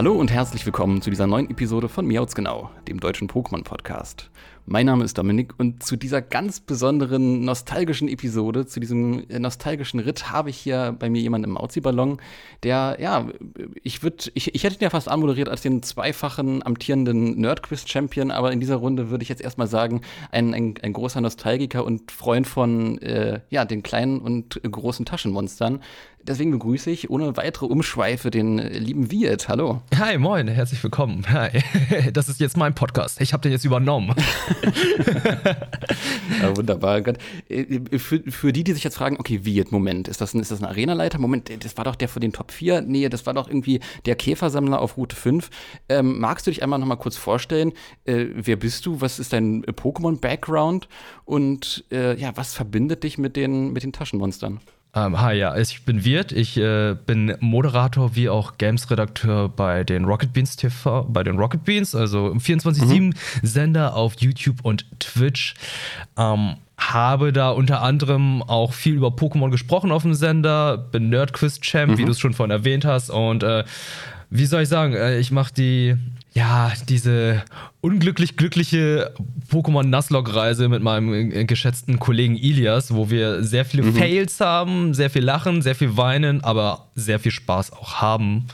Hallo und herzlich willkommen zu dieser neuen Episode von Miauts Genau, dem deutschen Pokémon-Podcast. Mein Name ist Dominik und zu dieser ganz besonderen nostalgischen Episode, zu diesem äh, nostalgischen Ritt, habe ich hier bei mir jemanden im Auzi-Ballon, der, ja, ich würde, ich, ich hätte ihn ja fast anmoderiert als den zweifachen amtierenden Nerdquiz-Champion, aber in dieser Runde würde ich jetzt erstmal sagen, ein, ein, ein großer Nostalgiker und Freund von, äh, ja, den kleinen und großen Taschenmonstern. Deswegen begrüße ich ohne weitere Umschweife den lieben Wirt. Hallo. Hi, moin, herzlich willkommen. Hi. Das ist jetzt mein Podcast. Ich habe den jetzt übernommen. ja, wunderbar. Äh, für, für, die, die sich jetzt fragen, okay, Wirt, Moment, ist das ein, ist das ein Arenaleiter? Moment, das war doch der für den Top 4? Nee, das war doch irgendwie der Käfersammler auf Route 5. Ähm, magst du dich einmal noch mal kurz vorstellen? Äh, wer bist du? Was ist dein Pokémon-Background? Und äh, ja, was verbindet dich mit den, mit den Taschenmonstern? Ähm, hi, ja, ich bin Wirt. Ich äh, bin Moderator wie auch Games-Redakteur bei den Rocket Beans TV, bei den Rocket Beans, also 24-7-Sender mhm. auf YouTube und Twitch. Ähm, habe da unter anderem auch viel über Pokémon gesprochen auf dem Sender, bin Nerdquiz-Champ, mhm. wie du es schon vorhin erwähnt hast. Und äh, wie soll ich sagen, äh, ich mache die ja, diese unglücklich glückliche Pokémon Nuzlocke-Reise mit meinem äh, geschätzten Kollegen Ilias, wo wir sehr viele mhm. Fails haben, sehr viel lachen, sehr viel weinen, aber sehr viel Spaß auch haben.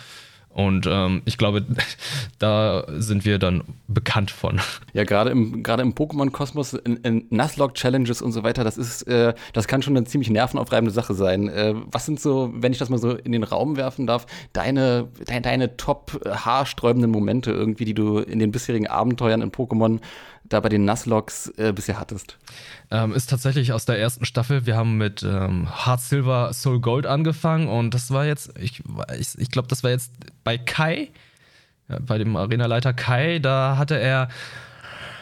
Und ähm, ich glaube, da sind wir dann bekannt von. Ja, gerade im, gerade im Pokémon-Kosmos, in, in Nuzlocke-Challenges und so weiter, das ist, äh, das kann schon eine ziemlich nervenaufreibende Sache sein. Äh, was sind so, wenn ich das mal so in den Raum werfen darf, deine, deine, deine top haarsträubenden Momente irgendwie, die du in den bisherigen Abenteuern in Pokémon da bei den Nuzlocks äh, bisher hattest? Ähm, ist tatsächlich aus der ersten Staffel. Wir haben mit ähm, Heart Silver Soul Gold angefangen und das war jetzt, ich, ich, ich glaube, das war jetzt bei Kai, bei dem Arenaleiter Kai, da hatte er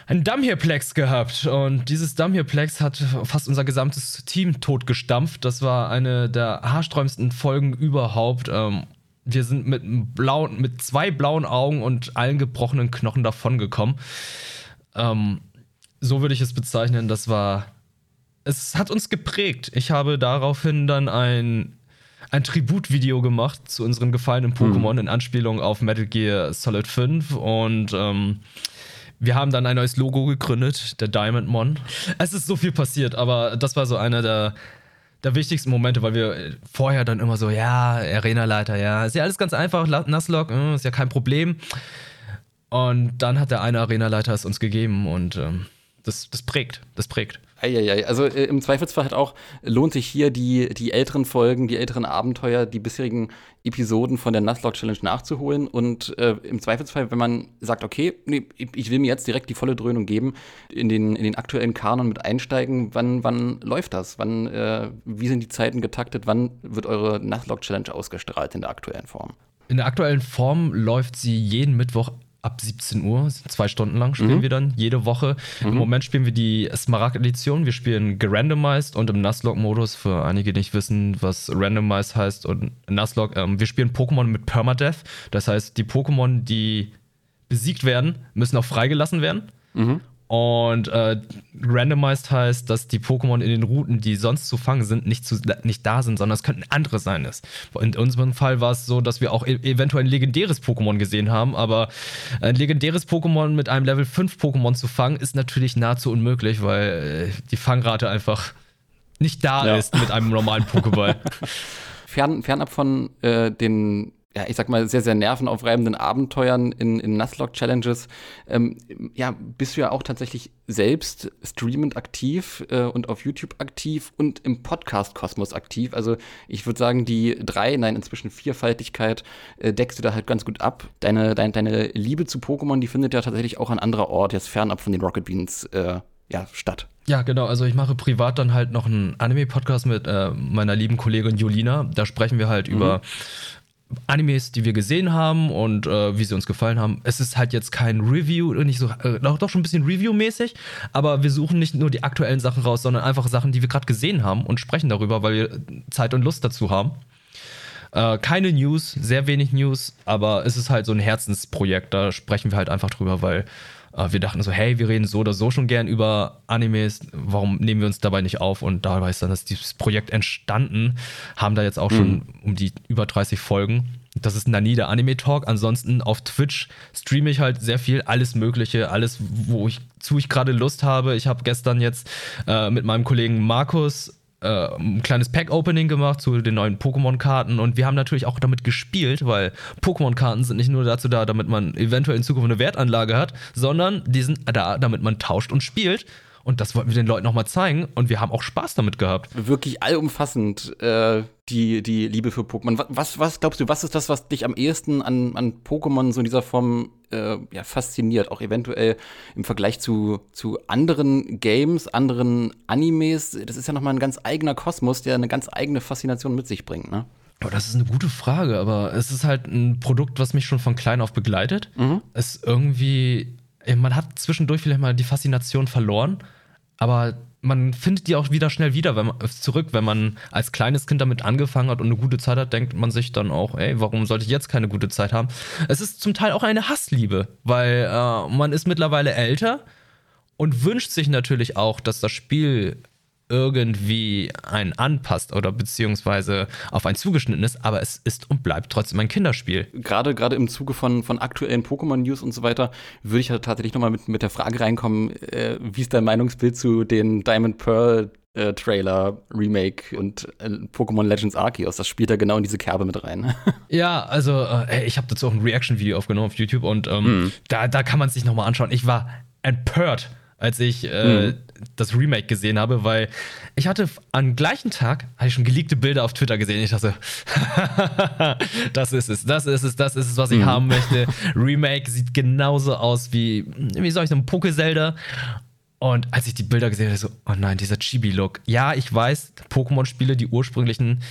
ein Dumbherplex gehabt und dieses Dumbherplex hat fast unser gesamtes Team totgestampft. Das war eine der haarsträubendsten Folgen überhaupt. Ähm, wir sind mit, blauen, mit zwei blauen Augen und allen gebrochenen Knochen davongekommen. Ähm, so würde ich es bezeichnen. Das war. Es hat uns geprägt. Ich habe daraufhin dann ein, ein Tributvideo gemacht zu unseren gefallenen Pokémon mhm. in Anspielung auf Metal Gear Solid 5 und ähm, wir haben dann ein neues Logo gegründet, der Diamondmon. Es ist so viel passiert, aber das war so einer der, der wichtigsten Momente, weil wir vorher dann immer so, ja, Arena-Leiter, ja, ist ja alles ganz einfach, Nuzlocke, äh, ist ja kein Problem. Und dann hat der eine Arenaleiter es uns gegeben und ähm, das, das prägt, das prägt. Eieiei. Also äh, im Zweifelsfall halt auch lohnt sich hier die, die älteren Folgen, die älteren Abenteuer, die bisherigen Episoden von der Nuzlocke Challenge nachzuholen. Und äh, im Zweifelsfall, wenn man sagt, okay, nee, ich will mir jetzt direkt die volle Dröhnung geben, in den, in den aktuellen Kanon mit einsteigen, wann, wann läuft das? Wann, äh, wie sind die Zeiten getaktet? Wann wird eure Nuzlocke Challenge ausgestrahlt in der aktuellen Form? In der aktuellen Form läuft sie jeden Mittwoch ab 17 Uhr, zwei Stunden lang spielen mhm. wir dann, jede Woche. Mhm. Im Moment spielen wir die Smaragd-Edition. Wir spielen gerandomized und im Nuzlocke-Modus, für einige, die nicht wissen, was randomized heißt und Nuzlocke, ähm, wir spielen Pokémon mit Permadeath. Das heißt, die Pokémon, die besiegt werden, müssen auch freigelassen werden. Mhm. Und äh, randomized heißt, dass die Pokémon in den Routen, die sonst zu fangen sind, nicht, zu, nicht da sind, sondern es könnten andere sein. In unserem Fall war es so, dass wir auch e eventuell ein legendäres Pokémon gesehen haben, aber ein legendäres Pokémon mit einem Level 5 Pokémon zu fangen, ist natürlich nahezu unmöglich, weil äh, die Fangrate einfach nicht da ja. ist mit einem normalen Pokéball. Fern, fernab von äh, den ja, ich sag mal, sehr, sehr nervenaufreibenden Abenteuern in, in Nuzlocke-Challenges, ähm, ja, bist du ja auch tatsächlich selbst streamend aktiv äh, und auf YouTube aktiv und im Podcast-Kosmos aktiv. Also ich würde sagen, die drei, nein, inzwischen Vierfaltigkeit äh, deckst du da halt ganz gut ab. Deine, dein, deine Liebe zu Pokémon, die findet ja tatsächlich auch an anderer Ort, jetzt fernab von den Rocket Beans, äh, ja, statt. Ja, genau. Also ich mache privat dann halt noch einen Anime-Podcast mit äh, meiner lieben Kollegin Julina. Da sprechen wir halt mhm. über Animes, die wir gesehen haben und äh, wie sie uns gefallen haben. Es ist halt jetzt kein Review, nicht so, äh, doch schon ein bisschen Review-mäßig, aber wir suchen nicht nur die aktuellen Sachen raus, sondern einfach Sachen, die wir gerade gesehen haben und sprechen darüber, weil wir Zeit und Lust dazu haben. Äh, keine News, sehr wenig News, aber es ist halt so ein Herzensprojekt. Da sprechen wir halt einfach drüber, weil wir dachten so, hey, wir reden so oder so schon gern über Animes, warum nehmen wir uns dabei nicht auf? Und dabei ist dann das, dieses Projekt entstanden, haben da jetzt auch mhm. schon um die über 30 Folgen. Das ist Nani, der Anime-Talk. Ansonsten auf Twitch streame ich halt sehr viel, alles Mögliche, alles, wo ich zu ich gerade Lust habe. Ich habe gestern jetzt äh, mit meinem Kollegen Markus äh, ein kleines Pack-Opening gemacht zu den neuen Pokémon-Karten und wir haben natürlich auch damit gespielt, weil Pokémon-Karten sind nicht nur dazu da, damit man eventuell in Zukunft eine Wertanlage hat, sondern die sind da, damit man tauscht und spielt. Und das wollten wir den Leuten nochmal zeigen und wir haben auch Spaß damit gehabt. Wirklich allumfassend äh, die, die Liebe für Pokémon. Was, was glaubst du, was ist das, was dich am ehesten an, an Pokémon so in dieser Form äh, ja, fasziniert? Auch eventuell im Vergleich zu, zu anderen Games, anderen Animes. Das ist ja nochmal ein ganz eigener Kosmos, der eine ganz eigene Faszination mit sich bringt, ne? Oh, das ist eine gute Frage, aber es ist halt ein Produkt, was mich schon von klein auf begleitet. Mhm. Es irgendwie, man hat zwischendurch vielleicht mal die Faszination verloren, aber man findet die auch wieder schnell wieder wenn man, zurück, wenn man als kleines Kind damit angefangen hat und eine gute Zeit hat, denkt man sich dann auch, ey, warum sollte ich jetzt keine gute Zeit haben? Es ist zum Teil auch eine Hassliebe, weil äh, man ist mittlerweile älter und wünscht sich natürlich auch, dass das Spiel irgendwie einen anpasst oder beziehungsweise auf einen zugeschnitten ist, aber es ist und bleibt trotzdem ein Kinderspiel. Gerade, gerade im Zuge von, von aktuellen Pokémon-News und so weiter, würde ich halt tatsächlich nochmal mit, mit der Frage reinkommen, äh, wie ist dein Meinungsbild zu den Diamond Pearl äh, Trailer, Remake und äh, Pokémon Legends Arceus. Das spielt da genau in diese Kerbe mit rein. ja, also äh, ich habe dazu auch ein Reaction-Video aufgenommen auf YouTube und ähm, mm. da, da kann man es sich nochmal anschauen. Ich war empört als ich äh, mhm. das Remake gesehen habe, weil ich hatte am gleichen Tag hatte ich schon geleakte Bilder auf Twitter gesehen. Ich dachte, das ist es, das ist es, das ist es, was ich mhm. haben möchte. Remake sieht genauso aus wie, wie soll ich sagen, Poké-Zelda. Und als ich die Bilder gesehen habe, so, oh nein, dieser Chibi-Look. Ja, ich weiß, Pokémon-Spiele, die ursprünglichen,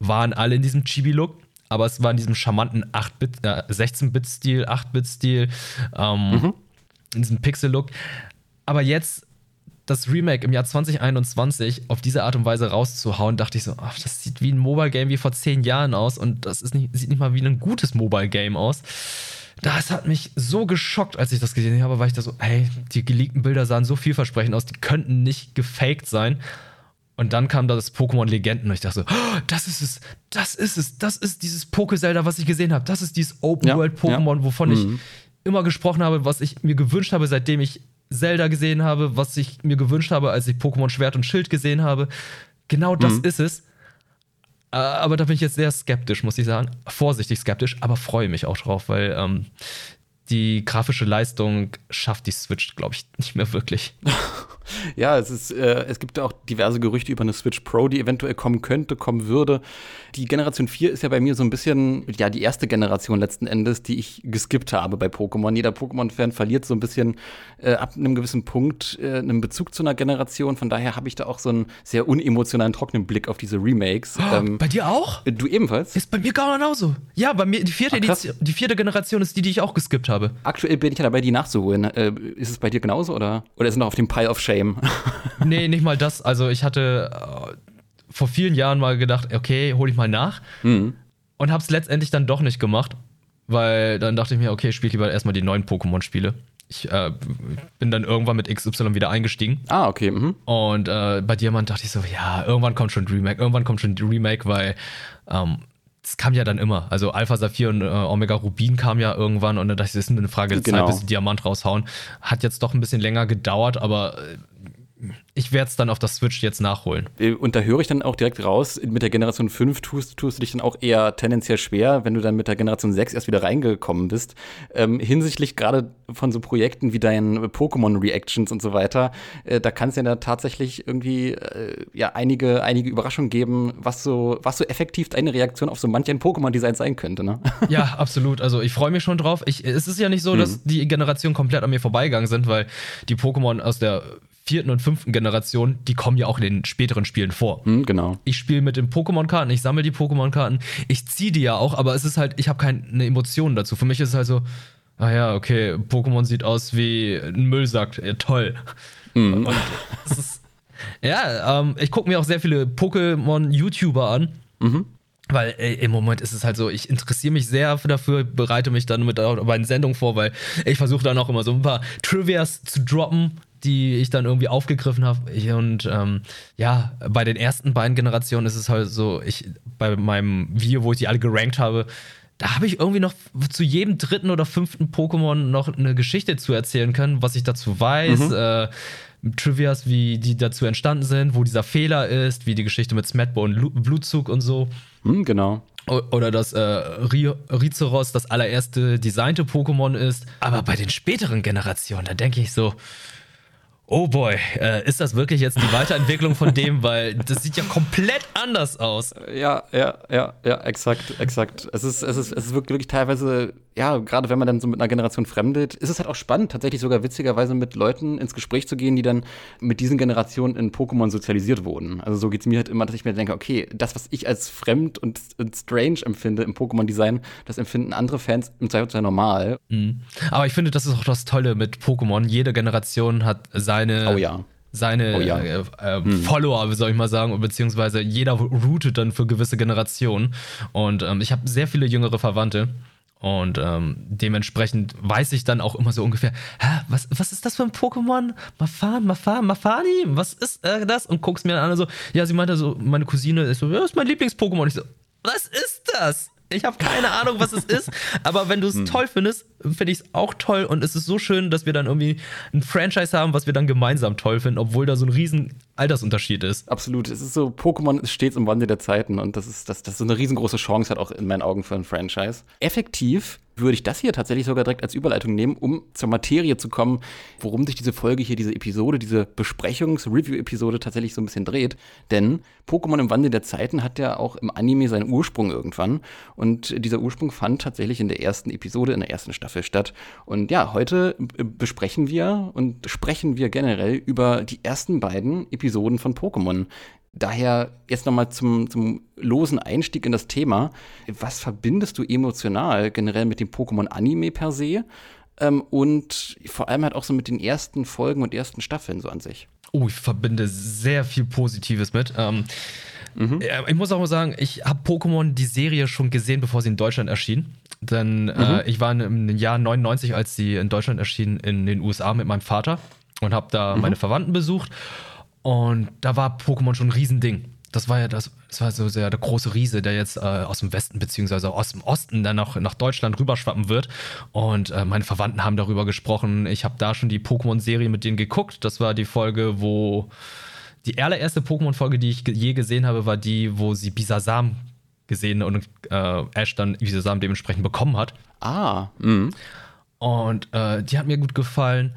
waren alle in diesem Chibi-Look aber es war in diesem charmanten 8-Bit, äh, 16-Bit-Stil, 8-Bit-Stil, ähm, mhm. in diesem Pixel-Look. Aber jetzt das Remake im Jahr 2021 auf diese Art und Weise rauszuhauen, dachte ich so, ach, das sieht wie ein Mobile Game wie vor zehn Jahren aus und das ist nicht, sieht nicht mal wie ein gutes Mobile Game aus. Das hat mich so geschockt, als ich das gesehen habe, weil ich da so, hey, die geleakten Bilder sahen so vielversprechend aus, die könnten nicht gefaked sein. Und dann kam da das Pokémon Legenden und ich dachte so, oh, das ist es, das ist es, das ist dieses Poké-Zelda, was ich gesehen habe. Das ist dieses Open-World-Pokémon, ja, wovon mhm. ich immer gesprochen habe, was ich mir gewünscht habe, seitdem ich Zelda gesehen habe, was ich mir gewünscht habe, als ich Pokémon Schwert und Schild gesehen habe. Genau das mhm. ist es. Äh, aber da bin ich jetzt sehr skeptisch, muss ich sagen. Vorsichtig skeptisch, aber freue mich auch drauf, weil ähm, die grafische Leistung schafft die Switch, glaube ich, nicht mehr wirklich. ja, es ist, äh, es gibt auch diverse Gerüchte über eine Switch Pro, die eventuell kommen könnte, kommen würde. Die Generation 4 ist ja bei mir so ein bisschen, ja, die erste Generation letzten Endes, die ich geskippt habe bei Pokémon. Jeder Pokémon-Fan verliert so ein bisschen äh, ab einem gewissen Punkt äh, einen Bezug zu einer Generation. Von daher habe ich da auch so einen sehr unemotionalen, trockenen Blick auf diese Remakes. Oh, ähm, bei dir auch? Du ebenfalls? Ist bei mir gar genauso. Ja, bei mir, die vierte, Ach, Edition, die vierte Generation ist die, die ich auch geskippt habe. Aktuell bin ich ja dabei, die nachzuholen. Äh, ist es bei dir genauso oder? Oder ist es noch auf dem Pile of Shame? nee, nicht mal das. Also ich hatte äh, vor vielen Jahren mal gedacht, okay, hole ich mal nach. Mhm. Und habe es letztendlich dann doch nicht gemacht, weil dann dachte ich mir, okay, spiele lieber erstmal die neuen Pokémon-Spiele. Ich äh, bin dann irgendwann mit XY wieder eingestiegen. Ah, okay. Mhm. Und äh, bei Diamant dachte ich so, ja, irgendwann kommt schon Remake, irgendwann kommt schon Remake, weil ähm, das kam ja dann immer. Also Alpha Saphir und äh, Omega Rubin kam ja irgendwann und dann dachte ich, das ist eine Frage der genau. Zeit, bis sie Diamant raushauen. Hat jetzt doch ein bisschen länger gedauert, aber äh, ich werde es dann auf der Switch jetzt nachholen. Äh, und da höre ich dann auch direkt raus, mit der Generation 5 tust, tust du dich dann auch eher tendenziell schwer, wenn du dann mit der Generation 6 erst wieder reingekommen bist. Ähm, hinsichtlich gerade von so Projekten wie deinen Pokémon-Reactions und so weiter, äh, da kann es ja da tatsächlich irgendwie äh, ja einige, einige Überraschungen geben, was so, was so effektiv deine Reaktion auf so manch ein Pokémon-Design sein könnte, ne? Ja, absolut. Also ich freue mich schon drauf. Ich, es ist ja nicht so, mhm. dass die Generationen komplett an mir vorbeigegangen sind, weil die Pokémon aus der vierten und fünften Generation, die kommen ja auch in den späteren Spielen vor. Hm, genau. Ich spiele mit den Pokémon-Karten, ich sammle die Pokémon-Karten, ich ziehe die ja auch, aber es ist halt, ich habe keine Emotionen dazu. Für mich ist es halt so, ah ja, okay, Pokémon sieht aus wie ein Müllsack, ja, toll. Mhm. Und es ist, ja, ähm, ich gucke mir auch sehr viele Pokémon-YouTuber an. Mhm. Weil ey, im Moment ist es halt so, ich interessiere mich sehr dafür, bereite mich dann mit bei den Sendungen vor, weil ich versuche dann auch immer so ein paar Trivias zu droppen, die ich dann irgendwie aufgegriffen habe. Und ähm, ja, bei den ersten beiden Generationen ist es halt so, ich bei meinem Video, wo ich die alle gerankt habe, da habe ich irgendwie noch zu jedem dritten oder fünften Pokémon noch eine Geschichte zu erzählen können, was ich dazu weiß. Mhm. Äh, Trivias, wie die dazu entstanden sind, wo dieser Fehler ist, wie die Geschichte mit Smetbo und Blutzug und so. Hm, genau. Oder dass äh, Rizeros das allererste designte Pokémon ist. Aber bei den späteren Generationen, da denke ich so, oh boy, äh, ist das wirklich jetzt die Weiterentwicklung von dem? Weil das sieht ja komplett anders aus. Ja, ja, ja, ja, exakt, exakt. Es ist, es ist, es ist wirklich teilweise, ja, gerade wenn man dann so mit einer Generation fremdet, ist es halt auch spannend, tatsächlich sogar witzigerweise mit Leuten ins Gespräch zu gehen, die dann mit diesen Generationen in Pokémon sozialisiert wurden. Also so geht es mir halt immer, dass ich mir denke, okay, das, was ich als fremd und, und strange empfinde im Pokémon-Design, das empfinden andere Fans im Zweifelsfall normal. Mhm. Aber ich finde, das ist auch das Tolle mit Pokémon. Jede Generation hat seine seine, oh ja. seine oh ja. äh, äh, hm. Follower, soll ich mal sagen, beziehungsweise jeder routet dann für gewisse Generationen. Und ähm, ich habe sehr viele jüngere Verwandte. Und ähm, dementsprechend weiß ich dann auch immer so ungefähr, Hä, was, was ist das für ein Pokémon? Mafan, Mafan, Mafani? Was ist äh, das? Und guckst mir an und so, ja, sie meinte so, meine Cousine ist so, ja, das ist mein Lieblings-Pokémon. Ich so, was ist das? Ich habe keine Ahnung, was es ist, aber wenn du es hm. toll findest, finde ich es auch toll und es ist so schön, dass wir dann irgendwie ein Franchise haben, was wir dann gemeinsam toll finden, obwohl da so ein riesen Altersunterschied ist. Absolut. Es ist so, Pokémon ist stets im Wandel der Zeiten und das ist, das, das ist so eine riesengroße Chance hat auch in meinen Augen für ein Franchise. Effektiv würde ich das hier tatsächlich sogar direkt als Überleitung nehmen, um zur Materie zu kommen, worum sich diese Folge hier, diese Episode, diese Besprechungs-Review-Episode tatsächlich so ein bisschen dreht. Denn Pokémon im Wandel der Zeiten hat ja auch im Anime seinen Ursprung irgendwann. Und dieser Ursprung fand tatsächlich in der ersten Episode, in der ersten Staffel statt. Und ja, heute besprechen wir und sprechen wir generell über die ersten beiden Episoden von Pokémon. Daher jetzt nochmal zum, zum losen Einstieg in das Thema. Was verbindest du emotional generell mit dem Pokémon-Anime per se? Ähm, und vor allem halt auch so mit den ersten Folgen und ersten Staffeln so an sich. Oh, ich verbinde sehr viel Positives mit. Ähm, mhm. Ich muss auch mal sagen, ich habe Pokémon die Serie schon gesehen, bevor sie in Deutschland erschien. Denn äh, mhm. äh, ich war im Jahr 99, als sie in Deutschland erschien, in den USA mit meinem Vater und habe da mhm. meine Verwandten besucht. Und da war Pokémon schon ein Riesending. Das war ja das, das war so sehr der große Riese, der jetzt äh, aus dem Westen beziehungsweise aus dem Osten dann noch nach Deutschland rüberschwappen wird. Und äh, meine Verwandten haben darüber gesprochen. Ich habe da schon die Pokémon-Serie mit denen geguckt. Das war die Folge, wo die allererste Pokémon-Folge, die ich je gesehen habe, war die, wo sie Bisasam gesehen und äh, Ash dann Bisasam dementsprechend bekommen hat. Ah. Mhm. Und äh, die hat mir gut gefallen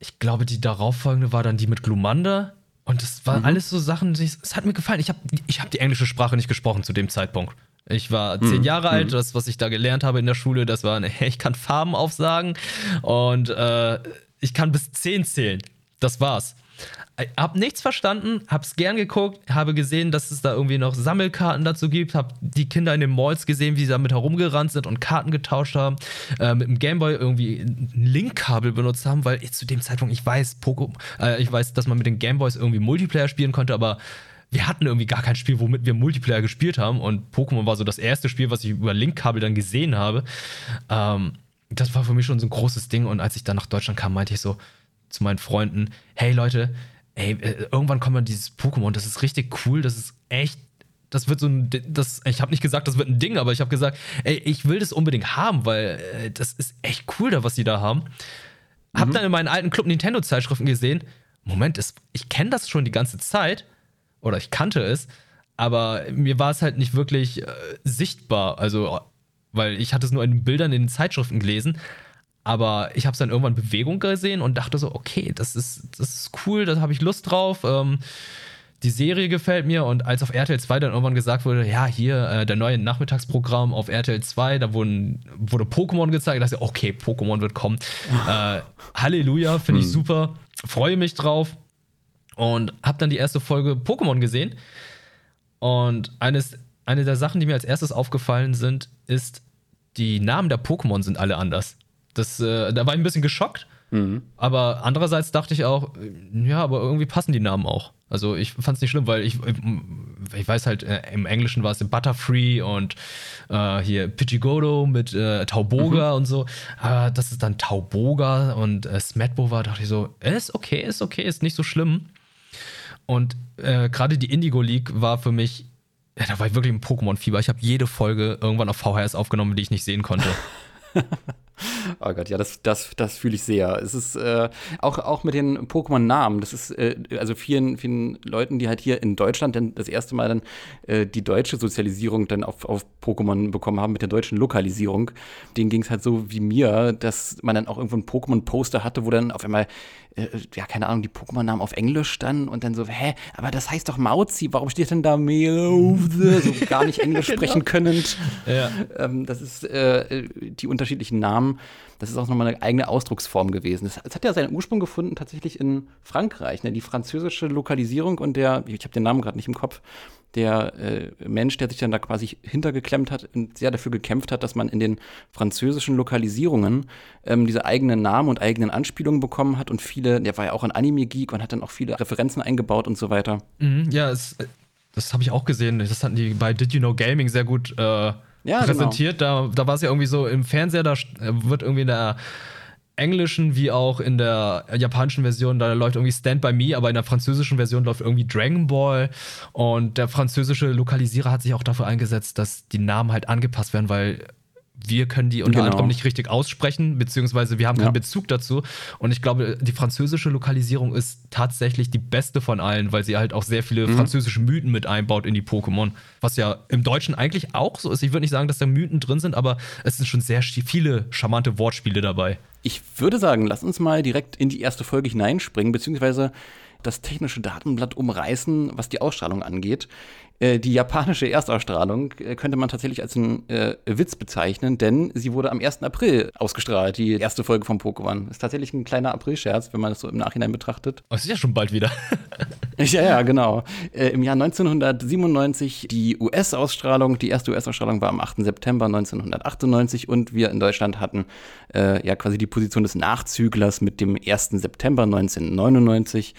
ich glaube, die darauffolgende war dann die mit Glumanda. Und das waren mhm. alles so Sachen, es hat mir gefallen. Ich habe ich hab die englische Sprache nicht gesprochen zu dem Zeitpunkt. Ich war zehn mhm. Jahre alt, mhm. das, was ich da gelernt habe in der Schule, das war, ich kann Farben aufsagen und äh, ich kann bis zehn zählen. Das war's. Hab nichts verstanden, hab's gern geguckt, habe gesehen, dass es da irgendwie noch Sammelkarten dazu gibt, hab die Kinder in den Malls gesehen, wie sie damit herumgerannt sind und Karten getauscht haben, äh, mit dem Gameboy irgendwie ein Linkkabel benutzt haben, weil zu dem Zeitpunkt, ich weiß, Poco, äh, ich weiß, dass man mit den Gameboys irgendwie Multiplayer spielen konnte, aber wir hatten irgendwie gar kein Spiel, womit wir Multiplayer gespielt haben und Pokémon war so das erste Spiel, was ich über Linkkabel dann gesehen habe. Ähm, das war für mich schon so ein großes Ding und als ich dann nach Deutschland kam, meinte ich so zu meinen Freunden, hey Leute, ey, äh, irgendwann kommt man dieses Pokémon, das ist richtig cool, das ist echt das wird so ein, das, ich habe nicht gesagt, das wird ein Ding, aber ich habe gesagt, ey, ich will das unbedingt haben, weil äh, das ist echt cool da, was sie da haben. Hab mhm. dann in meinen alten Club Nintendo Zeitschriften gesehen Moment, es, ich kenne das schon die ganze Zeit oder ich kannte es, aber mir war es halt nicht wirklich äh, sichtbar. Also, weil ich hatte es nur in Bildern in den Zeitschriften gelesen. Aber ich habe es dann irgendwann in Bewegung gesehen und dachte so, okay, das ist, das ist cool, da habe ich Lust drauf. Ähm, die Serie gefällt mir und als auf RTL 2 dann irgendwann gesagt wurde, ja, hier äh, der neue Nachmittagsprogramm auf RTL 2, da wurden, wurde Pokémon gezeigt, dachte ich, okay, Pokémon wird kommen. äh, Halleluja, finde ich Hm. super, freue mich drauf und habe dann die erste Folge Pokémon gesehen und eines, eine der Sachen, die mir als erstes aufgefallen sind, ist, die Namen der Pokémon sind alle anders. Das, äh, da war ich ein bisschen geschockt. Aber andererseits dachte ich auch, äh, ja, aber irgendwie passen die Namen auch. Also ich fand es nicht schlimm, weil ich, ich weiß halt, äh, im Englischen war es Butterfree und äh, hier Pidgeotto mit äh, Tauboga und so. Aber das ist dann Tauboga und äh, Smetbo war, dachte ich so, ist okay, ist okay, ist nicht so schlimm. Und äh, gerade die Indigo League war für mich, ja, da war ich wirklich im Pokémon-Fieber. Ich habe jede Folge irgendwann auf VHS aufgenommen, die ich nicht sehen konnte. Oh Gott, ja, das, das, das fühle ich sehr. Es ist äh, auch, auch mit den Pokémon-Namen. Das ist äh, also vielen, vielen Leuten, die halt hier in Deutschland dann das erste Mal dann äh, die deutsche Sozialisierung dann auf, auf Pokémon bekommen haben mit der deutschen Lokalisierung. Denen ging es halt so wie mir, dass man dann auch irgendwo ein Pokémon-Poster hatte, wo dann auf einmal äh, ja, keine Ahnung, die Pokémon-Namen auf Englisch standen und dann so, hä, aber das heißt doch Mauzi, warum steht denn da Meowth? So gar nicht Englisch sprechen könnend. ja. Ähm, das ist äh, die unterschiedlichen Namen. Das ist auch nochmal eine eigene Ausdrucksform gewesen. Das hat ja seinen Ursprung gefunden tatsächlich in Frankreich. Ne? Die französische Lokalisierung und der, ich habe den Namen gerade nicht im Kopf, der äh, Mensch, der sich dann da quasi hintergeklemmt hat und sehr dafür gekämpft hat, dass man in den französischen Lokalisierungen ähm, diese eigenen Namen und eigenen Anspielungen bekommen hat und viele, der war ja auch ein Anime-Geek und hat dann auch viele Referenzen eingebaut und so weiter. Mhm, ja, es, das habe ich auch gesehen. Das hatten die bei Did You Know Gaming sehr gut äh, Ja, präsentiert. Da, da war es ja irgendwie so im Fernseher, da äh, wird irgendwie in der englischen wie auch in der japanischen Version, da läuft irgendwie Stand By Me, aber in der französischen Version läuft irgendwie Dragon Ball. Und der französische Lokalisierer hat sich auch dafür eingesetzt, dass die Namen halt angepasst werden, weil wir können die unter Genau. anderem nicht richtig aussprechen, beziehungsweise wir haben keinen Ja. Bezug dazu. Und ich glaube, die französische Lokalisierung ist tatsächlich die beste von allen, weil sie halt auch sehr viele französische Mythen mit einbaut in die Pokémon. Was ja im Deutschen eigentlich auch so ist. Ich würde nicht sagen, dass da Mythen drin sind, aber es sind schon sehr viele charmante Wortspiele dabei. Ich würde sagen, lass uns mal direkt in die erste Folge hineinspringen, beziehungsweise das technische Datenblatt umreißen, was die Ausstrahlung angeht. Äh, die japanische Erstausstrahlung äh, könnte man tatsächlich als einen äh, Witz bezeichnen, denn sie wurde am 1. April ausgestrahlt, die erste Folge von Pokémon. Ist tatsächlich ein kleiner Aprilscherz, wenn man das so im Nachhinein betrachtet. Oh, es ist ja schon bald wieder. Ja, ja, genau. Äh, Im Jahr 1997 die US-Ausstrahlung. Die erste US-Ausstrahlung war am 8. September 1998 und wir in Deutschland hatten äh, ja quasi die Position des Nachzüglers mit dem 1. September 1999.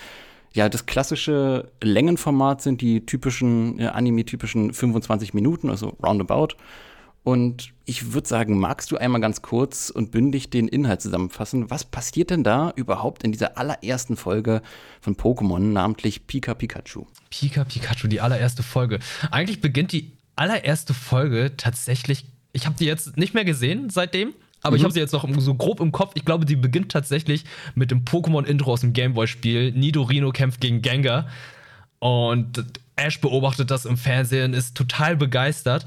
Ja, das klassische Längenformat sind die typischen, äh, Anime-typischen 25 Minuten, also roundabout. Und ich würde sagen, magst du einmal ganz kurz und bündig den Inhalt zusammenfassen? Was passiert denn da überhaupt in dieser allerersten Folge von Pokémon, namentlich Pika Pikachu? Pika Pikachu, die allererste Folge. Eigentlich beginnt die allererste Folge tatsächlich. Ich habe die jetzt nicht mehr gesehen seitdem, aber ich habe sie jetzt noch so grob im Kopf. Ich glaube, die beginnt tatsächlich mit dem Pokémon-Intro aus dem Gameboy-Spiel. Nidorino kämpft gegen Gengar. Und Ash beobachtet das im Fernsehen, ist total begeistert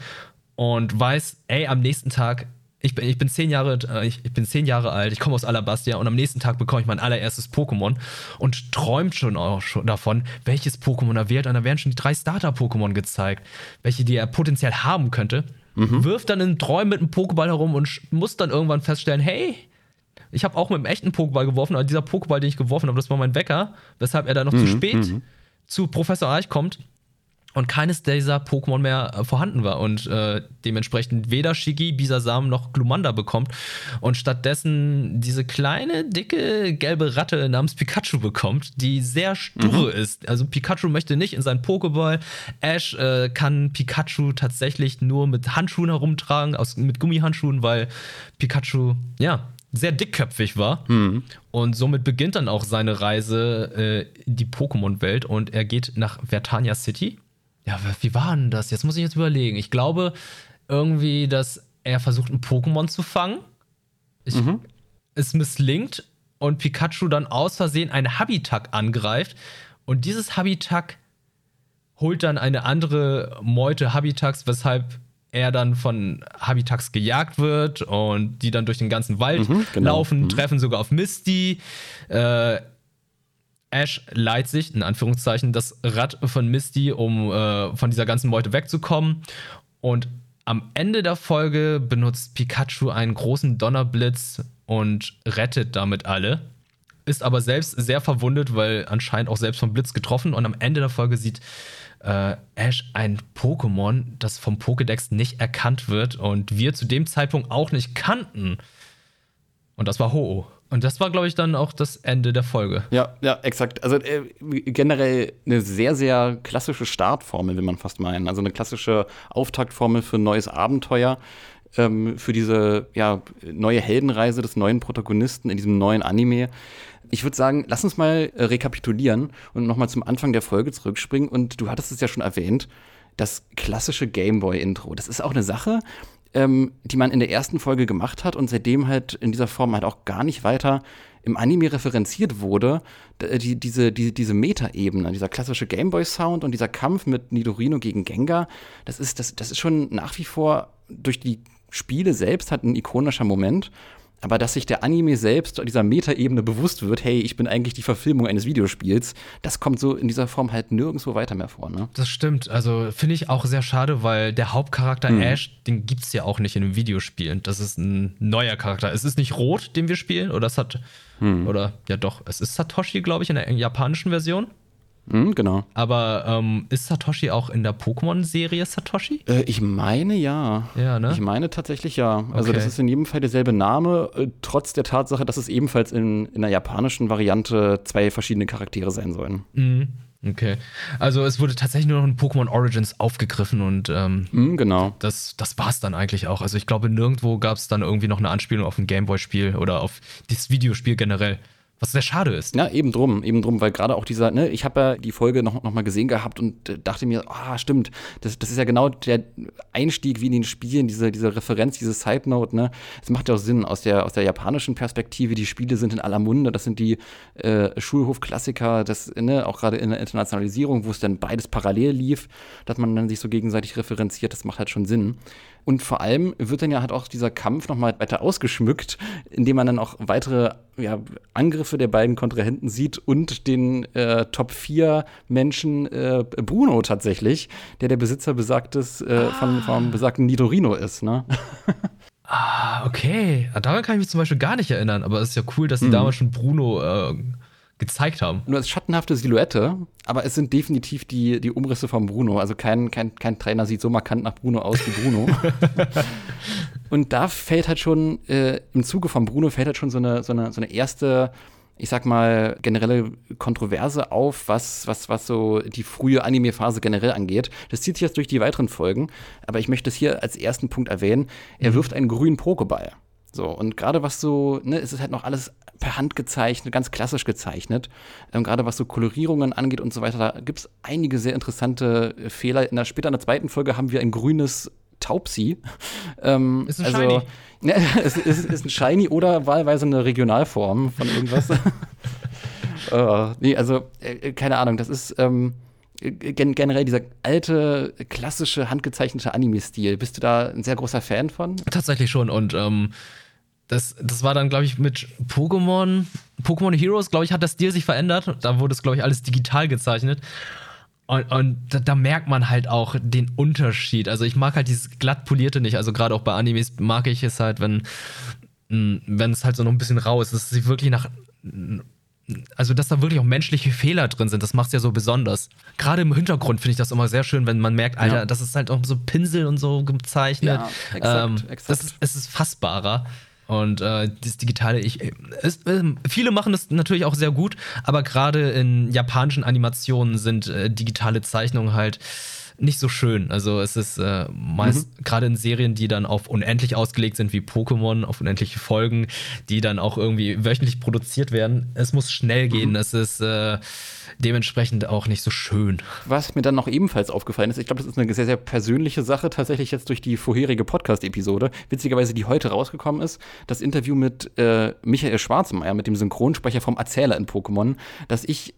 und weiß, ey, am nächsten Tag, ich bin, ich bin zehn Jahre, äh, ich, ich bin zehn Jahre alt, ich komme aus Alabastia und am nächsten Tag bekomme ich mein allererstes Pokémon und träumt schon auch schon davon, welches Pokémon er wählt. Und da werden schon die drei Starter-Pokémon gezeigt, welche die er potenziell haben könnte. Wirft dann in Träumen mit einem Pokéball herum und muss dann irgendwann feststellen, hey, ich habe auch mit einem echten Pokéball geworfen, aber dieser Pokéball, den ich geworfen habe, das war mein Wecker, weshalb er dann noch zu spät zu Professor Eich kommt und keines dieser Pokémon mehr äh, vorhanden war und äh, dementsprechend weder Shigi, Bisasam noch Glumanda bekommt und stattdessen diese kleine, dicke, gelbe Ratte namens Pikachu bekommt, die sehr stur ist. Also Pikachu möchte nicht in seinen Pokéball. Ash äh, kann Pikachu tatsächlich nur mit Handschuhen herumtragen, aus, mit Gummihandschuhen, weil Pikachu, ja, sehr dickköpfig war. Und somit beginnt dann auch seine Reise äh, in die Pokémon-Welt und er geht nach Vertania City. Ja, wie war denn das? Jetzt muss ich jetzt überlegen. Ich glaube irgendwie, dass er versucht, ein Pokémon zu fangen. Ich, Es misslingt und Pikachu dann aus Versehen ein Habitak angreift und dieses Habitak holt dann eine andere Meute Habitaks, weshalb er dann von Habitaks gejagt wird und die dann durch den ganzen Wald Mhm, genau. laufen, Mhm. treffen sogar auf Misty. Äh, Ash leiht sich, in Anführungszeichen, das Rad von Misty, um äh, von dieser ganzen Meute wegzukommen. Und am Ende der Folge benutzt Pikachu einen großen Donnerblitz und rettet damit alle. Ist aber selbst sehr verwundet, weil anscheinend auch selbst vom Blitz getroffen. Und am Ende der Folge sieht äh, Ash ein Pokémon, das vom Pokédex nicht erkannt wird und wir zu dem Zeitpunkt auch nicht kannten. Und das war Ho-Oh. Und das war, glaube ich, dann auch das Ende der Folge. Ja, ja, exakt. Also äh, generell eine sehr, sehr klassische Startformel, will man fast meinen. Also eine klassische Auftaktformel für ein neues Abenteuer, ähm, für diese ja, neue Heldenreise des neuen Protagonisten in diesem neuen Anime. Ich würde sagen, lass uns mal äh, rekapitulieren und nochmal zum Anfang der Folge zurückspringen. Und du hattest es ja schon erwähnt, das klassische Gameboy-Intro. Das ist auch eine Sache, ähm, die man in der ersten Folge gemacht hat und seitdem halt in dieser Form halt auch gar nicht weiter im Anime referenziert wurde, D- die, diese, die, diese Meta-Ebene, dieser klassische Gameboy-Sound und dieser Kampf mit Nidorino gegen Gengar, das ist, das, das ist schon nach wie vor durch die Spiele selbst halt ein ikonischer Moment. Aber dass sich der Anime selbst dieser Meta-Ebene bewusst wird, hey, ich bin eigentlich die Verfilmung eines Videospiels, das kommt so in dieser Form halt nirgendwo weiter mehr vor, ne? Das stimmt. Also finde ich auch sehr schade, weil der Hauptcharakter Ash, den gibt es ja auch nicht in den Videospielen. Das ist ein neuer Charakter. Es ist nicht Rot, den wir spielen, oder es hat. Oder ja doch, es ist Satoshi, glaube ich, in der japanischen Version. Mhm, genau. Aber ähm, ist Satoshi auch in der Pokémon-Serie Satoshi? Äh, ich meine ja. Ja, ne? Ich meine tatsächlich ja. Also Okay. das ist in jedem Fall derselbe Name, äh, trotz der Tatsache, dass es ebenfalls in, in der japanischen Variante zwei verschiedene Charaktere sein sollen. Mhm. Okay. Also es wurde tatsächlich nur noch in Pokémon Origins aufgegriffen und ähm, Mhm, genau. das, das war es dann eigentlich auch. Also ich glaube, nirgendwo gab es dann irgendwie noch eine Anspielung auf ein Gameboy-Spiel oder auf das Videospiel generell. Was sehr schade ist. Ja, eben drum, eben drum, weil gerade auch dieser, ne, ich habe ja die Folge noch, noch mal gesehen gehabt und äh, dachte mir, ah, stimmt, das, das ist ja genau der Einstieg wie in den Spielen, diese, diese Referenz, diese Side Note, ne, es macht ja auch Sinn aus der, aus der japanischen Perspektive, die Spiele sind in aller Munde, das sind die äh, Schulhofklassiker, das, ne, auch gerade in der Internationalisierung, wo es dann beides parallel lief, dass man dann sich so gegenseitig referenziert, das macht halt schon Sinn. Und vor allem wird dann ja halt auch dieser Kampf noch mal weiter ausgeschmückt, indem man dann auch weitere ja, Angriffe der beiden Kontrahenten sieht und den äh, Top 4 Menschen äh, Bruno tatsächlich, der der Besitzer besagtes, äh, von, vom besagten Nidorino ist. Ne? Ah, okay. Ah, Daran kann ich mich zum Beispiel gar nicht erinnern, aber es ist ja cool, dass sie damals schon Bruno äh, gezeigt haben. Nur als schattenhafte Silhouette, aber es sind definitiv die, die Umrisse von Bruno. Also kein, kein, kein Trainer sieht so markant nach Bruno aus wie Bruno. Und da fällt halt schon, äh, im Zuge von Bruno fällt halt schon so eine, so eine, so eine erste, ich sag mal, generelle Kontroverse auf, was, was, was so die frühe Anime-Phase generell angeht. Das zieht sich jetzt durch die weiteren Folgen, aber ich möchte es hier als ersten Punkt erwähnen. Er wirft einen grünen Pokéball. So, und gerade was so, ne, es ist halt noch alles per Hand gezeichnet, ganz klassisch gezeichnet. Ähm, gerade was so Kolorierungen angeht und so weiter, da gibt es einige sehr interessante äh, Fehler. In der, später in der zweiten Folge haben wir ein grünes Taubsi. Ähm, Ist ein also, Shiny. Ne, es ist, ist ein Shiny oder wahlweise eine Regionalform von irgendwas. äh, nee, also, äh, keine Ahnung, das ist ähm, gen generell dieser alte, klassische, handgezeichnete Anime-Stil. Bist du da ein sehr großer Fan von? Tatsächlich schon. Und ähm, das, das war dann, glaube ich, mit Pokémon, Pokémon Heroes, glaube ich, hat der Stil sich verändert. Da wurde es, glaube ich, alles digital gezeichnet. Und, und da, da merkt man halt auch den Unterschied. Also ich mag halt dieses glatt polierte nicht. Also gerade auch bei Animes mag ich es halt, wenn mh, wenn es halt so noch ein bisschen rau ist, dass sie wirklich nach also dass da wirklich auch menschliche Fehler drin sind, das macht es ja so besonders. Gerade im Hintergrund finde ich das immer sehr schön, wenn man merkt, Alter, Ja. das ist halt auch so Pinsel und so gezeichnet. Ja, exakt, ähm, exakt. Das ist, es ist fassbarer. Und äh, das Digitale, ich, es, ähm, viele machen das natürlich auch sehr gut, aber gerade in japanischen Animationen sind äh, digitale Zeichnungen halt nicht so schön. Also es ist äh, meist Mhm. gerade in Serien, die dann auf unendlich ausgelegt sind, wie Pokémon, auf unendliche Folgen, die dann auch irgendwie wöchentlich produziert werden. Es muss schnell gehen. Mhm. Es ist äh, dementsprechend auch nicht so schön. Was mir dann noch ebenfalls aufgefallen ist, ich glaube, das ist eine sehr, sehr persönliche Sache, tatsächlich jetzt durch die vorherige Podcast-Episode, witzigerweise, die heute rausgekommen ist, das Interview mit äh, Michael Schwarzmeier, mit dem Synchronsprecher vom Erzähler in Pokémon, dass ich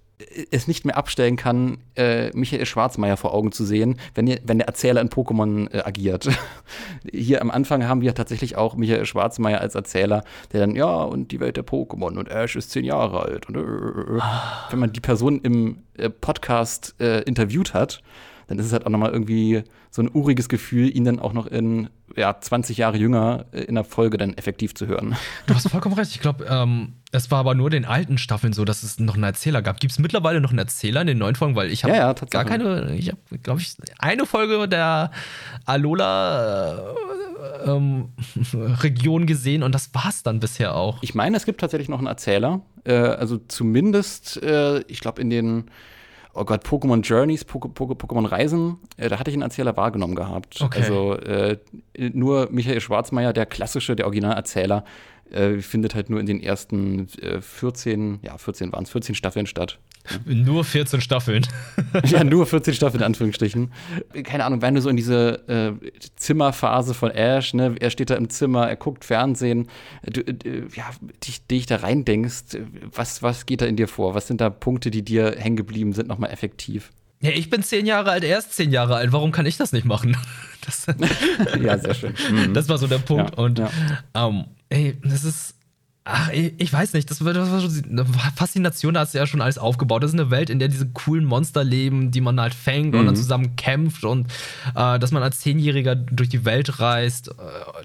es nicht mehr abstellen kann, äh, Michael Schwarzmeier vor Augen zu sehen, wenn, wenn der Erzähler in Pokémon äh, agiert. Hier am Anfang haben wir tatsächlich auch Michael Schwarzmeier als Erzähler, der dann, ja, und die Welt der Pokémon und Ash ist zehn Jahre alt. Und, äh, äh, äh. Wenn man die Person im äh, Podcast äh, interviewt hat, dann ist es halt auch nochmal irgendwie so ein uriges Gefühl, ihn dann auch noch in ja, 20 Jahre jünger äh, in der Folge dann effektiv zu hören. Du hast vollkommen recht. Ich glaube, ähm, es war aber nur den alten Staffeln so, dass es noch einen Erzähler gab. Gibt es mittlerweile noch einen Erzähler in den neuen Folgen? Weil ich habe Ja, ja, gar keine, ich habe, glaube ich, eine Folge der Alola äh, ähm, Region gesehen und das war es dann bisher auch. Ich meine, es gibt tatsächlich noch einen Erzähler. Äh, also zumindest, äh, ich glaube, in den, oh Gott, Pokémon Journeys, Poké- Poké- Pokémon Reisen, äh, da hatte ich einen Erzähler wahrgenommen gehabt. Okay. Also äh, nur Michael Schwarzmeier, der klassische, der Originalerzähler, äh, findet halt nur in den ersten äh, 14, ja, 14 waren es, 14 Staffeln statt. Nur 14 Staffeln. ja, nur 14 Staffeln in Anführungsstrichen. Keine Ahnung, wenn du so in diese äh, Zimmerphase von Ash, ne, er steht da im Zimmer, er guckt Fernsehen, du, äh, ja, dich, dich da reindenkst, was, was geht da in dir vor? Was sind da Punkte, die dir hängen geblieben sind, nochmal effektiv? Ja, ich bin zehn Jahre alt, er ist zehn Jahre alt. Warum kann ich das nicht machen? Das, ja, sehr schön. das war so der Punkt. Ja, und ja. ähm, ey, das ist. Ach, ich, ich weiß nicht, das war, das war schon eine Faszination, da hast du ja schon alles aufgebaut. Das ist eine Welt, in der diese coolen Monster leben, die man halt fängt und Mhm. dann zusammen kämpft und äh, dass man als Zehnjähriger durch die Welt reist. Äh,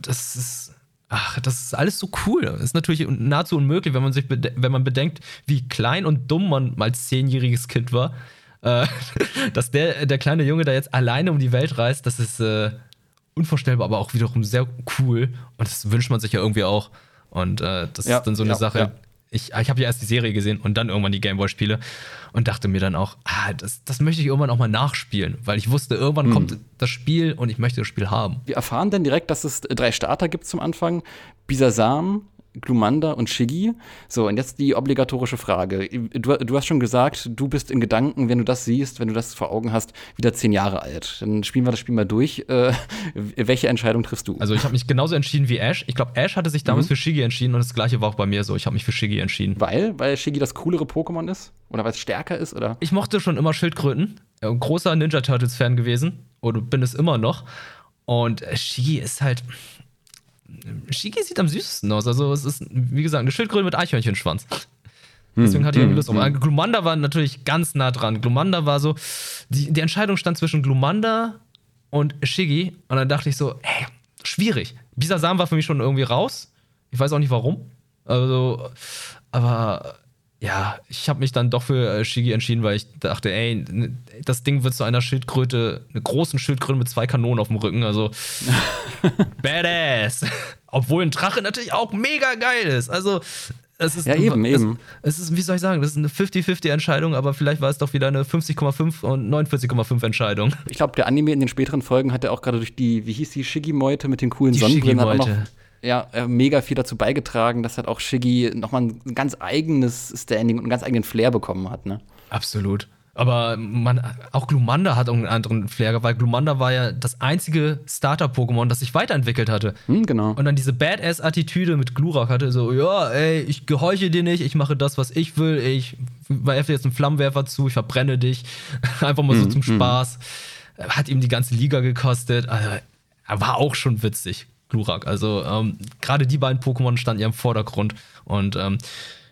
das ist. Ach, das ist alles so cool. Das ist natürlich nahezu unmöglich, wenn man sich wenn man bedenkt, wie klein und dumm man als zehnjähriges Kind war. Äh, dass der, der kleine Junge da jetzt alleine um die Welt reist, das ist äh, unvorstellbar, aber auch wiederum sehr cool. Und das wünscht man sich ja irgendwie auch. Und äh, das Ja, ist dann so eine ja, Sache. ja. Ich, ich habe ja erst die Serie gesehen und dann irgendwann die Gameboy-Spiele und dachte mir dann auch, ah, das, das möchte ich irgendwann auch mal nachspielen, weil ich wusste, irgendwann Mhm. kommt das Spiel und ich möchte das Spiel haben. Wir erfahren dann direkt, dass es drei Starter gibt zum Anfang. Bisasam, Glumanda und Shiggy. So, und jetzt die obligatorische Frage. Du, du hast schon gesagt, du bist in Gedanken, wenn du das siehst, wenn du das vor Augen hast, wieder zehn Jahre alt. Dann spielen wir das Spiel mal durch. Äh, welche Entscheidung triffst du? Also ich habe mich genauso entschieden wie Ash. Ich glaube, Ash hatte sich Mhm. damals für Shiggy entschieden und das gleiche war auch bei mir so. Ich habe mich für Shiggy entschieden. weil? Weil Shiggy das coolere Pokémon ist? Oder weil es stärker ist? Oder? Ich mochte schon immer Schildkröten. Äh, Großer Ninja Turtles-Fan gewesen. Oder bin es immer noch. Und äh, Shiggy ist halt. Shiggy sieht am süßesten aus. Also, es ist, wie gesagt, eine Schildkröte mit Eichhörnchenschwanz. Deswegen hatte ich irgendwie Lust auf. Äh, Glumanda war natürlich ganz nah dran. Glumanda war so. Die, die Entscheidung stand zwischen Glumanda und Shiggy. Und dann dachte ich so, ey, schwierig. Bisasam war für mich schon irgendwie raus. Ich weiß auch nicht warum. Also, aber ja, ich habe mich dann doch für äh, Shigi entschieden, weil ich dachte, ey, das Ding wird zu einer Schildkröte, einer großen Schildkröte mit zwei Kanonen auf dem Rücken. Also, badass. Obwohl ein Drache natürlich auch mega geil ist. Also, es ist. Ja, eben, es, eben. Es ist, wie soll ich sagen, das ist eine 50-50-Entscheidung, aber vielleicht war es doch wieder eine 50,5 und 49,5 Entscheidung. Ich glaube, der Anime in den späteren Folgen hat ja auch gerade durch die, wie hieß die, Shiggy-Meute mit den coolen Die Sonnenbrillen Shiggy-Meute. Ja, äh, mega viel dazu beigetragen, dass halt auch Shiggy nochmal ein ganz eigenes Standing und einen ganz eigenen Flair bekommen hat, ne? Absolut. Aber man, auch Glumanda hat einen anderen Flair, weil Glumanda war ja das einzige Starter-Pokémon, das sich weiterentwickelt hatte. Hm, genau. Und dann diese Badass-Attitüde mit Glurak hatte, so, ja, ey, ich gehorche dir nicht, ich mache das, was ich will, ich werfe jetzt einen Flammenwerfer zu, ich verbrenne dich. Einfach mal so zum Spaß. Hat ihm die ganze Liga gekostet. Also, er war auch schon witzig, Glurak. Also, ähm, gerade die beiden Pokémon standen ja im Vordergrund. Und ähm,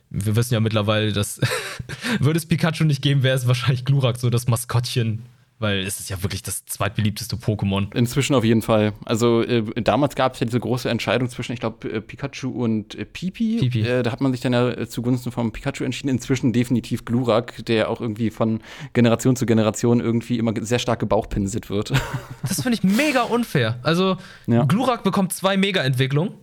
wir wissen ja mittlerweile, dass würde es Pikachu nicht geben, wäre es wahrscheinlich Glurak so das Maskottchen. Weil es ist ja wirklich das zweitbeliebteste Pokémon. Inzwischen auf jeden Fall. Also äh, damals gab es ja diese große Entscheidung zwischen, ich glaube, äh, Pikachu und äh, Pipi. Pipi. Äh, da hat man sich dann ja äh, zugunsten vom Pikachu entschieden. Inzwischen definitiv Glurak, der auch irgendwie von Generation zu Generation irgendwie immer sehr stark gebauchpinselt wird. Das finde ich mega unfair. Also, Ja. Glurak bekommt zwei Mega-Entwicklungen.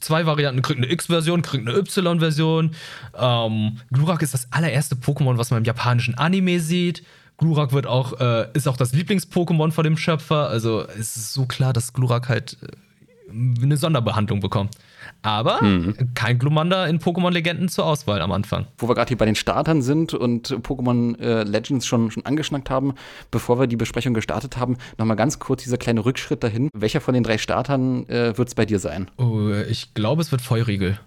Zwei Varianten, kriegt eine X-Version, kriegt eine Y-Version. Ähm, Glurak ist das allererste Pokémon, was man im japanischen Anime sieht. Glurak wird auch, äh, ist auch das Lieblings-Pokémon von dem Schöpfer. Also es ist so klar, dass Glurak halt äh, eine Sonderbehandlung bekommt. Aber Mhm. kein Glumanda in Pokémon-Legenden zur Auswahl am Anfang. Wo wir gerade hier bei den Startern sind und Pokémon äh, Legends schon, schon angeschnackt haben, bevor wir die Besprechung gestartet haben, nochmal ganz kurz dieser kleine Rückschritt dahin. Welcher von den drei Startern äh, wird es bei dir sein? Oh, ich glaube, es wird Feurigel.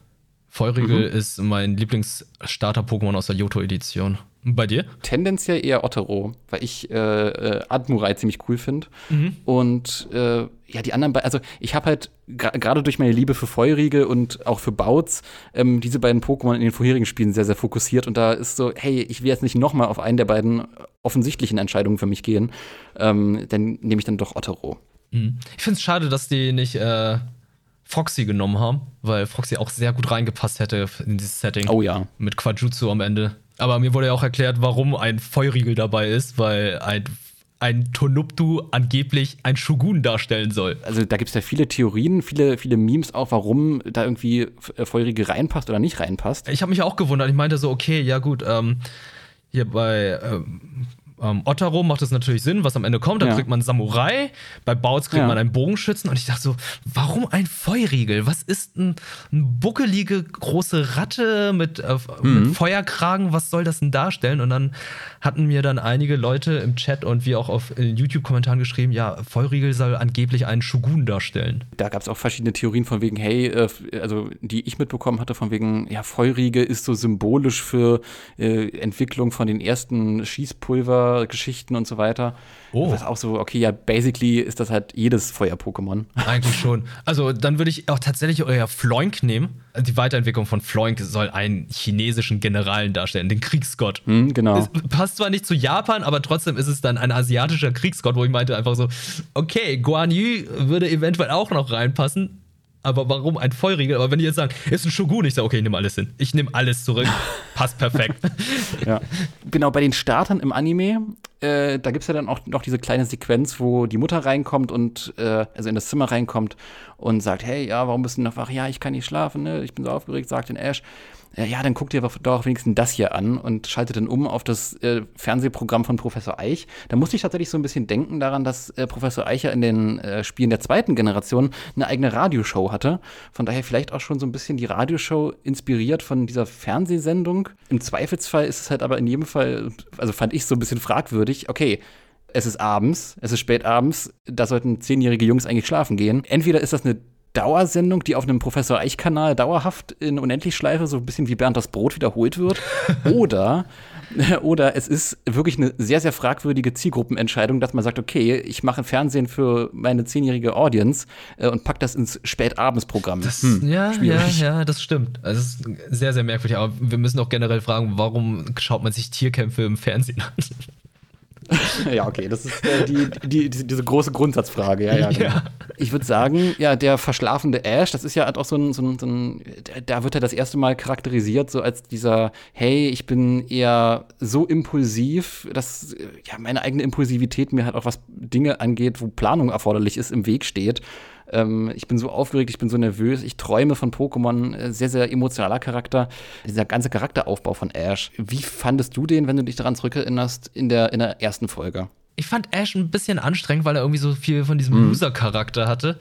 Feurigel Mhm. ist mein Lieblings-Starter-Pokémon aus der Johto-Edition. Bei dir? Tendenziell eher Ottero, weil ich äh, äh, Admurai ziemlich cool finde. Und äh, ja, die anderen beiden, also ich habe halt gra- gerade durch meine Liebe für Feurige und auch für Bouts ähm, diese beiden Pokémon in den vorherigen Spielen sehr, sehr fokussiert. Und da ist so, hey, ich will jetzt nicht noch mal auf einen der beiden offensichtlichen Entscheidungen für mich gehen. Ähm, dann nehme ich dann doch Ottero. Mhm. Ich finde es schade, dass die nicht äh, Foxy genommen haben, weil Foxy auch sehr gut reingepasst hätte in dieses Setting. Oh ja. Mit Quajutsu am Ende. Aber mir wurde ja auch erklärt, warum ein Feurigel dabei ist, weil ein, ein Tonuptu angeblich ein Shogun darstellen soll. Also da gibt es ja viele Theorien, viele, viele Memes auch, warum da irgendwie äh, Feurige reinpasst oder nicht reinpasst. Ich habe mich auch gewundert. Ich meinte so, okay, ja gut, ähm, hier bei ähm, ähm, Ottero macht es natürlich Sinn, was am Ende kommt. Da Ja. kriegt man Samurai, bei Bouts kriegt Ja. man einen Bogenschützen. Und ich dachte so, warum ein Feuriegel? Was ist ein, ein buckelige große Ratte mit, äh, Mhm. mit Feuerkragen? Was soll das denn darstellen? Und dann hatten mir dann einige Leute im Chat und wie auch auf YouTube-Kommentaren geschrieben, ja, Feuriegel soll angeblich einen Shogun darstellen. Da gab es auch verschiedene Theorien von wegen, hey, äh, also die ich mitbekommen hatte, von wegen, ja, Feurige ist so symbolisch für äh, Entwicklung von den ersten Schießpulver-Geschichten und so weiter. Oh. Was auch so, okay, ja, basically ist das halt jedes Feuer-Pokémon. Eigentlich schon. Also dann würde ich auch tatsächlich eher Floink nehmen. Die Weiterentwicklung von Floink soll einen chinesischen Generalen darstellen, den Kriegsgott. Hm, genau. Es passt zwar nicht zu Japan, aber trotzdem ist es dann ein asiatischer Kriegsgott, wo ich meinte einfach so, okay, Guan Yu würde eventuell auch noch reinpassen, aber warum ein Feuriegel? Aber wenn die jetzt sagen, ist ein Shogun, ich sage, okay, ich nehme alles hin. Ich nehme alles zurück. Passt perfekt. Ja. Genau, bei den Startern im Anime, äh, da gibt es ja dann auch noch diese kleine Sequenz, wo die Mutter reinkommt und, äh, also in das Zimmer reinkommt und sagt, hey, ja, warum bist du noch wach? Ja, ich kann nicht schlafen, ne? Ich bin so aufgeregt, sagt den Ash. Ja, dann guck dir doch wenigstens das hier an und schaltet dann um auf das äh, Fernsehprogramm von Professor Eich. Da musste ich tatsächlich so ein bisschen denken daran, dass äh, Professor Eicher in den äh, Spielen der zweiten Generation eine eigene Radioshow hatte. Von daher vielleicht auch schon so ein bisschen die Radioshow inspiriert von dieser Fernsehsendung. Im Zweifelsfall ist es halt aber in jedem Fall, also fand ich so ein bisschen fragwürdig, okay, es ist abends, es ist spät abends, da sollten zehnjährige Jungs eigentlich schlafen gehen. Entweder ist das eine Dauersendung, die auf einem Professor Eich-Kanal dauerhaft in Unendlichschleife so ein bisschen wie Bernd das Brot wiederholt wird. oder, oder es ist wirklich eine sehr, sehr fragwürdige Zielgruppenentscheidung, dass man sagt, okay, ich mache Fernsehen für meine zehnjährige Audience äh, und pack das ins Spätabendsprogramm. Das, Hm, ja, ja, ja, das stimmt. Also, es ist sehr, sehr merkwürdig. Aber wir müssen auch generell fragen, warum schaut man sich Tierkämpfe im Fernsehen an? Ja, okay, das ist äh, die, die, die, diese große Grundsatzfrage. Ja, ja, genau. Ja. Ich würde sagen, ja, der verschlafene Ash, das ist ja halt auch so ein, so ein, so ein da wird er das erste Mal charakterisiert, so als dieser, hey, ich bin eher so impulsiv, dass äh, ja meine eigene Impulsivität mir halt auch was Dinge angeht, wo Planung erforderlich ist, im Weg steht. Ähm, ich bin so aufgeregt, ich bin so nervös, ich träume von Pokémon, äh, sehr, sehr emotionaler Charakter. Dieser ganze Charakteraufbau von Ash. Wie fandest du den, wenn du dich daran zurückerinnerst, in der, in der ersten Folge? Ich fand Ash ein bisschen anstrengend, weil er irgendwie so viel von diesem Loser-Charakter hatte.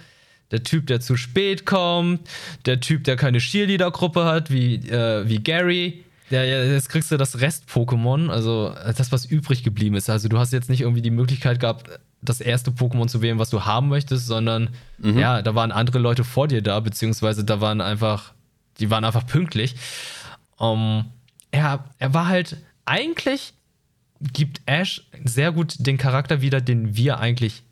Der Typ, der zu spät kommt, der Typ, der keine Cheerleader-Gruppe hat, wie, äh, wie Gary. Ja, ja, jetzt kriegst du das Rest-Pokémon, also das, was übrig geblieben ist. Also du hast jetzt nicht irgendwie die Möglichkeit gehabt, das erste Pokémon zu wählen, was du haben möchtest, sondern ja, da waren andere Leute vor dir da, beziehungsweise da waren einfach, die waren einfach pünktlich. Ähm, er, er war halt eigentlich gibt Ash sehr gut den Charakter wieder, den wir eigentlich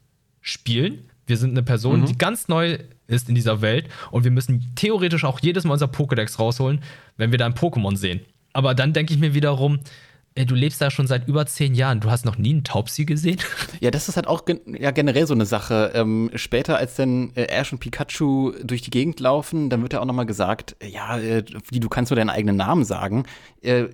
spielen. Wir sind eine Person, die ganz neu ist in dieser Welt und wir müssen theoretisch auch jedes Mal unser Pokédex rausholen, wenn wir da ein Pokémon sehen. Aber dann denke ich mir wiederum, du lebst da schon seit über zehn Jahren, du hast noch nie einen Taubsi gesehen? Ja, das ist halt auch gen ja, generell so eine Sache. Ähm, später, als dann äh, Ash und Pikachu durch die Gegend laufen, dann wird ja auch nochmal gesagt, äh, ja, äh, du kannst nur deinen eigenen Namen sagen. Äh, äh,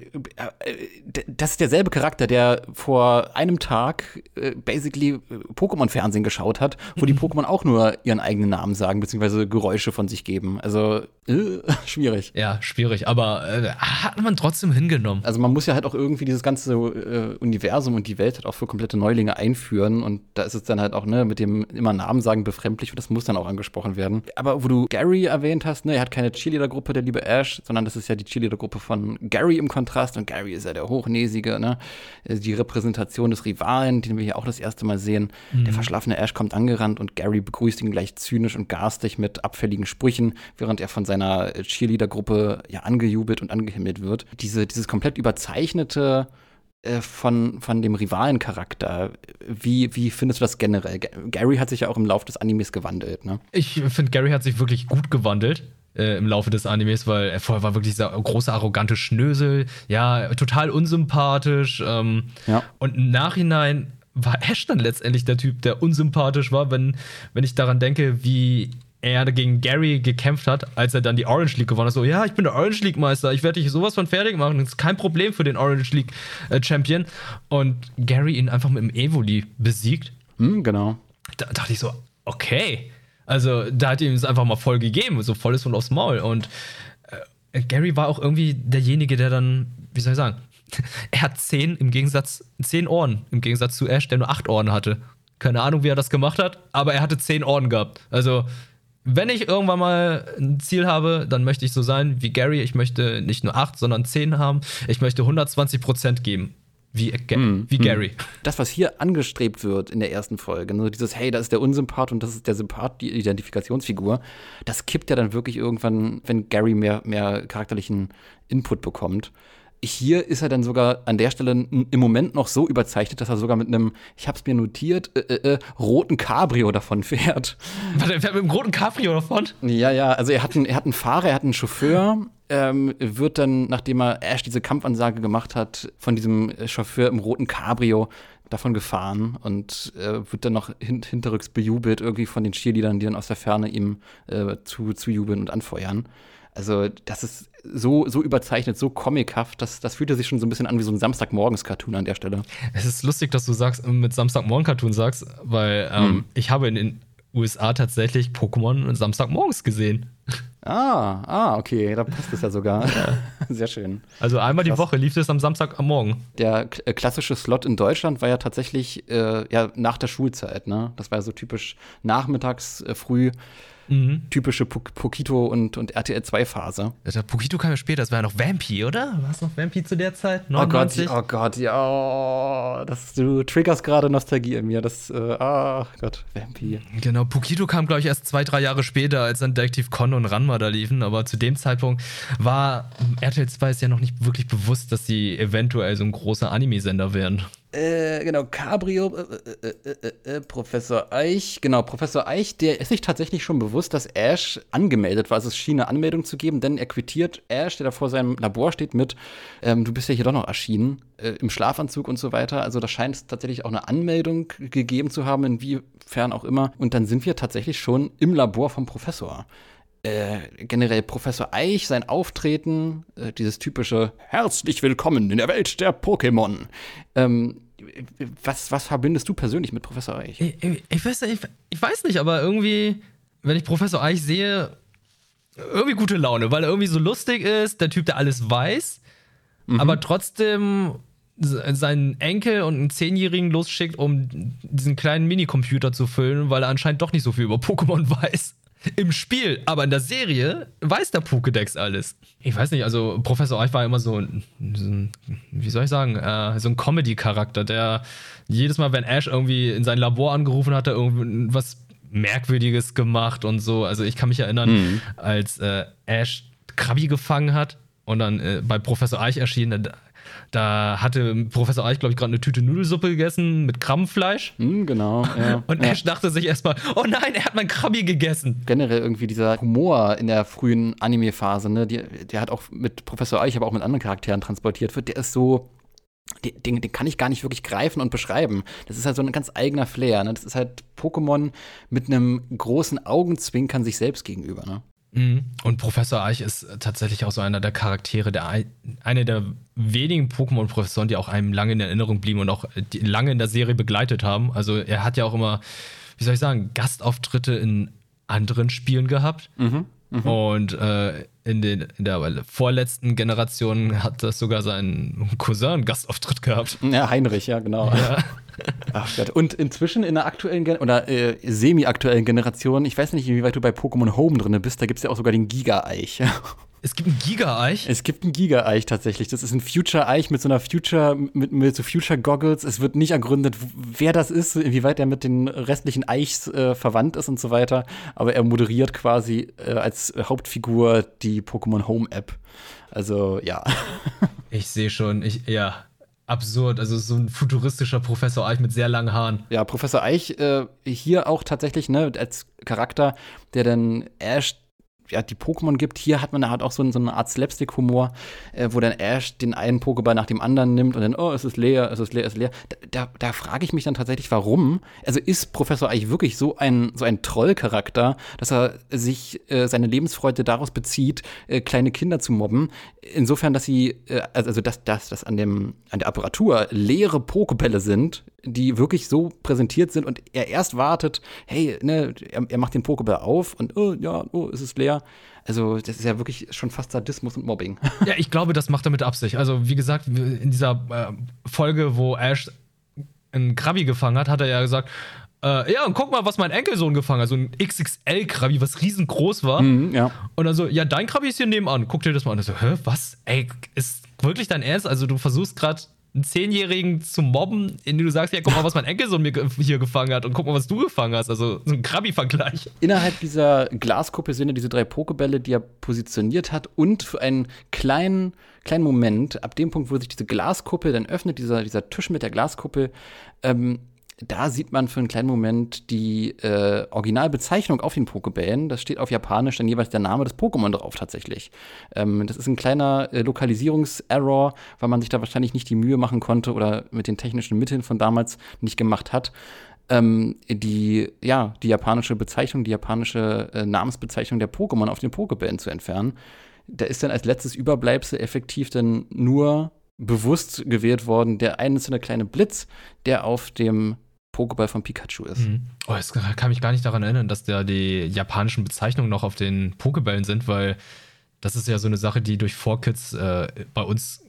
das ist derselbe Charakter, der vor einem Tag äh, basically äh, Pokémon-Fernsehen geschaut hat, wo die Pokémon auch nur ihren eigenen Namen sagen, beziehungsweise Geräusche von sich geben. Also, äh, schwierig. ja, schwierig, aber hat man trotzdem hingenommen. Also man muss ja halt auch irgendwie dieses ganze Universum und die Welt halt auch für komplette Neulinge einführen. Und da ist es dann halt auch, ne, mit dem immer Namen sagen befremdlich und das muss dann auch angesprochen werden. Aber wo du Gary erwähnt hast, ne, er hat keine Cheerleader-Gruppe, der liebe Ash, sondern das ist ja die Cheerleader-Gruppe von Gary im Kontrast und Gary ist ja der Hochnäsige, ne, äh, die Repräsentation des Rivalen, den wir hier auch das erste Mal sehen. Mhm. Der verschlafene Ash kommt angerannt und Gary begrüßt ihn gleich zynisch und garstig mit abfälligen Sprüchen, während er von seiner Cheerleader-Gruppe ja angejubelt und angehimmelt wird. Diese, dieses komplett überzeichnete äh, von, von dem Rivalencharakter. Wie, wie findest du das generell? Gary hat sich ja auch im Laufe des Animes gewandelt, ne? Ich finde, Gary hat sich wirklich gut gewandelt. Äh, im Laufe des Animes, weil er vorher war wirklich dieser große, arrogante Schnösel, ja, total unsympathisch. Ähm, ja. Und im Nachhinein war Ash dann letztendlich der Typ, der unsympathisch war, wenn, wenn ich daran denke, wie er gegen Gary gekämpft hat, als er dann die Orange League gewonnen hat. So, ja, ich bin der Orange League Meister, ich werde dich sowas von fertig machen. Das ist kein Problem für den Orange League äh, Champion. Und Gary ihn einfach mit dem Evoli besiegt. Mhm, genau. Da dachte ich so, okay. Also, da hat ihm es einfach mal voll gegeben, so volles und aufs Maul. Und äh, Gary war auch irgendwie derjenige, der dann, wie soll ich sagen, er hat zehn im Gegensatz, zehn Ohren, im Gegensatz zu Ash, der nur acht Ohren hatte. Keine Ahnung, wie er das gemacht hat, aber er hatte zehn Ohren gehabt. Also, wenn ich irgendwann mal ein Ziel habe, dann möchte ich so sein wie Gary. Ich möchte nicht nur 8, sondern 10 haben. Ich möchte 120 Prozent geben. Wie, mm, wie Gary. Das, was hier angestrebt wird in der ersten Folge, ne, dieses, hey, das ist der Unsympath und das ist der Sympath, die Identifikationsfigur, das kippt ja dann wirklich irgendwann, wenn Gary mehr, mehr charakterlichen Input bekommt hier ist er dann sogar an der Stelle im Moment noch so überzeichnet, dass er sogar mit einem, ich hab's mir notiert, äh, äh, äh roten Cabrio davon fährt. Warte, er fährt mit einem roten Cabrio davon? Ja, ja, also er hat einen, er hat einen Fahrer, er hat einen Chauffeur, ähm, wird dann, nachdem er Ash diese Kampfansage gemacht hat, von diesem Chauffeur im roten Cabrio davon gefahren und äh, wird dann noch hin hinterrücks bejubelt, irgendwie von den Cheerleadern, die dann aus der Ferne ihm äh, zu, zu jubeln und anfeuern. Also, das ist so, so überzeichnet, so comichaft, das, das fühlte sich schon so ein bisschen an wie so ein Samstagmorgens-Cartoon an der Stelle. Es ist lustig, dass du sagst, mit Samstagmorgen-Cartoon sagst, weil ähm, hm. ich habe in den USA tatsächlich Pokémon Samstagmorgens gesehen. Ah, ah, okay, da passt es ja sogar. Sehr schön. Also einmal Krass. die Woche lief es am Samstagmorgen. Der äh, klassische Slot in Deutschland war ja tatsächlich äh, ja, nach der Schulzeit, ne? Das war ja so typisch nachmittags äh, früh Mhm. Typische Pokito und, und RTL 2 Phase. Der Pokito kam ja später, das war ja noch Vampy, oder? War es noch Vampy zu der Zeit? 99? Oh Gott, oh Gott, ja. Das, du triggerst gerade Nostalgie in mir. Das, äh, ah Gott, Vampy. Genau, Pokito kam, glaube ich, erst zwei, drei Jahre später, als dann Detective Con und Ranma da liefen. Aber zu dem Zeitpunkt war RTL 2 ist ja noch nicht wirklich bewusst, dass sie eventuell so ein großer Anime-Sender wären. Äh, genau, Cabrio, äh, äh, Professor Eich, genau, Professor Eich, der ist sich tatsächlich schon bewusst, dass Ash angemeldet war. Also es schien eine Anmeldung zu geben, denn er quittiert Ash, der da vor seinem Labor steht, mit, ähm, du bist ja hier doch noch erschienen, im Schlafanzug und so weiter. Also da scheint es tatsächlich auch eine Anmeldung gegeben zu haben, inwiefern auch immer. Und dann sind wir tatsächlich schon im Labor vom Professor. Äh, generell Professor Eich, sein Auftreten, äh, dieses typische Herzlich willkommen in der Welt der Pokémon. Ähm, was, was verbindest du persönlich mit Professor Eich? Ich, ich, ich, weiß, ich, ich weiß nicht, aber irgendwie, wenn ich Professor Eich sehe, irgendwie gute Laune, weil er irgendwie so lustig ist, der Typ, der alles weiß, mhm. aber trotzdem seinen Enkel und einen Zehnjährigen losschickt, um diesen kleinen Minicomputer zu füllen, weil er anscheinend doch nicht so viel über Pokémon weiß im Spiel, aber in der Serie weiß der Pokédex alles. Ich weiß nicht, also Professor Eich war immer so ein, so ein wie soll ich sagen, äh, so ein Comedy-Charakter, der jedes Mal, wenn Ash irgendwie in sein Labor angerufen hatte, irgendwas Merkwürdiges gemacht und so. Also ich kann mich erinnern, mhm. als äh, Ash Krabi gefangen hat und dann äh, bei Professor Eich erschien, da hatte Professor Eich, glaube ich, gerade eine Tüte Nudelsuppe gegessen mit Krabbenfleisch. Mm, genau. Ja, und Ash dachte sich erstmal, oh nein, er hat mein Krabbi gegessen. Generell irgendwie dieser Humor in der frühen Anime-Phase, ne, die, der hat auch mit Professor Eich, aber auch mit anderen Charakteren transportiert wird, der ist so den, den, kann ich gar nicht wirklich greifen und beschreiben. Das ist halt so ein ganz eigener Flair. Ne? Das ist halt Pokémon mit einem großen Augenzwinkern sich selbst gegenüber. Ne? Mhm. Und Professor Eich ist tatsächlich auch so einer der Charaktere, der eine der wenigen Pokémon-Professoren, die auch einem lange in Erinnerung blieben und auch lange in der Serie begleitet haben. Also er hat ja auch immer, wie soll ich sagen, Gastauftritte in anderen Spielen gehabt. Mhm. Mhm. Und äh, in, den, in der vorletzten Generation hat das sogar sein Cousin Gastauftritt gehabt. Ja, Heinrich, ja, genau. Ja. Ach Gott. Und inzwischen in der aktuellen Gen oder äh, semi-aktuellen Generation, ich weiß nicht, inwieweit du bei Pokémon Home drin bist, da gibt es ja auch sogar den Giga-Eich. Es gibt einen Giga-Eich? Es gibt einen Giga-Eich tatsächlich. Das ist ein Future-Eich mit so einer Future, mit, mit so Future-Goggles. Es wird nicht ergründet, wer das ist, inwieweit er mit den restlichen Eichs äh, verwandt ist und so weiter. Aber er moderiert quasi äh, als Hauptfigur die Pokémon Home-App. Also, ja. Ich sehe schon, ich, ja, absurd. Also so ein futuristischer Professor Eich mit sehr langen Haaren. Ja, Professor Eich äh, hier auch tatsächlich, ne, als Charakter, der dann Ash ja, die Pokémon gibt. Hier hat man halt auch so, so eine Art Slapstick-Humor, äh, wo dann Ash den einen Pokéball nach dem anderen nimmt und dann, oh, es ist leer, es ist leer, es ist leer. Da, da, da frage ich mich dann tatsächlich, warum? Also ist Professor eigentlich wirklich so ein, so ein Trollcharakter, dass er sich äh, seine Lebensfreude daraus bezieht, äh, kleine Kinder zu mobben? Insofern, dass sie, äh, also dass, dass, dass an, an der Apparatur leere Pokébälle sind, die wirklich so präsentiert sind und er erst wartet, hey, ne, er, er macht den Pokéball auf und oh, ja, oh, es ist leer. Also, das ist ja wirklich schon fast Sadismus und Mobbing. Ja, ich glaube, das macht er mit Absicht. Also, wie gesagt, in dieser äh, Folge, wo Ash einen Krabi gefangen hat, hat er ja gesagt, äh, ja, und guck mal, was mein Enkelsohn gefangen hat. So ein XXL-Krabi, was riesengroß war. Mhm, ja. Und dann so, ja, dein Krabi ist hier nebenan. Guck dir das mal an. Und so, hä, was? Ey, ist wirklich dein Ernst? Also, du versuchst gerade einen Zehnjährigen zu mobben, in dem du sagst, ja, guck mal, was mein Enkelsohn mir hier gefangen hat und guck mal, was du gefangen hast. Also so ein Krabi-Vergleich. Innerhalb dieser Glaskuppe sind ja diese drei Pokebälle, die er positioniert hat und für einen kleinen, kleinen Moment, ab dem Punkt, wo sich diese Glaskuppe dann öffnet, dieser, dieser Tisch mit der Glaskuppe, ähm, da sieht man für einen kleinen Moment die äh, Originalbezeichnung auf den Pokebällen. Das steht auf Japanisch dann jeweils der Name des Pokémon drauf tatsächlich. Ähm, das ist ein kleiner äh, Lokalisierungserror, weil man sich da wahrscheinlich nicht die Mühe machen konnte oder mit den technischen Mitteln von damals nicht gemacht hat. Ähm, die, ja, die japanische Bezeichnung, die japanische äh, Namensbezeichnung der Pokémon auf den Pokebällen zu entfernen. Da ist dann als letztes Überbleibsel effektiv dann nur bewusst gewählt worden, der einzelne kleine Blitz, der auf dem Pokéball von Pikachu ist. Mhm. Oh, jetzt kann mich gar nicht daran erinnern, dass da die japanischen Bezeichnungen noch auf den Pokébällen sind, weil das ist ja so eine Sache, die durch 4Kids äh, bei uns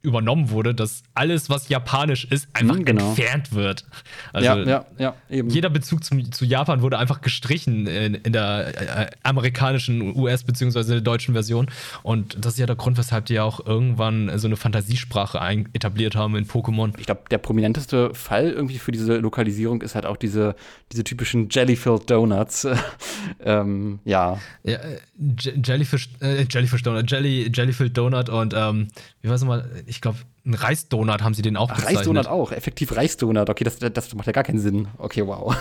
übernommen wurde, dass alles, was japanisch ist, einfach mhm, genau. entfernt wird. Also ja, ja, ja, eben. Jeder Bezug zum, zu Japan wurde einfach gestrichen in, in der äh, amerikanischen US- bzw. der deutschen Version. Und das ist ja der Grund, weshalb die ja auch irgendwann so eine Fantasiesprache ein, etabliert haben in Pokémon. Ich glaube, der prominenteste Fall irgendwie für diese Lokalisierung ist halt auch diese, diese typischen Jellyfilled Donuts. ähm, ja. ja äh, Jellyfish, äh, Jellyfish Donut, Jelly, Jellyfilled Donut und ähm, wie war es nochmal? Ich glaube, ein Reisdonut haben sie den auch bezeichnet. Reisdonut auch, effektiv Reisdonut. Okay, das, das macht ja gar keinen Sinn. Okay, wow.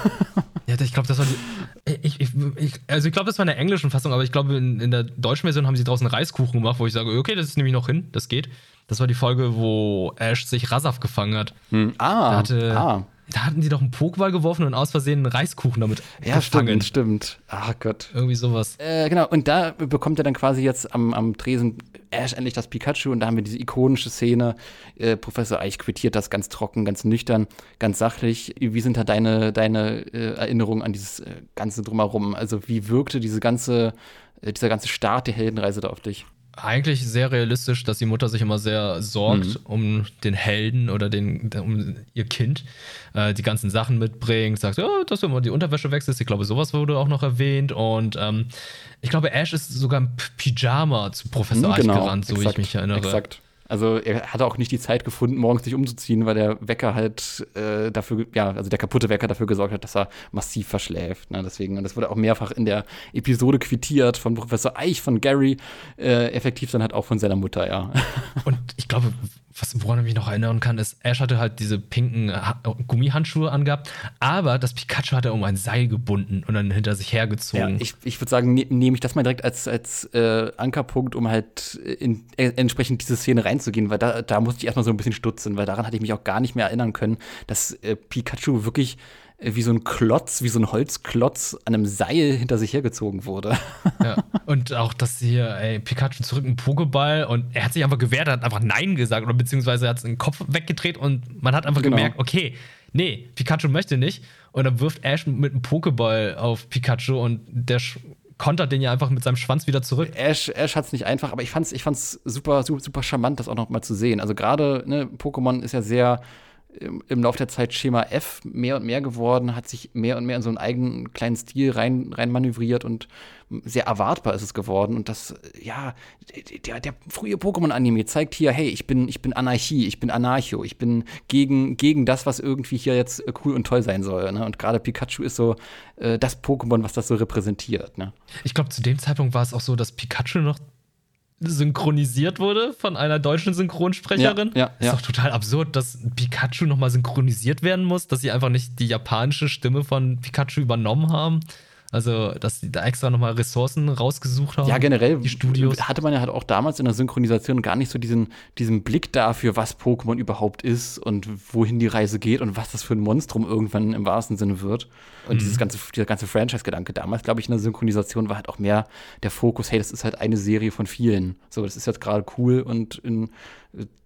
ja, ich glaube, das war die, ich, ich, ich, also ich glaube, das war in der englischen Fassung, aber ich glaube, in, in, der deutschen Version haben sie draußen Reiskuchen gemacht, wo ich sage, okay, das ist nämlich noch hin, das geht. Das war die Folge, wo Ash sich Rasaf gefangen hat. Hm. Ah, hatte, ah. Da hatten die doch einen Pokéball geworfen und aus Versehen einen Reiskuchen damit ja, gefangen. stimmt, stimmt. Ach Gott. Irgendwie sowas. Äh, genau, und da bekommt er dann quasi jetzt am, am Tresen Ash endlich das Pikachu und da haben wir diese ikonische Szene. Äh, Professor Eich quittiert das ganz trocken, ganz nüchtern, ganz sachlich. Wie sind da deine, deine äh, Erinnerungen an dieses äh, Ganze drumherum? Also, wie wirkte diese ganze, äh, dieser ganze Start der Heldenreise da auf dich? Eigentlich sehr realistisch, dass die Mutter sich immer sehr sorgt mhm. um den Helden oder den, um ihr Kind, äh, die ganzen Sachen mitbringt, sagt, oh, dass du immer die Unterwäsche wechselst. Ich glaube, sowas wurde auch noch erwähnt. Und ähm, ich glaube, Ash ist sogar im Pyjama zu Professor mhm, genau, gerannt, so exakt, wie ich mich erinnere. Exakt. Also er hatte auch nicht die Zeit gefunden, morgens sich umzuziehen, weil der Wecker halt äh, dafür, ja, also der kaputte Wecker dafür gesorgt hat, dass er massiv verschläft. Ne? Deswegen, und das wurde auch mehrfach in der Episode quittiert von Professor Eich, von Gary, äh, effektiv dann halt auch von seiner Mutter, ja. Und ich glaube, was, woran ich mich noch erinnern kann, ist, Ash hatte halt diese pinken ha Gummihandschuhe angehabt, aber das Pikachu hat er um ein Seil gebunden und dann hinter sich hergezogen. Ja, ich, ich würde sagen, ne, nehme ich das mal direkt als, als äh, Ankerpunkt, um halt in, äh, entsprechend diese Szene reinzugehen, weil da, da musste ich erstmal so ein bisschen stutzen, weil daran hatte ich mich auch gar nicht mehr erinnern können, dass äh, Pikachu wirklich äh, wie so ein Klotz, wie so ein Holzklotz an einem Seil hinter sich hergezogen wurde. Ja. Und auch, dass hier, ey, Pikachu zurück im Pokéball und er hat sich einfach gewehrt, hat einfach Nein gesagt oder beziehungsweise er hat den Kopf weggedreht und man hat einfach genau. gemerkt, okay, nee, Pikachu möchte nicht. Und dann wirft Ash mit einem Pokéball auf Pikachu und der kontert den ja einfach mit seinem Schwanz wieder zurück. Ash, Ash hat es nicht einfach, aber ich fand's, ich fand's super, super, super charmant, das auch noch mal zu sehen. Also gerade, ne, Pokémon ist ja sehr im, im Laufe der Zeit Schema F mehr und mehr geworden, hat sich mehr und mehr in so einen eigenen kleinen Stil rein, rein manövriert und sehr erwartbar ist es geworden. Und das, ja, der, der frühe Pokémon-Anime zeigt hier, hey, ich bin, ich bin Anarchie, ich bin Anarcho, ich bin gegen, gegen das, was irgendwie hier jetzt cool und toll sein soll. Ne? Und gerade Pikachu ist so äh, das Pokémon, was das so repräsentiert. Ne? Ich glaube, zu dem Zeitpunkt war es auch so, dass Pikachu noch synchronisiert wurde von einer deutschen Synchronsprecherin. Ja, ja, ist ja. doch total absurd, dass Pikachu nochmal synchronisiert werden muss, dass sie einfach nicht die japanische Stimme von Pikachu übernommen haben. Also, dass sie da extra nochmal Ressourcen rausgesucht haben. Ja, generell die Studios. hatte man ja halt auch damals in der Synchronisation gar nicht so diesen, diesen Blick dafür, was Pokémon überhaupt ist und wohin die Reise geht und was das für ein Monstrum irgendwann im wahrsten Sinne wird. Und Mhm. dieses ganze, dieser ganze Franchise-Gedanke damals, glaube ich, in der Synchronisation war halt auch mehr der Fokus, hey, das ist halt eine Serie von vielen. So, das ist jetzt gerade cool und in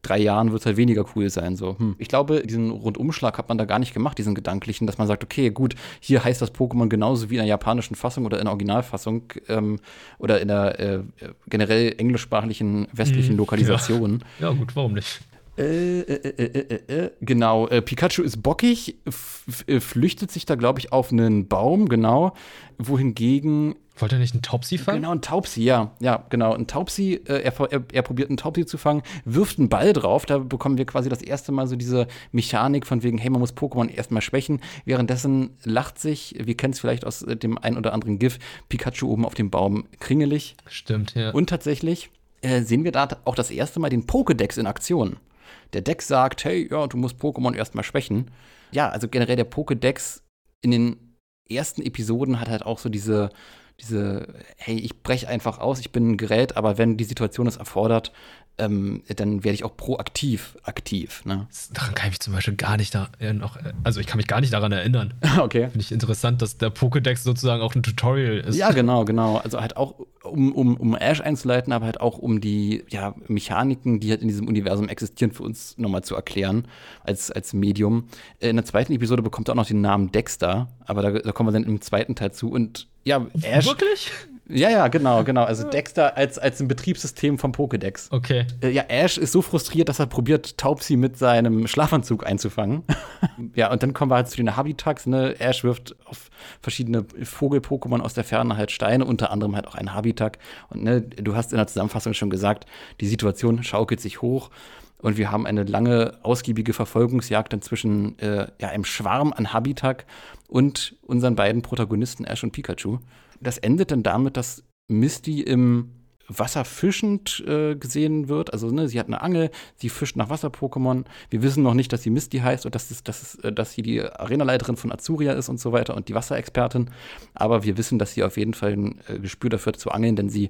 drei Jahren wird es halt weniger cool sein. So. Hm. Ich glaube, diesen Rundumschlag hat man da gar nicht gemacht, diesen gedanklichen, dass man sagt, okay, gut, hier heißt das Pokémon genauso wie in der japanischen Fassung oder in der Originalfassung ähm, oder in der äh, generell englischsprachlichen westlichen Mhm, Lokalisation. Ja, gut, warum nicht? Äh, äh, äh, äh, äh, äh, genau, Pikachu ist bockig, flüchtet sich da, glaube ich, auf einen Baum, genau. Wohingegen Wollte er nicht einen Topsy fangen? Genau, ein Taubsi, ja. Ja, genau. Ein Taubsi, er, er, er probiert einen Taubsi zu fangen, wirft einen Ball drauf. Da bekommen wir quasi das erste Mal so diese Mechanik von wegen, hey, man muss Pokémon erstmal schwächen. Währenddessen lacht sich, wir kennen es vielleicht aus dem ein oder anderen GIF, Pikachu oben auf dem Baum kringelig. Stimmt, ja. Und tatsächlich sehen wir da auch das erste Mal den Pokédex in Aktion. Der Dex sagt, hey, ja, du musst Pokémon erstmal schwächen. Ja, also generell der Pokédex in den ersten Episoden hat halt auch so diese, diese, hey, ich breche einfach aus, ich bin ein Gerät, aber wenn die Situation es erfordert, ähm, dann werde ich auch proaktiv aktiv. Ne? Daran kann ich mich zum Beispiel gar nicht da äh, noch, äh, also ich kann mich gar nicht daran erinnern. okay. Finde ich interessant, dass der Pokédex sozusagen auch ein Tutorial ist. Ja, genau, genau. Also halt auch, um, um, um Ash einzuleiten, aber halt auch um die ja, Mechaniken, die halt in diesem Universum existieren, für uns nochmal zu erklären als, als Medium. Äh, In der zweiten Episode bekommt er auch noch den Namen Dexter, aber da, da kommen wir dann im zweiten Teil zu. Und ja, Ash. Wirklich? Ja, ja, genau, genau. Also Dexter als, als ein Betriebssystem vom Pokédex. Okay. Äh, Ja, Ash ist so frustriert, dass er probiert, Taubsi mit seinem Schlafanzug einzufangen. ja, und dann kommen wir halt zu den Habitags. Ne? Ash wirft auf verschiedene Vogel-Pokémon aus der Ferne halt Steine, unter anderem halt auch ein Habitag. Und ne, du hast in der Zusammenfassung schon gesagt, die Situation schaukelt sich hoch. Und wir haben eine lange, ausgiebige Verfolgungsjagd dann zwischen äh, ja, einem Schwarm an Habitag und unseren beiden Protagonisten Ash und Pikachu. Das endet dann damit, dass Misty im Wasser fischend äh, gesehen wird. Also ne, sie hat eine Angel, sie fischt nach Wasser-Pokémon. Wir wissen noch nicht, dass sie Misty heißt und dass, es, dass, äh, dass sie die Arenaleiterin von Azuria ist und so weiter und die Wasserexpertin. Aber wir wissen, dass sie auf jeden Fall ein äh, Gespür dafür hat zu angeln, denn sie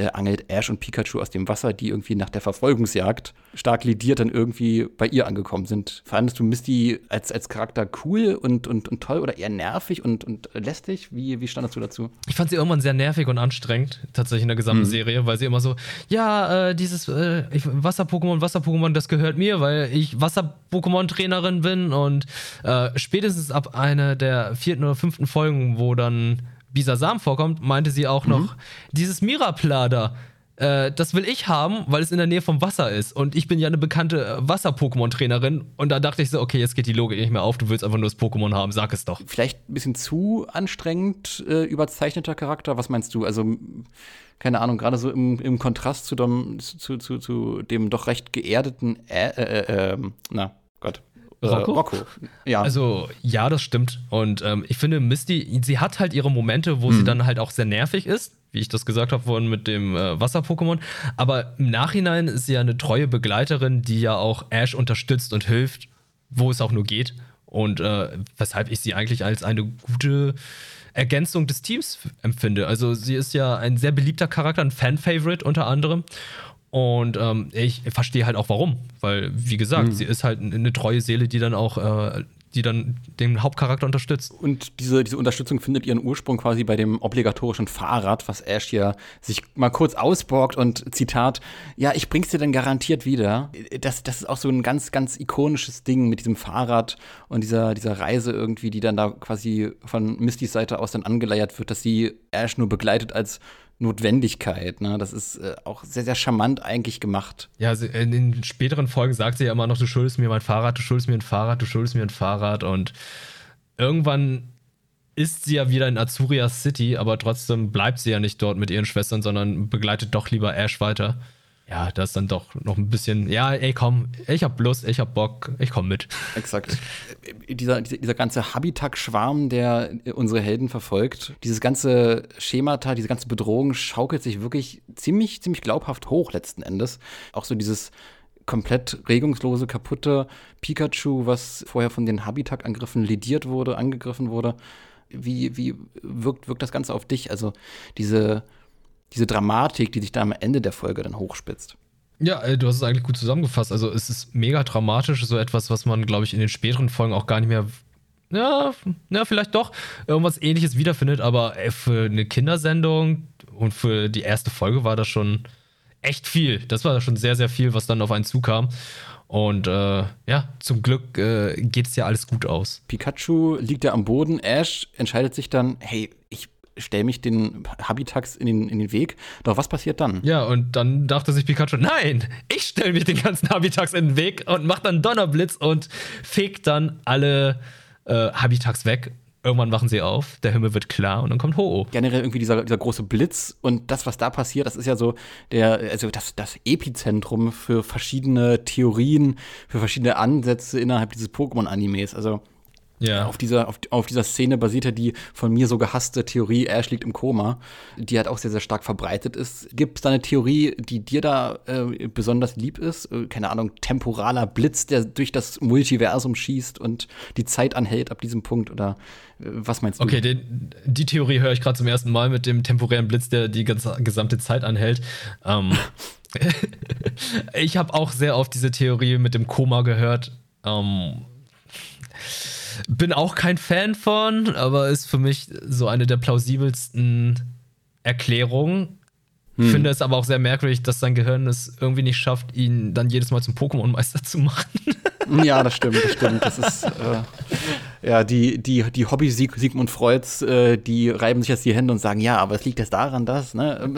äh, angelt Ash und Pikachu aus dem Wasser, die irgendwie nach der Verfolgungsjagd stark lidiert dann irgendwie bei ihr angekommen sind. Fandest du Misty als, als Charakter cool und, und, und toll oder eher nervig und, und lästig? Wie, wie standest du dazu? Ich fand sie irgendwann sehr nervig und anstrengend, tatsächlich in der gesamten Serie, weil sie immer so, ja, äh, dieses äh, Wasser-Pokémon, Wasser-Pokémon, das gehört mir, weil ich Wasser-Pokémon-Trainerin bin und äh, spätestens ab einer der vierten oder fünften Folgen, wo dann Bisasam vorkommt, meinte sie auch noch, dieses Miraplada, äh, das will ich haben, weil es in der Nähe vom Wasser ist. Und ich bin ja eine bekannte äh, Wasser-Pokémon-Trainerin. Und da dachte ich so, okay, jetzt geht die Logik nicht mehr auf, du willst einfach nur das Pokémon haben, sag es doch. vielleicht ein bisschen zu anstrengend äh, überzeichneter Charakter. Was meinst du? Also, keine Ahnung, gerade so im, im Kontrast zu dem, zu, zu, zu dem doch recht geerdeten, äh, äh, äh, na Gott. Äh, Rocco? Rocco. Ja. Also, ja, das stimmt. Und ähm, ich finde, Misty, sie hat halt ihre Momente, wo sie dann halt auch sehr nervig ist, wie ich das gesagt habe vorhin mit dem äh, Wasser-Pokémon. Aber im Nachhinein ist sie ja eine treue Begleiterin, die ja auch Ash unterstützt und hilft, wo es auch nur geht. Und äh, weshalb ich sie eigentlich als eine gute Ergänzung des Teams empfinde. Also, sie ist ja ein sehr beliebter Charakter, ein Fan-Favorite unter anderem. Und ähm, ich verstehe halt auch warum. Weil, wie gesagt, sie ist halt eine treue Seele, die dann auch äh, die dann den Hauptcharakter unterstützt. Und diese, diese Unterstützung findet ihren Ursprung quasi bei dem obligatorischen Fahrrad, was Ash hier sich mal kurz ausborgt und Zitat, ja, ich bring's dir dann garantiert wieder. Das, das ist auch so ein ganz, ganz ikonisches Ding mit diesem Fahrrad und dieser, dieser Reise irgendwie, die dann da quasi von Mistys Seite aus dann angeleiert wird, dass sie Ash nur begleitet als Notwendigkeit. Ne? Das ist äh, auch sehr, sehr charmant eigentlich gemacht. Ja, in den späteren Folgen sagt sie ja immer noch, du schuldest mir mein Fahrrad, du schuldest mir ein Fahrrad, du schuldest mir ein Fahrrad. Und irgendwann ist sie ja wieder in Azuria City, aber trotzdem bleibt sie ja nicht dort mit ihren Schwestern, sondern begleitet doch lieber Ash weiter ja, das ist dann doch noch ein bisschen, ja, ey, komm, ich hab Lust, ich hab Bock, ich komm mit. Exakt. dieser, dieser ganze Habitak-Schwarm, der unsere Helden verfolgt, dieses ganze Schemata, diese ganze Bedrohung schaukelt sich wirklich ziemlich, ziemlich glaubhaft hoch letzten Endes. Auch so dieses komplett regungslose, kaputte Pikachu, was vorher von den Habitak-Angriffen lediert wurde, angegriffen wurde. Wie, wie wirkt, wirkt das Ganze auf dich? Also diese diese Dramatik, die sich da am Ende der Folge dann hochspitzt. Ja, äh, du hast es eigentlich gut zusammengefasst. Also es ist mega dramatisch, so etwas, was man, glaube ich, in den späteren Folgen auch gar nicht mehr, ja, ja vielleicht doch, irgendwas ähnliches wiederfindet, aber ey, für eine Kindersendung und für die erste Folge war das schon echt viel. Das war schon sehr, sehr viel, was dann auf einen zukam. Und äh, ja, zum Glück äh, geht es ja alles gut aus. Pikachu liegt ja am Boden. Ash entscheidet sich dann, hey, ich stelle mich den Habitax in den, in den Weg. Doch was passiert dann? Ja, und dann dachte sich Pikachu, nein, ich stelle mich den ganzen Habitax in den Weg und mache dann Donnerblitz und fegt dann alle äh, Habitax weg. Irgendwann wachen sie auf, der Himmel wird klar und dann kommt Ho-Oh. Generell irgendwie dieser, dieser große Blitz und das, was da passiert, das ist ja so der, also das, das Epizentrum für verschiedene Theorien, für verschiedene Ansätze innerhalb dieses Pokémon-Animes. Also ja. Auf, dieser, auf, auf, dieser Szene basiert ja die von mir so gehasste Theorie, Ash liegt im Koma, die halt auch sehr, sehr stark verbreitet ist. Gibt es da eine Theorie, die dir da äh, besonders lieb ist? Äh, keine Ahnung, temporaler Blitz, der durch das Multiversum schießt und die Zeit anhält ab diesem Punkt? Oder äh, was meinst du? Okay, den, die Theorie höre ich gerade zum ersten Mal mit dem temporären Blitz, der die ganze, gesamte Zeit anhält. Ähm, ich habe auch sehr oft diese Theorie mit dem Koma gehört. Ähm, bin auch kein Fan von, aber ist für mich so eine der plausibelsten Erklärungen. Hm. Finde es aber auch sehr merkwürdig, dass sein Gehirn es irgendwie nicht schafft, ihn dann jedes Mal zum Pokémon-Meister zu machen. Ja, das stimmt, das stimmt. Das ist, äh, ja, die, die, die Hobby -Sieg Sigmund Freuds, äh, die reiben sich jetzt die Hände und sagen, ja, aber es liegt jetzt daran, dass, ne,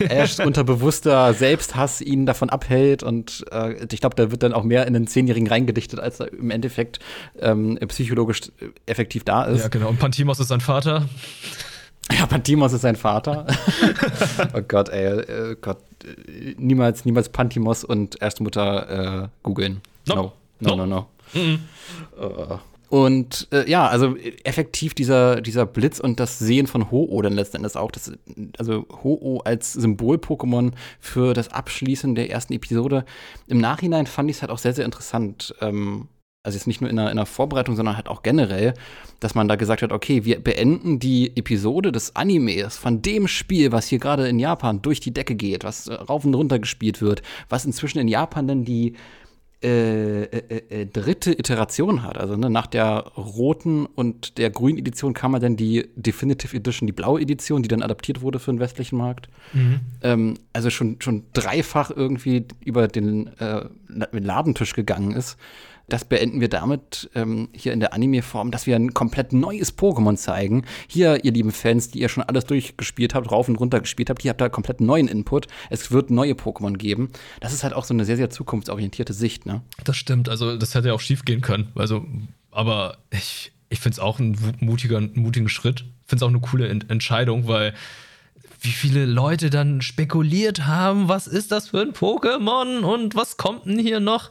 Ash unterbewusster Selbsthass ihn davon abhält und äh, ich glaube, da wird dann auch mehr in den Zehnjährigen reingedichtet, als er im Endeffekt ähm, psychologisch effektiv da ist. Ja, genau. Und Pantimos ist sein Vater. Ja, Pantimos ist sein Vater. oh Gott, ey, äh, Gott, niemals, niemals Pantimos und Erstmutter äh, googeln. No. No, no, no. no. Mm -mm. Und äh, ja, also effektiv dieser, dieser Blitz und das Sehen von Ho-Oh dann letzten Endes auch. Das, also Ho-Oh als Symbol-Pokémon für das Abschließen der ersten Episode. Im Nachhinein fand ich es halt auch sehr, sehr interessant. Ähm, also jetzt nicht nur in der, in der Vorbereitung, sondern halt auch generell, dass man da gesagt hat, okay, wir beenden die Episode des Animes von dem Spiel, was hier gerade in Japan durch die Decke geht, was rauf und runter gespielt wird, was inzwischen in Japan dann die äh, äh, äh, dritte Iteration hat. Also ne, nach der roten und der grünen Edition kam dann die Definitive Edition, die blaue Edition, die dann adaptiert wurde für den westlichen Markt. Mhm. Ähm, also schon, schon dreifach irgendwie über den äh, Ladentisch gegangen ist das beenden wir damit ähm, hier in der Anime-Form, dass wir ein komplett neues Pokémon zeigen. Hier, ihr lieben Fans, die ihr schon alles durchgespielt habt, rauf und runter gespielt habt, ihr habt da komplett neuen Input. Es wird neue Pokémon geben. Das ist halt auch so eine sehr, sehr zukunftsorientierte Sicht, ne? Das stimmt. Also, das hätte ja auch schief gehen können. Also, aber ich, ich finde es auch einen mutiger, mutigen Schritt. Ich finde es auch eine coole Ent Entscheidung, weil wie viele Leute dann spekuliert haben, was ist das für ein Pokémon und was kommt denn hier noch?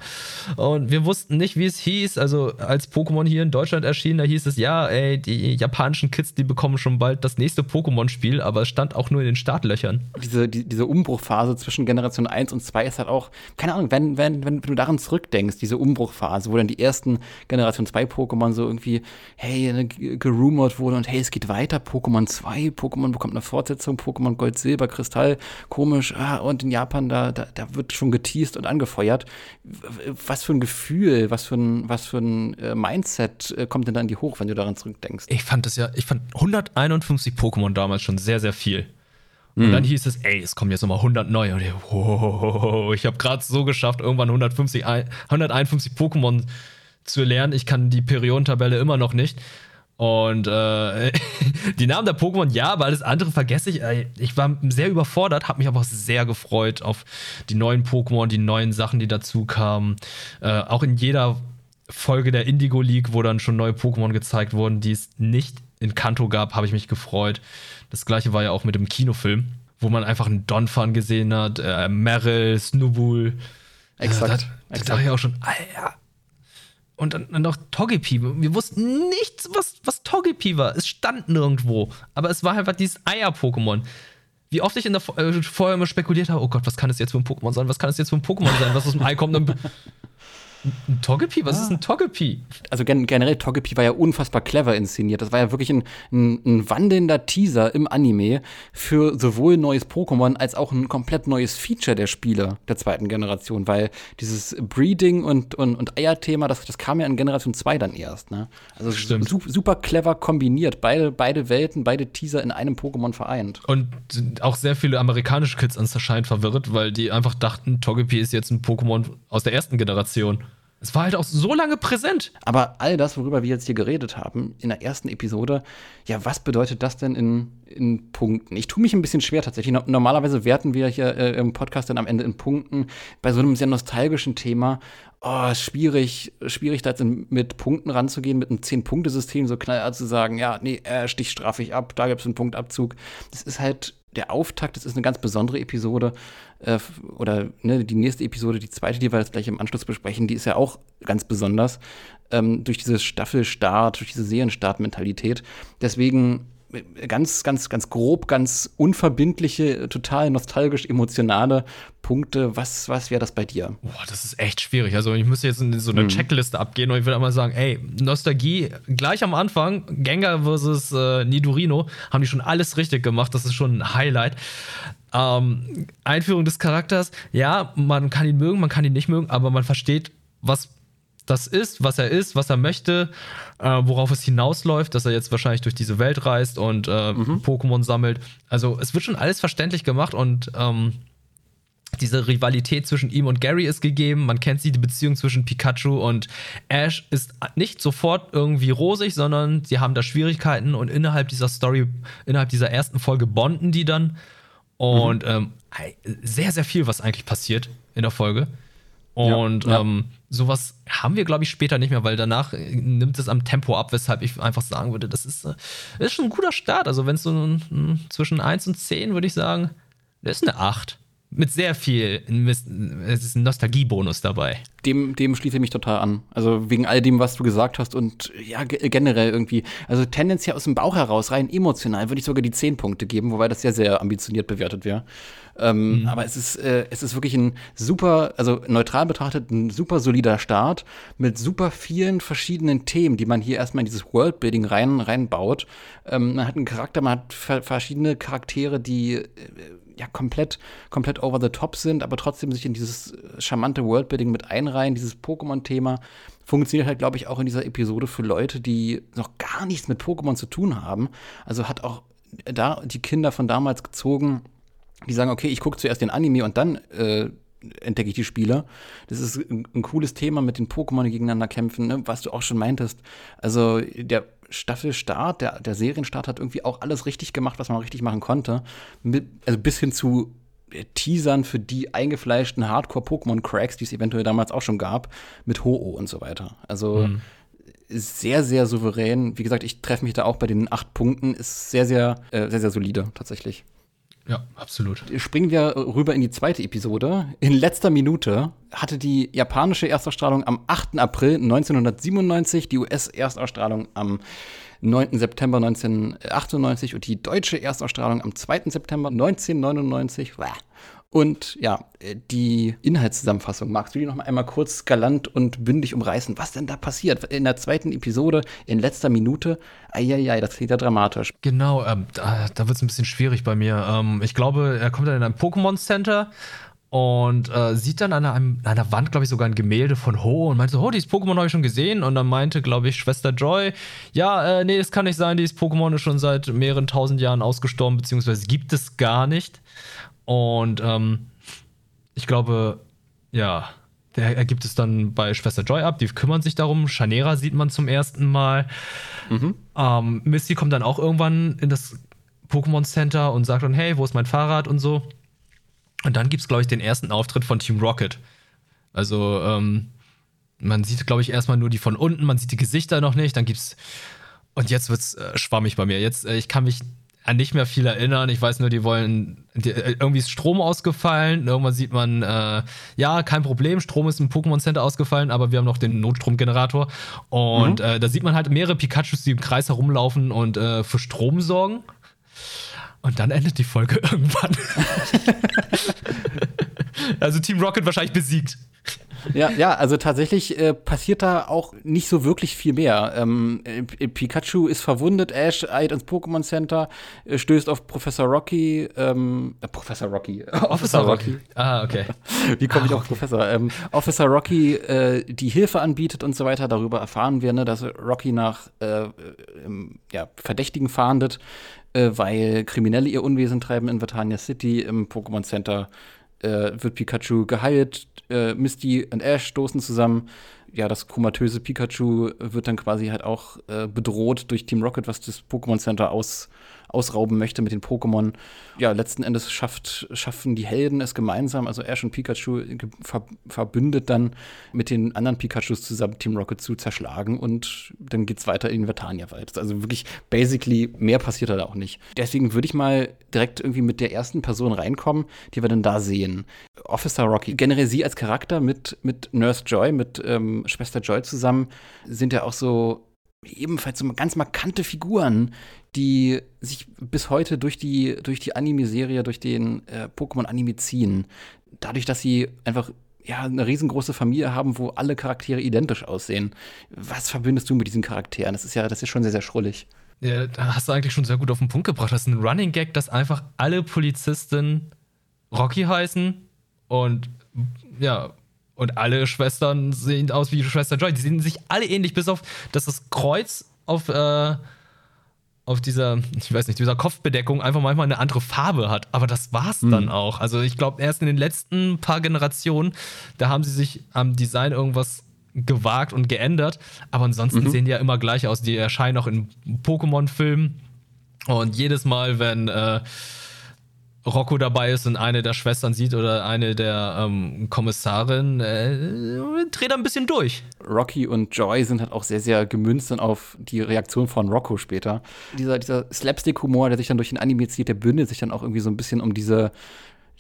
Und wir wussten nicht, wie es hieß. Also als Pokémon hier in Deutschland erschien, da hieß es, ja, ey, die japanischen Kids, die bekommen schon bald das nächste Pokémon-Spiel, aber es stand auch nur in den Startlöchern. Diese, die, diese Umbruchphase zwischen Generation 1 und 2 ist halt auch, keine Ahnung, wenn, wenn, wenn du daran zurückdenkst, diese Umbruchphase, wo dann die ersten Generation 2 Pokémon so irgendwie, hey, gerumort wurde und hey, es geht weiter, Pokémon 2, Pokémon bekommt eine Fortsetzung, Pokémon Pokémon Gold, Silber, Kristall, komisch, ah, und in Japan, da, da, da wird schon geteased und angefeuert. Was für ein Gefühl, was für ein, was für ein äh, Mindset äh, kommt denn dann die hoch, wenn du daran zurückdenkst? Ich fand das ja, ich fand 151 Pokémon damals schon sehr, sehr viel. Und mhm. dann hieß es, ey, es kommen jetzt nochmal 100 neue. Und ich, wow, ich habe gerade so geschafft, irgendwann 150, 151 Pokémon zu lernen. Ich kann die Periodentabelle immer noch nicht. Und äh, die Namen der Pokémon, ja, aber alles andere vergesse ich. Ich war sehr überfordert, habe mich aber auch sehr gefreut auf die neuen Pokémon, die neuen Sachen, die dazu kamen. Äh, auch in jeder Folge der Indigo League, wo dann schon neue Pokémon gezeigt wurden, die es nicht in Kanto gab, habe ich mich gefreut. Das gleiche war ja auch mit dem Kinofilm, wo man einfach einen Donphan gesehen hat, äh, Meryl, Snubbull. Exakt. Äh, da, da dachte ich auch schon, Alter, und dann, noch Togepi. Wir wussten nichts, was, was Togepi war. Es stand nirgendwo. Aber es war einfach dieses Eier-Pokémon. Wie oft ich in der äh, vorher immer spekuliert habe, oh Gott, was kann es jetzt für ein Pokémon sein? Was kann es jetzt für ein Pokémon sein? Was aus dem Ei kommt? Dann ein Togepi? Was ah. ist ein Togepi? Also gen generell, Togepi war ja unfassbar clever inszeniert. Das war ja wirklich ein, ein, ein, wandelnder Teaser im Anime für sowohl neues Pokémon als auch ein komplett neues Feature der Spiele der zweiten Generation, weil dieses Breeding und, und, und Eier-Thema, das, das kam ja in Generation 2 dann erst. Ne? Also su super clever kombiniert. Beide, beide Welten, beide Teaser in einem Pokémon vereint. Und auch sehr viele amerikanische Kids anscheinend verwirrt, weil die einfach dachten, Togepi ist jetzt ein Pokémon aus der ersten Generation. Es war halt auch so lange präsent. Aber all das, worüber wir jetzt hier geredet haben, in der ersten Episode, ja, was bedeutet das denn in, in Punkten? Ich tue mich ein bisschen schwer tatsächlich. Normalerweise werten wir hier äh, im Podcast dann am Ende in Punkten. Bei so einem sehr nostalgischen Thema, oh, schwierig, schwierig da jetzt mit Punkten ranzugehen, mit einem Zehn-Punkte-System so knallhart zu sagen, ja, nee, äh, Stich strafe ich ab, da gibt es einen Punktabzug. Das ist halt der Auftakt, das ist eine ganz besondere Episode. Äh, oder ne, die nächste Episode, die zweite, die wir jetzt gleich im Anschluss besprechen, die ist ja auch ganz besonders. Ähm, durch diese Staffelstart, durch diese Serienstart-Mentalität. Deswegen ganz, ganz, ganz grob, ganz unverbindliche, total nostalgisch emotionale Punkte. Was, was wäre das bei dir? Boah, das ist echt schwierig. Also ich müsste jetzt in so eine mhm. Checkliste abgehen und ich würde einmal sagen, ey, Nostalgie, gleich am Anfang, Gengar versus äh, Nidorino, haben die schon alles richtig gemacht. Das ist schon ein Highlight. Ähm, Einführung des Charakters, ja, man kann ihn mögen, man kann ihn nicht mögen, aber man versteht, was das ist, was er ist, was er möchte, äh, worauf es hinausläuft, dass er jetzt wahrscheinlich durch diese Welt reist und äh, mhm. Pokémon sammelt. Also es wird schon alles verständlich gemacht und ähm, diese Rivalität zwischen ihm und Gary ist gegeben. Man kennt sie, die Beziehung zwischen Pikachu und Ash ist nicht sofort irgendwie rosig, sondern sie haben da Schwierigkeiten und innerhalb dieser Story, innerhalb dieser ersten Folge bonden die dann. Und mhm. ähm, sehr, sehr viel, was eigentlich passiert in der Folge. Und ja, ja. Ähm, sowas haben wir, glaube ich, später nicht mehr, weil danach äh, nimmt es am Tempo ab, weshalb ich einfach sagen würde, das ist, das äh, ist schon ein guter Start. Also, wenn es so ein, ein, zwischen 1 und 10, würde ich sagen, das ist eine 8 mit sehr viel, es ist ein Nostalgiebonus dabei. Dem, dem schließe ich mich total an. Also wegen all dem, was du gesagt hast und ja, generell irgendwie. Also tendenziell aus dem Bauch heraus, rein emotional, würde ich sogar die 10 Punkte geben, wobei das sehr, sehr ambitioniert bewertet wäre. Ähm, mhm. Aber es ist, äh, es ist wirklich ein super, also neutral betrachtet, ein super solider Start mit super vielen verschiedenen Themen, die man hier erstmal in dieses Worldbuilding rein, reinbaut. Ähm, man hat einen Charakter, man hat verschiedene Charaktere, die äh, ja komplett, komplett over the top sind, aber trotzdem sich in dieses charmante Worldbuilding mit einreihen, dieses Pokémon-Thema funktioniert halt, glaube ich, auch in dieser Episode für Leute, die noch gar nichts mit Pokémon zu tun haben. Also hat auch da die Kinder von damals gezogen, die sagen, okay, ich gucke zuerst den Anime und dann äh, entdecke ich die Spiele. Das ist ein, ein, cooles Thema mit den Pokémon, die gegeneinander kämpfen, ne? was du auch schon meintest. Also der Staffelstart, der, der Serienstart hat irgendwie auch alles richtig gemacht, was man richtig machen konnte. Mit, also bis hin zu äh, Teasern für die eingefleischten Hardcore-Pokémon-Cracks, die es eventuell damals auch schon gab, mit Ho-Oh und so weiter. Also mhm. sehr, sehr souverän. Wie gesagt, ich treffe mich da auch bei den acht Punkten. Ist sehr, sehr, äh, sehr, sehr solide tatsächlich. Ja, absolut. Springen wir rüber in die zweite Episode. In letzter Minute hatte die japanische Erstausstrahlung am 8. April 1997, die US-Erstausstrahlung am 9. September 1998 und die deutsche Erstausstrahlung am 2. September 1999. Und ja, äh, die Inhaltszusammenfassung, magst du die noch mal einmal kurz galant und bündig umreißen? Was denn da passiert? In der zweiten Episode, in letzter Minute, eieiei, das klingt ja dramatisch. Genau, ähm, da, da wird es ein bisschen schwierig bei mir. Ähm, ich glaube, er kommt dann in ein Pokémon Center und äh, sieht dann an einer, an einer Wand, glaube ich, sogar ein Gemälde von Ho und meinte so, oh, dieses Pokémon habe ich schon gesehen. Und dann meinte, glaube ich, Schwester Joy, ja, äh, nee, das kann nicht sein, dieses Pokémon ist schon seit mehreren tausend Jahren ausgestorben, beziehungsweise gibt es gar nicht. Und ähm, ich glaube, ja, der ergibt es dann bei Schwester Joy ab. Die kümmern sich darum. Chanera sieht man zum ersten Mal. Mhm. Ähm, Misty kommt dann auch irgendwann in das Pokémon Center und sagt dann, hey, wo ist mein Fahrrad und so. Und dann gibt es, glaube ich, den ersten Auftritt von Team Rocket. Also, ähm, man sieht, glaube ich, erstmal nur die von unten, man sieht die Gesichter noch nicht. Dann gibt's. Und jetzt wird's äh, schwammig bei mir. Jetzt, äh, ich kann mich an nicht mehr viel erinnern. Ich weiß nur, die wollen, die, äh, irgendwie ist Strom ausgefallen. Irgendwann sieht man, äh, ja, kein Problem, Strom ist im Pokémon Center ausgefallen, aber wir haben noch den Notstromgenerator. Und mhm. äh, da sieht man halt mehrere Pikachus, die im Kreis herumlaufen und äh, für Strom sorgen. Und dann endet die Folge irgendwann. also Team Rocket wahrscheinlich besiegt. Ja, ja, also tatsächlich äh, passiert da auch nicht so wirklich viel mehr. Ähm, äh, Pikachu ist verwundet, Ash eilt ins Pokémon Center, äh, stößt auf Professor Rocky, ähm, äh, Professor Rocky, Officer Rocky. Ah, okay. Wie komme ich ah, auf okay. Professor? Ähm, Officer Rocky, äh, die Hilfe anbietet und so weiter. Darüber erfahren wir, ne, dass Rocky nach ja, Verdächtigen fahndet, weil Kriminelle ihr Unwesen treiben in Vatania City im Pokémon Center äh, wird Pikachu geheilt, äh, Misty und Ash stoßen zusammen. Ja, das komatöse Pikachu wird dann quasi halt auch äh, bedroht durch Team Rocket, was das Pokémon Center aus ausrauben möchte mit den Pokémon. Ja, letzten Endes schafft, schaffen die Helden es gemeinsam, also Ash und Pikachu ver verbündet dann mit den anderen Pikachus zusammen Team Rocket zu zerschlagen und dann geht's weiter in Vertania-Wald. Also wirklich basically mehr passiert da auch nicht. Deswegen würde ich mal direkt irgendwie mit der ersten Person reinkommen, die wir dann da sehen. Officer Rocky. Generell sie als Charakter mit, mit Nurse Joy, mit ähm, Schwester Joy zusammen, sind ja auch so ebenfalls so ganz markante Figuren, die sich bis heute durch die, durch die Anime-Serie, durch den äh, Pokémon-Anime ziehen. Dadurch, dass sie einfach ja, eine riesengroße Familie haben, wo alle Charaktere identisch aussehen. Was verbindest du mit diesen Charakteren? Das ist ja, das ist schon sehr, sehr schrullig. Ja, da hast du eigentlich schon sehr gut auf den Punkt gebracht. Das ist ein Running Gag, dass einfach alle Polizisten Rocky heißen und ja, und alle Schwestern sehen aus wie Schwester Joy. Die sehen sich alle ähnlich, bis auf, dass das Kreuz auf, äh, auf dieser, ich weiß nicht, dieser Kopfbedeckung einfach manchmal eine andere Farbe hat. Aber das war's mhm. dann auch. Also ich glaube, erst in den letzten paar Generationen, da haben sie sich am Design irgendwas gewagt und geändert. Aber ansonsten mhm. sehen die ja immer gleich aus. Die erscheinen auch in Pokémon-Filmen. Und jedes Mal, wenn äh, Rocco dabei ist und eine der Schwestern sieht oder eine der ähm, Kommissarin, äh, dreht er ein bisschen durch. Rocky und Joy sind halt auch sehr, sehr gemünzt dann auf die Reaktion von Rocco später. Dieser, dieser Slapstick-Humor, der sich dann durch den Anime zieht, der bündelt sich dann auch irgendwie so ein bisschen um diese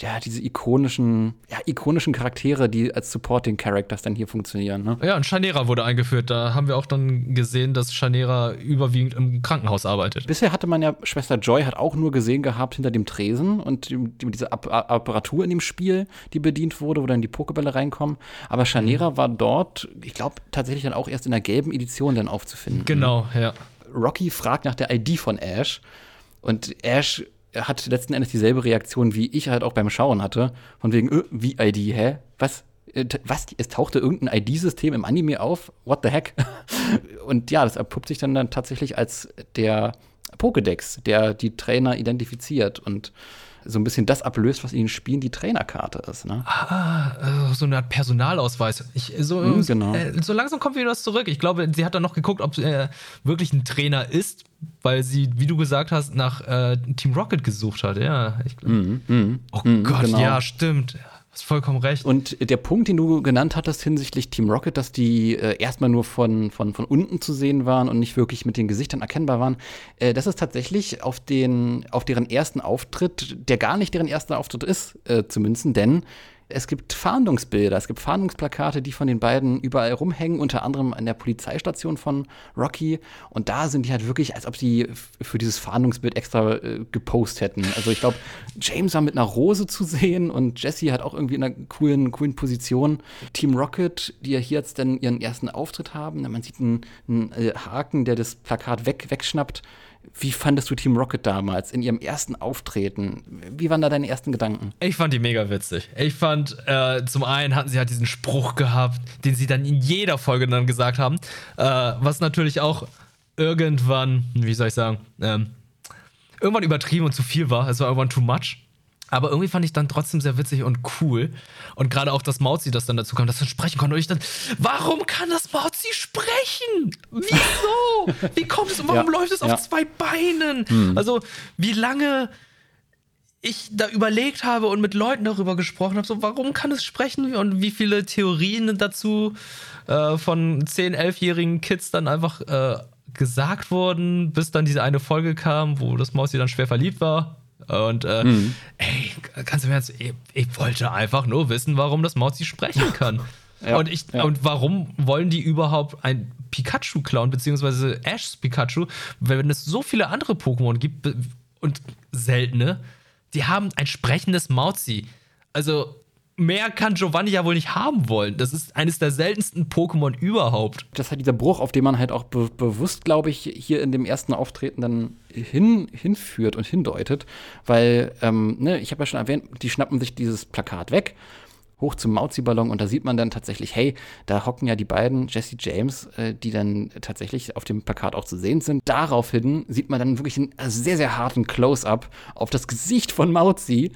ja, diese ikonischen, ja, ikonischen Charaktere, die als Supporting Characters dann hier funktionieren. Ne? Ja, und Chanera wurde eingeführt. Da haben wir auch dann gesehen, dass Chanera überwiegend im Krankenhaus arbeitet. Bisher hatte man ja, Schwester Joy hat auch nur gesehen gehabt hinter dem Tresen und die, die, diese App Apparatur in dem Spiel, die bedient wurde, wo dann die Pokebälle reinkommen. Aber Chanera mhm. war dort, ich glaube, tatsächlich dann auch erst in der gelben Edition dann aufzufinden. Genau, ja. Rocky fragt nach der ID von Ash und Ash hat letzten Endes dieselbe Reaktion, wie ich halt auch beim Schauen hatte. Von wegen, äh, wie ID, hä? Was? Äh, was? Es tauchte irgendein ID-System im Anime auf? What the heck? Und ja, das erpuppt sich dann, dann tatsächlich als der Pokédex, der die Trainer identifiziert und so ein bisschen das ablöst, was in den Spielen die Trainerkarte ist. Ne? Ah, äh, so eine Art Personalausweis. Ich, so, mm, genau. äh, so langsam kommt wieder was zurück. Ich glaube, sie hat dann noch geguckt, ob er wirklich ein Trainer ist, weil sie, wie du gesagt hast, nach äh, Team Rocket gesucht hat. Ja, ich, mm, mm, oh Gott, genau. ja, stimmt. Hast vollkommen recht. Und der Punkt, den du genannt hattest hinsichtlich Team Rocket, dass die äh, erstmal nur von, von, von unten zu sehen waren und nicht wirklich mit den Gesichtern erkennbar waren, äh, das ist tatsächlich auf, den, auf deren ersten Auftritt, der gar nicht deren erster Auftritt ist, äh, zu münzen, denn Es gibt Fahndungsbilder, es gibt Fahndungsplakate, die von den beiden überall rumhängen, unter anderem an der Polizeistation von Rocky. Und da sind die halt wirklich, als ob sie für dieses Fahndungsbild extra äh, gepostet hätten. Also ich glaube, James war mit einer Rose zu sehen und Jesse hat auch irgendwie in einer coolen, coolen Position. Team Rocket, die ja hier jetzt dann ihren ersten Auftritt haben. Man sieht einen, einen äh, Haken, der das Plakat weg, wegschnappt. Wie fandest du Team Rocket damals in ihrem ersten Auftreten? Wie waren da deine ersten Gedanken? Ich fand die mega witzig. Ich fand, äh, zum einen hatten sie halt diesen Spruch gehabt, den sie dann in jeder Folge dann gesagt haben, äh, was natürlich auch irgendwann, wie soll ich sagen, ähm, irgendwann übertrieben und zu viel war. Es war irgendwann too much. Aber irgendwie fand ich dann trotzdem sehr witzig und cool. Und gerade auch, dass Mauzi das dann dazu kam, dass er sprechen konnte. Und ich dann, warum kann das Mauzi sprechen? Wieso? Wie kommt es und warum ja, läuft es ja. auf zwei Beinen? Hm. Also, wie lange ich da überlegt habe und mit Leuten darüber gesprochen habe, so warum kann es sprechen und wie viele Theorien dazu äh, von 10-, 11-jährigen Kids dann einfach äh, gesagt wurden, bis dann diese eine Folge kam, wo das Mausi dann schwer verliebt war und äh, mhm. ey, du mir jetzt, ich, ich, wollte einfach nur wissen, warum das Mauzi sprechen kann. ja, und, ich, ja. und warum wollen die überhaupt ein Pikachu klauen, beziehungsweise Ashs Pikachu, wenn es so viele andere Pokémon gibt und seltene, die haben ein sprechendes Mauzi. Also, mehr kann Giovanni ja wohl nicht haben wollen. Das ist eines der seltensten Pokémon überhaupt. Das ist halt dieser Bruch, auf den man halt auch be bewusst, glaube ich, hier in dem ersten Auftreten dann hin, hinführt und hindeutet. Weil, ähm, ne, ich habe ja schon erwähnt, die schnappen sich dieses Plakat weg hoch zum Mauzi-Ballon und da sieht man dann tatsächlich, hey, da hocken ja die beiden Jesse James, äh, die dann tatsächlich auf dem Plakat auch zu sehen sind. Daraufhin sieht man dann wirklich einen sehr, sehr harten Close-up auf das Gesicht von Mauzi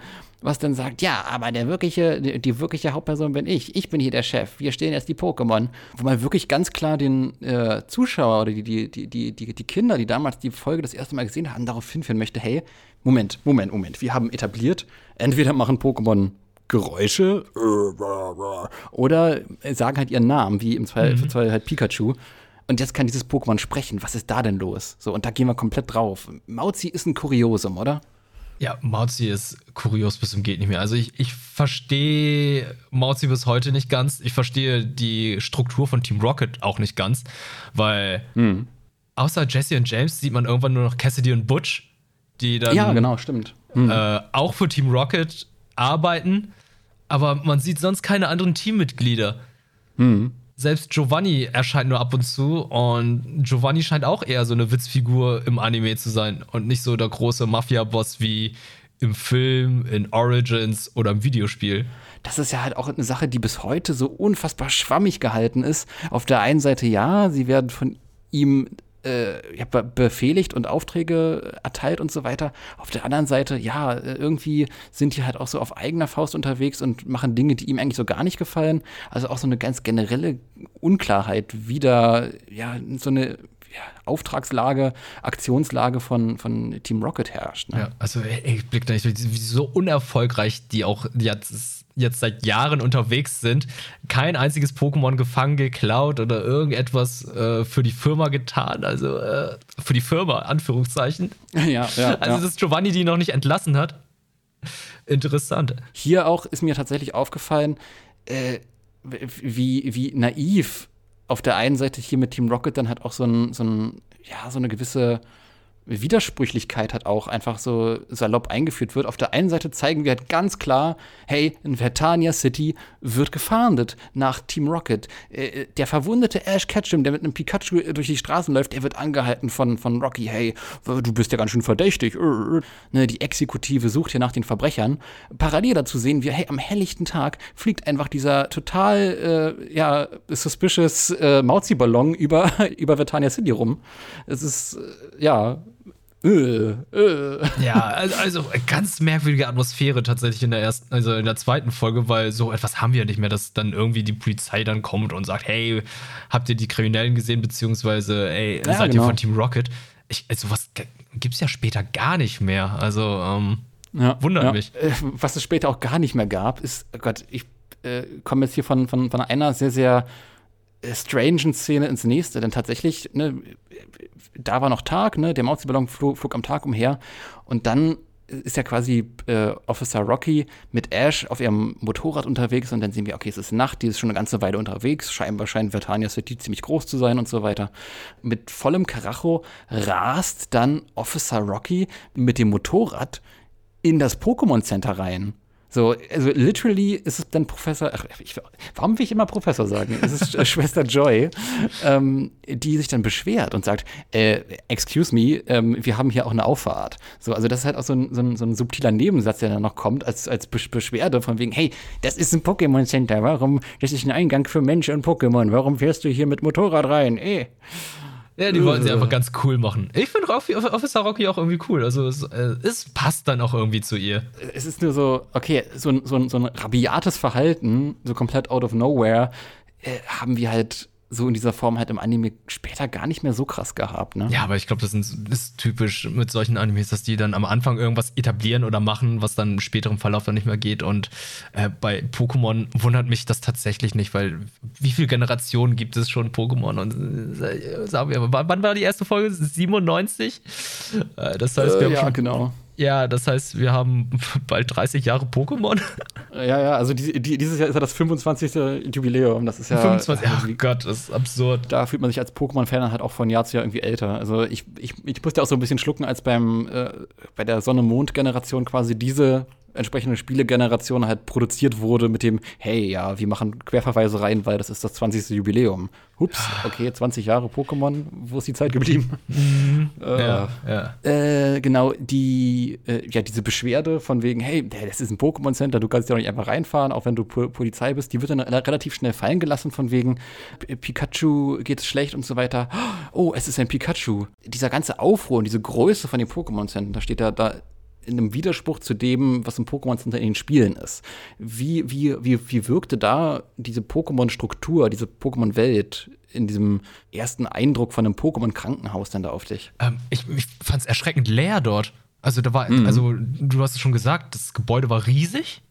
was dann sagt, ja, aber der wirkliche, die wirkliche Hauptperson bin ich. Ich bin hier der Chef. Wir stehen jetzt die Pokémon. Wo man wirklich ganz klar den äh, Zuschauer oder die, die, die, die, die Kinder, die damals die Folge das erste Mal gesehen haben, darauf hinführen möchte, hey, Moment, Moment, Moment. Wir haben etabliert, entweder machen Pokémon Geräusche oder sagen halt ihren Namen, wie im Zweifelsfall mhm. halt Pikachu. Und jetzt kann dieses Pokémon sprechen. Was ist da denn los? So, und da gehen wir komplett drauf. Mauzi ist ein Kuriosum, oder? Ja, Mauzi ist kurios bis zum geht nicht mehr. Also ich, ich verstehe Mauzi bis heute nicht ganz. Ich verstehe die Struktur von Team Rocket auch nicht ganz, weil mhm. außer Jesse und James sieht man irgendwann nur noch Cassidy und Butch, die dann ja genau stimmt mhm. äh, auch für Team Rocket arbeiten, aber man sieht sonst keine anderen Teammitglieder. Mhm selbst Giovanni erscheint nur ab und zu und Giovanni scheint auch eher so eine Witzfigur im Anime zu sein und nicht so der große Mafia-Boss wie im Film, in Origins oder im Videospiel. Das ist ja halt auch eine Sache, die bis heute so unfassbar schwammig gehalten ist. Auf der einen Seite ja, sie werden von ihm äh, ja, befehligt und Aufträge erteilt und so weiter. Auf der anderen Seite, ja, irgendwie sind die halt auch so auf eigener Faust unterwegs und machen Dinge, die ihm eigentlich so gar nicht gefallen. Also auch so eine ganz generelle Unklarheit, wie da, ja, so eine ja, Auftragslage, Aktionslage von, von Team Rocket herrscht. Ne? Ja, also ich blick da nicht, wie so unerfolgreich die auch jetzt jetzt seit Jahren unterwegs sind, kein einziges Pokémon gefangen, geklaut oder irgendetwas äh, für die Firma getan. Also äh, für die Firma, Anführungszeichen. Ja, ja. Also, ja. dass Giovanni die noch nicht entlassen hat. Interessant. Hier auch ist mir tatsächlich aufgefallen, äh, wie, wie naiv auf der einen Seite hier mit Team Rocket dann halt auch so, ein, so, ein, ja, so eine gewisse Widersprüchlichkeit hat auch einfach so salopp eingeführt wird. Auf der einen Seite zeigen wir halt ganz klar, hey, in Vertania City wird gefahndet nach Team Rocket. Äh, äh, der verwundete Ash Ketchum, der mit einem Pikachu durch die Straßen läuft, der wird angehalten von, von Rocky. Hey, du bist ja ganz schön verdächtig. Äh, ne, die Exekutive sucht hier nach den Verbrechern. Parallel dazu sehen wir, hey, am helllichten Tag fliegt einfach dieser total, äh, ja, suspicious äh, Mauzi-Ballon über, über Vertania City rum. Es ist, ja, äh, äh. Ja, also, also ganz merkwürdige Atmosphäre tatsächlich in der ersten, also in der zweiten Folge, weil so etwas haben wir ja nicht mehr, dass dann irgendwie die Polizei dann kommt und sagt, hey, habt ihr die Kriminellen gesehen, beziehungsweise, ey, ja, seid genau. ihr von Team Rocket? Ich, also was gibt's ja später gar nicht mehr. Also, ähm, ja, wundert ja. mich. Äh, was es später auch gar nicht mehr gab, ist, oh Gott, ich äh, komme jetzt hier von, von, von einer sehr, sehr strangen Szene ins nächste, denn tatsächlich, ne, da war noch Tag, ne, der Mauzi-Ballon flog, flog, am Tag umher und dann ist ja quasi äh, Officer Rocky mit Ash auf ihrem Motorrad unterwegs und dann sehen wir, okay, es ist Nacht, die ist schon eine ganze Weile unterwegs, scheinbar scheint Vertania City ziemlich groß zu sein und so weiter. Mit vollem Karacho rast dann Officer Rocky mit dem Motorrad in das Pokémon Center rein. So, also literally ist es dann Professor, ach, ich, warum will ich immer Professor sagen? Es ist Schwester Joy, ähm, die sich dann beschwert und sagt, äh, excuse me, ähm, wir haben hier auch eine Auffahrt. So, also das ist halt auch so ein, so ein, so ein subtiler Nebensatz, der dann noch kommt, als, als Beschwerde von wegen, hey, das ist ein Pokémon Center, warum, das ist ein Eingang für Menschen und Pokémon, warum fährst du hier mit Motorrad rein? Eh. Ja, die wollten sie einfach ganz cool machen. Ich finde Officer Rocky auch irgendwie cool. Also es, äh, es, passt dann auch irgendwie zu ihr. Es ist nur so, okay, so, so, so ein rabiates Verhalten, so komplett out of nowhere, äh, haben wir halt so in dieser Form halt im Anime später gar nicht mehr so krass gehabt. Ne? Ja, aber ich glaube, das ist typisch mit solchen Animes, dass die dann am Anfang irgendwas etablieren oder machen, was dann im späteren Verlauf dann nicht mehr geht. Und äh, bei Pokémon wundert mich das tatsächlich nicht, weil wie viele Generationen gibt es schon Pokémon? Und äh, sagen wir, wann war die erste Folge? 97? Äh, das heißt, wir äh, haben ja, genau. Ja, das heißt, wir haben bald 30 Jahre Pokémon. Ja, ja, also die, die, dieses Jahr ist ja das 25. Jubiläum. Das ist ja. 25, oh Gott, das ist absurd. Da fühlt man sich als Pokémon-Fan halt auch von Jahr zu Jahr irgendwie älter. Also ich, ich, ich musste auch so ein bisschen schlucken, als beim äh, bei der Sonne-Mond-Generation quasi diese entsprechende Spielegeneration halt produziert wurde mit dem, hey, ja, wir machen Querverweise rein, weil das ist das 20. Jubiläum. Hups, okay, 20 Jahre Pokémon, wo ist die Zeit geblieben? Mhm. äh, ja, ja. Äh, genau, die, äh, ja, diese Beschwerde von wegen, hey, das ist ein Pokémon-Center, du kannst ja doch nicht einfach reinfahren, auch wenn du po Polizei bist, die wird dann relativ schnell fallen gelassen von wegen, Pikachu geht es schlecht und so weiter. Oh, es ist ein Pikachu. Dieser ganze Aufruhr und diese Größe von den Pokémon-Centern, da steht da, da in einem Widerspruch zu dem, was im Pokémon Center in den Spielen ist. Wie, wie, wie, wie wirkte da diese Pokémon-Struktur, diese Pokémon-Welt in diesem ersten Eindruck von einem Pokémon-Krankenhaus denn da auf dich? Ähm, ich ich fand es erschreckend leer dort. Also da war, mhm. also du hast es schon gesagt, das Gebäude war riesig,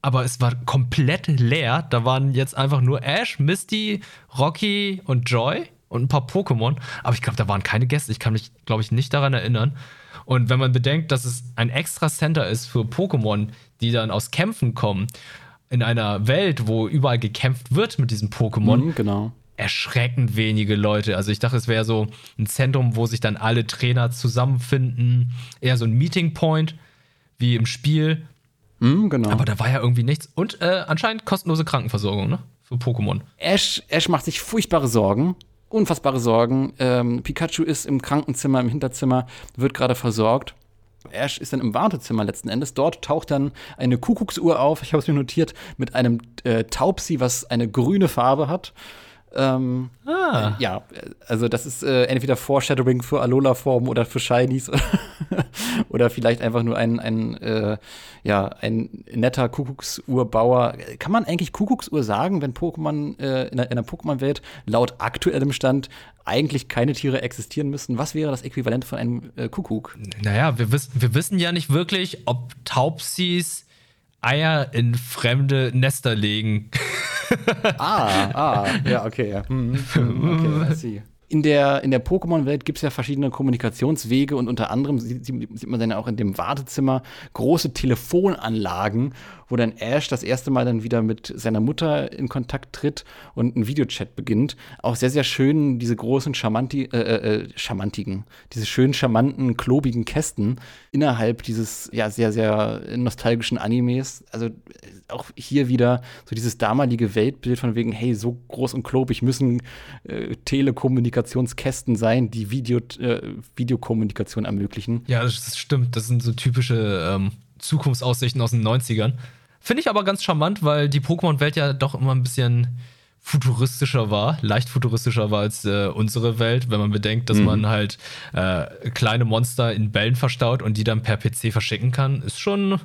aber es war komplett leer. Da waren jetzt einfach nur Ash, Misty, Rocky und Joy und ein paar Pokémon. Aber ich glaube, da waren keine Gäste. Ich kann mich, glaube ich, nicht daran erinnern. Und wenn man bedenkt, dass es ein extra Center ist für Pokémon, die dann aus Kämpfen kommen, in einer Welt, wo überall gekämpft wird mit diesen Pokémon, mhm, genau. erschreckend wenige Leute. Also ich dachte, es wäre so ein Zentrum, wo sich dann alle Trainer zusammenfinden, eher so ein Meeting Point wie im Spiel. Mhm, genau. Aber da war ja irgendwie nichts. Und äh, anscheinend kostenlose Krankenversorgung, ne? Für Pokémon. Ash, Ash macht sich furchtbare Sorgen unfassbare Sorgen. Ähm, Pikachu ist im Krankenzimmer, im Hinterzimmer, wird gerade versorgt. Ash ist dann im Wartezimmer letzten Endes. Dort taucht dann eine Kuckucksuhr auf, ich habe es mir notiert, mit einem äh, Taubsi, was eine grüne Farbe hat. Ähm, ah. Äh, ja, also das ist äh, entweder Foreshadowing für Alola-Formen oder für Shinies oder vielleicht einfach nur ein, ein, äh, ja, ein netter Kuckucksuhrbauer. Kann man eigentlich Kuckucksuhr sagen, wenn Pokémon äh, in einer Pokémon-Welt laut aktuellem Stand eigentlich keine Tiere existieren müssten? Was wäre das Äquivalent von einem äh, Kuckuck? Naja, wir, wiss wir wissen ja nicht wirklich, ob Taubsis Eier in fremde Nester legen. ah, ah, ja, okay. Ja. Hm, hm, okay, I see in der, in der Pokémon-Welt gibt es ja verschiedene Kommunikationswege und unter anderem sieht, sieht man dann auch in dem Wartezimmer große Telefonanlagen, wo dann Ash das erste Mal dann wieder mit seiner Mutter in Kontakt tritt und ein Videochat beginnt. Auch sehr, sehr schön diese großen charmanti, äh, äh, äh charmantigen, diese schönen charmanten, klobigen Kästen innerhalb dieses ja sehr, sehr nostalgischen Animes. Also äh, auch hier wieder so dieses damalige Weltbild von wegen, hey, so groß und klobig müssen äh, Telekommunikationskästen sein, die Video, äh, Videokommunikation ermöglichen. Ja, das stimmt. Das sind so typische ähm, Zukunftsaussichten aus den 90ern. Finde ich aber ganz charmant, weil die Pokémon-Welt ja doch immer ein bisschen futuristischer war, leicht futuristischer war als äh, unsere Welt, wenn man bedenkt, dass mhm. man halt äh, kleine Monster in Bällen verstaut und die dann per PC verschicken kann, ist schon,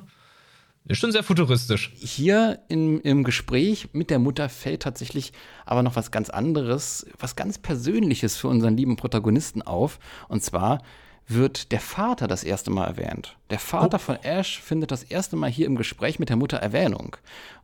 ist schon sehr futuristisch. Hier im, im Gespräch mit der Mutter fällt tatsächlich aber noch was ganz anderes, was ganz Persönliches für unseren lieben Protagonisten auf. Und zwar wird der Vater das erste Mal erwähnt. Der Vater oh. von Ash findet das erste Mal hier im Gespräch mit der Mutter Erwähnung.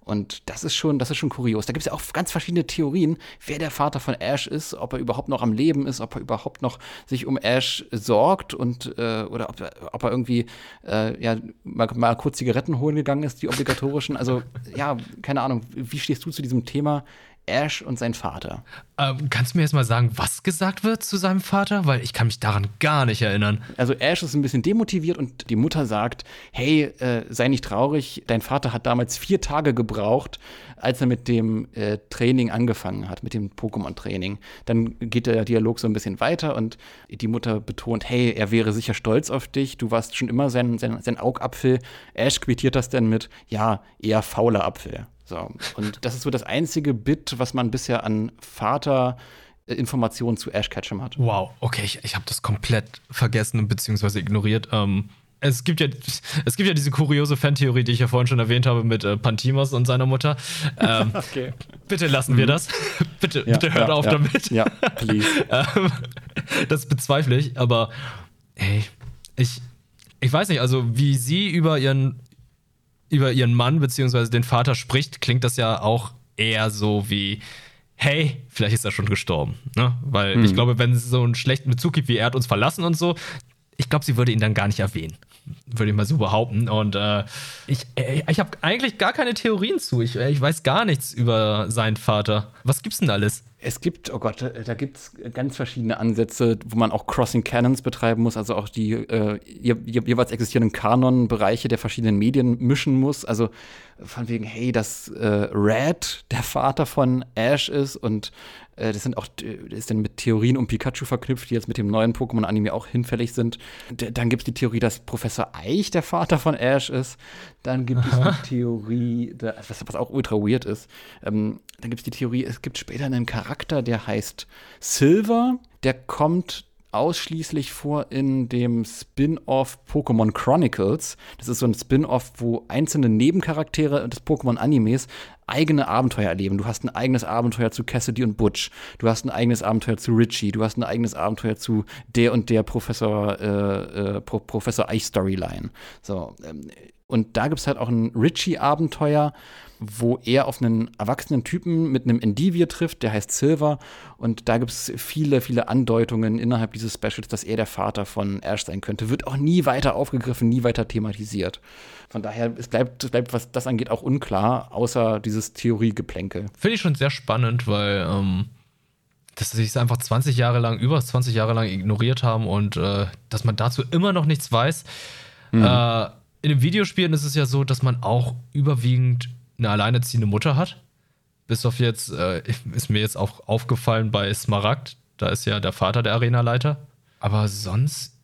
Und das ist schon, das ist schon kurios. Da gibt es ja auch ganz verschiedene Theorien, wer der Vater von Ash ist, ob er überhaupt noch am Leben ist, ob er überhaupt noch sich um Ash sorgt und äh, oder ob, ob, er irgendwie äh, ja mal, mal kurz Zigaretten holen gegangen ist, die obligatorischen. Also ja, keine Ahnung. Wie stehst du zu diesem Thema? Ash und sein Vater. Ähm, kannst du mir jetzt mal sagen, was gesagt wird zu seinem Vater? Weil ich kann mich daran gar nicht erinnern. Also Ash ist ein bisschen demotiviert und die Mutter sagt, hey, äh, sei nicht traurig, dein Vater hat damals vier Tage gebraucht, als er mit dem äh, Training angefangen hat, mit dem Pokémon-Training. Dann geht der Dialog so ein bisschen weiter und die Mutter betont, hey, er wäre sicher stolz auf dich, du warst schon immer sein, sein, sein Augapfel. Ash quittiert das dann mit, ja, eher fauler Apfel. So. Und das ist so das einzige Bit, was man bisher an Vater Informationen zu Ash Ketchum hat. Wow, okay, ich, ich habe das komplett vergessen bzw. ignoriert. Ähm, es gibt ja, es gibt ja diese kuriose Fantheorie, die ich ja vorhin schon erwähnt habe mit äh, Pantimos und seiner Mutter. Ähm, okay. Bitte lassen wir mhm. das. bitte, ja, bitte hört ja, auf ja. damit. Ja, please. ähm, das bezweifle ich, aber hey, ich, ich weiß nicht, also wie sie über ihren über ihren Mann bzw. den Vater spricht, klingt das ja auch eher so wie, hey, vielleicht ist er schon gestorben. Ne? Weil hm. ich glaube, wenn es so einen schlechten Bezug gibt, wie er hat uns verlassen und so, ich glaube, sie würde ihn dann gar nicht erwähnen. Würde ich mal so behaupten. Und äh, ich, äh, ich habe eigentlich gar keine Theorien zu. Ich, ich weiß gar nichts über seinen Vater. Was gibt's denn alles? Es gibt, oh Gott, da gibt es ganz verschiedene Ansätze, wo man auch Crossing Canons betreiben muss, also auch die äh, jeweils existierenden Kanonbereiche der verschiedenen Medien mischen muss. Also von wegen, hey, dass äh, Red der Vater von Ash ist und äh, das sind auch, das ist dann mit Theorien um Pikachu verknüpft, die jetzt mit dem neuen Pokémon-Anime auch hinfällig sind. D dann gibt es die Theorie, dass Professor Eich der Vater von Ash ist. Dann gibt es die Theorie, was, was, auch ultra weird ist. Ähm, dann gibt es die Theorie, es gibt später einen Charakter, der heißt Silver. Der kommt ausschließlich vor in dem Spin-off Pokémon Chronicles. Das ist so ein Spin-off, wo einzelne Nebencharaktere des Pokémon-Animes eigene Abenteuer erleben. Du hast ein eigenes Abenteuer zu Cassidy und Butch. Du hast ein eigenes Abenteuer zu Richie. Du hast ein eigenes Abenteuer zu der und der Professor, äh, äh, Pro Professor Eich Storyline. So, ähm, und da gibt es halt auch ein Richie-Abenteuer, wo er auf einen erwachsenen Typen mit einem Endivir trifft, der heißt Silver. Und da gibt es viele, viele Andeutungen innerhalb dieses Specials, dass er der Vater von Ash sein könnte. Wird auch nie weiter aufgegriffen, nie weiter thematisiert. Von daher, es bleibt, es bleibt was das angeht, auch unklar, außer dieses Theoriegeplänkel. Finde ich schon sehr spannend, weil ähm, dass sie es einfach 20 Jahre lang, über 20 Jahre lang ignoriert haben und äh, dass man dazu immer noch nichts weiß. Mhm. Äh, in den Videospielen ist es ja so, dass man auch überwiegend eine alleinerziehende Mutter hat. Bis auf jetzt, äh, ist mir jetzt auch aufgefallen bei Smaragd, da ist ja der Vater der Arenaleiter. Aber sonst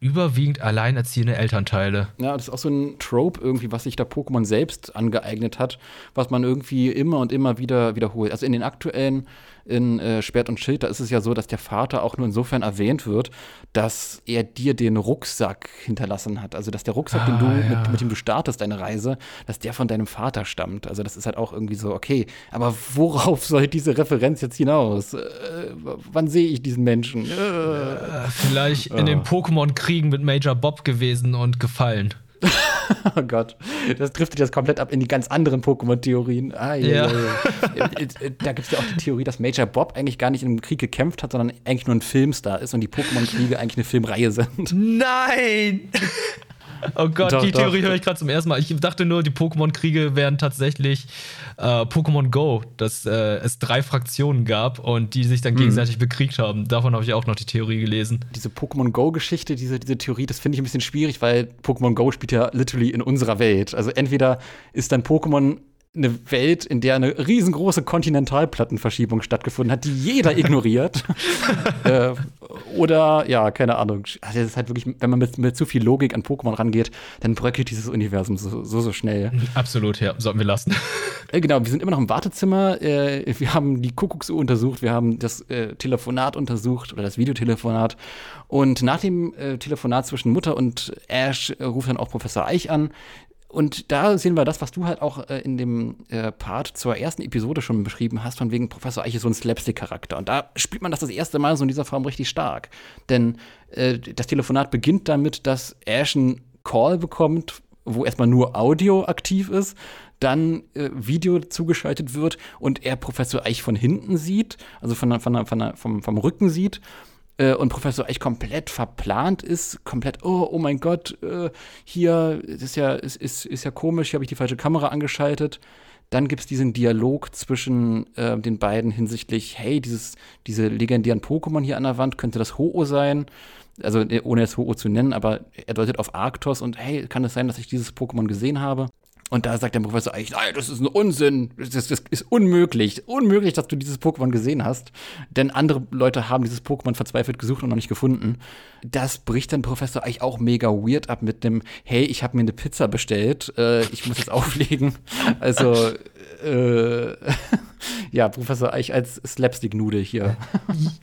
überwiegend alleinerziehende Elternteile. Ja, das ist auch so ein Trope irgendwie, was sich da Pokémon selbst angeeignet hat, was man irgendwie immer und immer wieder wiederholt. Also in den aktuellen in äh, Schwert und Schild, da ist es ja so, dass der Vater auch nur insofern erwähnt wird, dass er dir den Rucksack hinterlassen hat. Also, dass der Rucksack, ah, den du, ja. mit, mit, dem du startest, deine Reise, dass der von deinem Vater stammt. Also, das ist halt auch irgendwie so, okay, aber worauf soll diese Referenz jetzt hinaus? Äh, wann sehe ich diesen Menschen? Äh. Vielleicht in den Pokémon-Kriegen mit Major Bob gewesen und gefallen. oh Gott, das driftet jetzt komplett ab in die ganz anderen Pokémon-Theorien. Ah, ja. Äh, äh, da gibt es ja auch die Theorie, dass Major Bob eigentlich gar nicht im Krieg gekämpft hat, sondern eigentlich nur ein Filmstar ist und die Pokémon-Kriege eigentlich eine Filmreihe sind. Nein! Oh Gott, doch, die Theorie höre ich gerade zum ersten Mal. Ich dachte nur, die Pokémon-Kriege wären tatsächlich äh, Pokémon Go, dass äh, es drei Fraktionen gab und die sich dann hm. gegenseitig bekriegt haben. Davon habe ich auch noch die Theorie gelesen. Diese Pokémon Go-Geschichte, diese, diese Theorie, das finde ich ein bisschen schwierig, weil Pokémon Go spielt ja literally in unserer Welt. Also entweder ist dann Pokémon eine Welt, in der eine riesengroße Kontinentalplattenverschiebung stattgefunden hat, die jeder ignoriert. äh, oder, ja, keine Ahnung. Also das ist halt wirklich, wenn man mit, mit zu viel Logik an Pokémon rangeht, dann bröckelt dieses Universum so, so, so schnell. Absolut, ja. Sollten wir lassen. Äh, genau, wir sind immer noch im Wartezimmer. Äh, wir haben die Kuckucksuhr untersucht, wir haben das äh, Telefonat untersucht oder das Videotelefonat. Und nach dem äh, Telefonat zwischen Mutter und Ash ruft dann auch Professor Eich an Und da sehen wir das, was du halt auch äh, in dem äh, Part zur ersten Episode schon beschrieben hast, von wegen Professor Eich ist so ein Slapstick-Charakter. Und da spielt man das das erste Mal so in dieser Form richtig stark. Denn äh, das Telefonat beginnt damit, dass Ash einen Call bekommt, wo erstmal nur Audio aktiv ist, dann äh, Video zugeschaltet wird und er Professor Eich von hinten sieht, also von, von, von, vom, vom Rücken sieht äh, und Professor Eich komplett verplant ist, komplett, oh, oh mein Gott, äh, hier ist ja, ist, ist, ist ja komisch, hier habe ich die falsche Kamera angeschaltet. Dann gibt es diesen Dialog zwischen äh, den beiden hinsichtlich, hey, dieses, diese legendären Pokémon hier an der Wand, könnte das Ho-Oh sein? Also äh, ohne es Ho-Oh zu nennen, aber er deutet auf Arctos und hey, kann es sein, dass ich dieses Pokémon gesehen habe? Und da sagt der Professor eigentlich, nein, das ist ein Unsinn, das, das ist unmöglich, unmöglich, dass du dieses Pokémon gesehen hast, denn andere Leute haben dieses Pokémon verzweifelt gesucht und noch nicht gefunden. Das bricht dann Professor eigentlich auch mega weird ab mit dem, hey, ich habe mir eine Pizza bestellt, äh, ich muss jetzt auflegen. Also äh, ja, Professor Eich als Slapstick-Nude hier.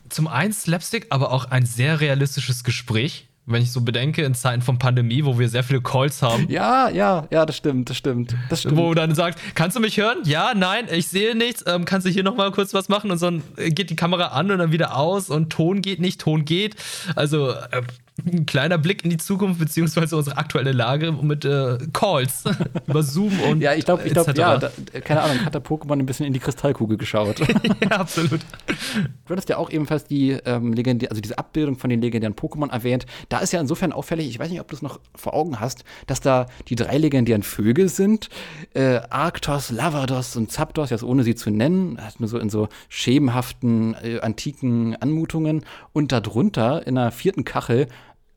Zum einen Slapstick, aber auch ein sehr realistisches Gespräch wenn ich so bedenke, in Zeiten von Pandemie, wo wir sehr viele Calls haben. Ja, ja, ja, das stimmt, das stimmt. Das stimmt. Wo dann sagt, kannst du mich hören? Ja, nein, ich sehe nichts. Ähm, kannst du hier noch mal kurz was machen? Und dann geht die Kamera an und dann wieder aus und Ton geht nicht, Ton geht. Also äh, ein kleiner Blick in die Zukunft beziehungsweise unsere aktuelle Lage mit äh, Calls über Zoom und ja, ich glaube, ich glaube, ja, da, keine Ahnung, hat der Pokémon ein bisschen in die Kristallkugel geschaut. ja, absolut. Du hattest ja auch ebenfalls die ähm, legendär, also diese Abbildung von den legendären Pokémon erwähnt. Da ist ja insofern auffällig, ich weiß nicht, ob du es noch vor Augen hast, dass da die drei legendären Vögel sind, äh, Arctos, Lavados und Zapdos, jetzt ohne sie zu nennen, hat nur so in so schemenhaften äh, antiken Anmutungen und darunter in einer vierten Kachel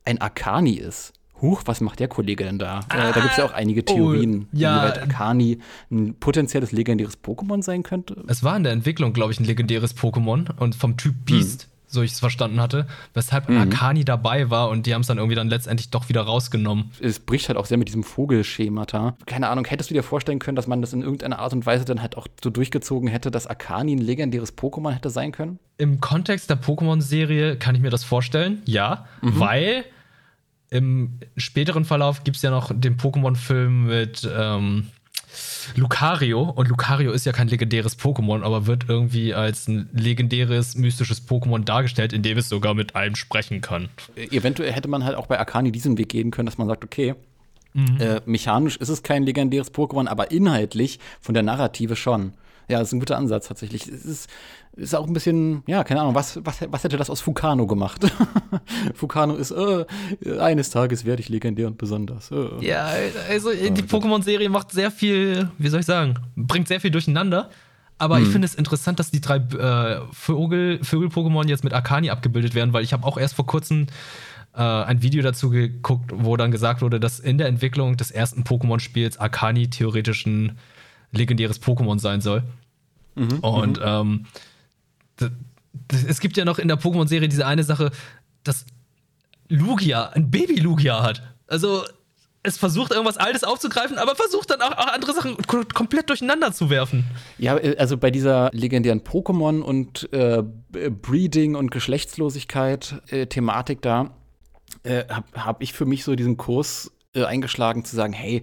ein Akani ist. Huch, was macht der Kollege denn da? Ah, äh, da gibt es ja auch einige ah, Theorien, oh, ja. inwieweit Akani ein potenzielles legendäres Pokémon sein könnte. Es war in der Entwicklung, glaube ich, ein legendäres Pokémon und vom Typ Beast. Hm so ich es verstanden hatte, weshalb mhm. Akani dabei war und die haben es dann irgendwie dann letztendlich doch wieder rausgenommen. Es bricht halt auch sehr mit diesem Vogelschemata. Keine Ahnung, hättest du dir vorstellen können, dass man das in irgendeiner Art und Weise dann halt auch so durchgezogen hätte, dass Akani ein legendäres Pokémon hätte sein können? Im Kontext der Pokémon-Serie kann ich mir das vorstellen, ja, mhm. weil im späteren Verlauf gibt es ja noch den Pokémon-Film mit ähm, Lucario. Und Lucario ist ja kein legendäres Pokémon, aber wird irgendwie als ein legendäres, mystisches Pokémon dargestellt, in dem es sogar mit einem sprechen kann. Eventuell hätte man halt auch bei Akani diesen Weg gehen können, dass man sagt, okay, mhm. äh, mechanisch ist es kein legendäres Pokémon, aber inhaltlich von der Narrative schon. Ja, das ist ein guter Ansatz tatsächlich. Es ist, ist auch ein bisschen, ja, keine Ahnung, was, was, was hätte das aus Fukano gemacht? Fukano ist, äh, eines Tages werde ich legendär und besonders. Äh. Ja, also die Pokémon-Serie macht sehr viel, wie soll ich sagen, bringt sehr viel durcheinander. Aber hm. ich finde es interessant, dass die drei äh, Vögel, Vögel-Pokémon jetzt mit Akani abgebildet werden, weil ich habe auch erst vor kurzem äh, ein Video dazu geguckt, wo dann gesagt wurde, dass in der Entwicklung des ersten Pokémon-Spiels Akani theoretisch ein legendäres Pokémon sein soll. Mhm, und mhm. ähm, es gibt ja noch in der Pokémon-Serie diese eine Sache, dass Lugia ein Baby-Lugia hat. Also es versucht irgendwas Altes aufzugreifen, aber versucht dann auch, auch, andere Sachen komplett durcheinander zu werfen. Ja, äh, also bei dieser legendären Pokémon und äh, Breeding und Geschlechtslosigkeit-Thematik äh, da äh, habe hab ich für mich so diesen Kurs äh, eingeschlagen zu sagen, hey,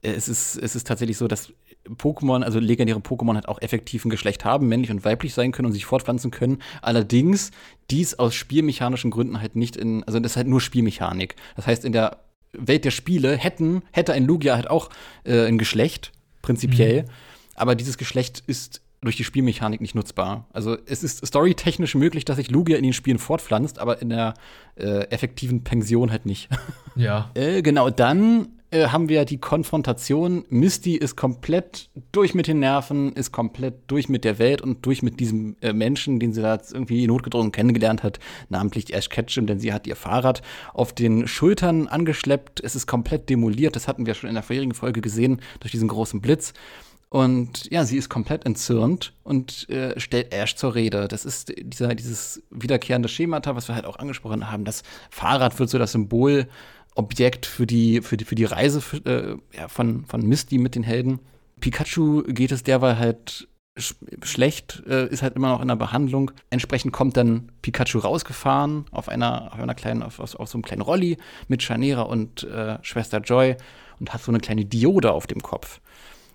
es ist, es ist tatsächlich so, dass Pokémon, also legendäre Pokémon halt auch effektiv ein Geschlecht haben, männlich und weiblich sein können und sich fortpflanzen können. Allerdings dies aus spielmechanischen Gründen halt nicht in, also das ist halt nur Spielmechanik. Das heißt, in der Welt der Spiele hätten, hätte ein Lugia halt auch äh, ein Geschlecht, prinzipiell. Mhm. Aber dieses Geschlecht ist durch die Spielmechanik nicht nutzbar. Also es ist storytechnisch möglich, dass sich Lugia in den Spielen fortpflanzt, aber in der äh, effektiven Pension halt nicht. Ja. äh, genau, dann äh, haben wir die Konfrontation. Misty ist komplett durch mit den Nerven, ist komplett durch mit der Welt und durch mit diesem äh, Menschen, den sie da irgendwie notgedrungen kennengelernt hat, namentlich Ash Ketchum, denn sie hat ihr Fahrrad auf den Schultern angeschleppt. Es ist komplett demoliert. Das hatten wir schon in der vorherigen Folge gesehen, durch diesen großen Blitz. Und ja, sie ist komplett entzürnt und äh, stellt Ash zur Rede. Das ist dieser, dieses wiederkehrende Schemata, was wir halt auch angesprochen haben. Das Fahrrad wird so das Symbol Objekt für die, für die, für die Reise äh, ja, von, von Misty mit den Helden. Pikachu geht es derweil halt sch schlecht, äh, ist halt immer noch in der Behandlung. Entsprechend kommt dann Pikachu rausgefahren auf einer, auf einer kleinen, auf, auf, auf so einem kleinen Rolli mit Chanera und äh, Schwester Joy. und hat so eine kleine Diode auf dem Kopf.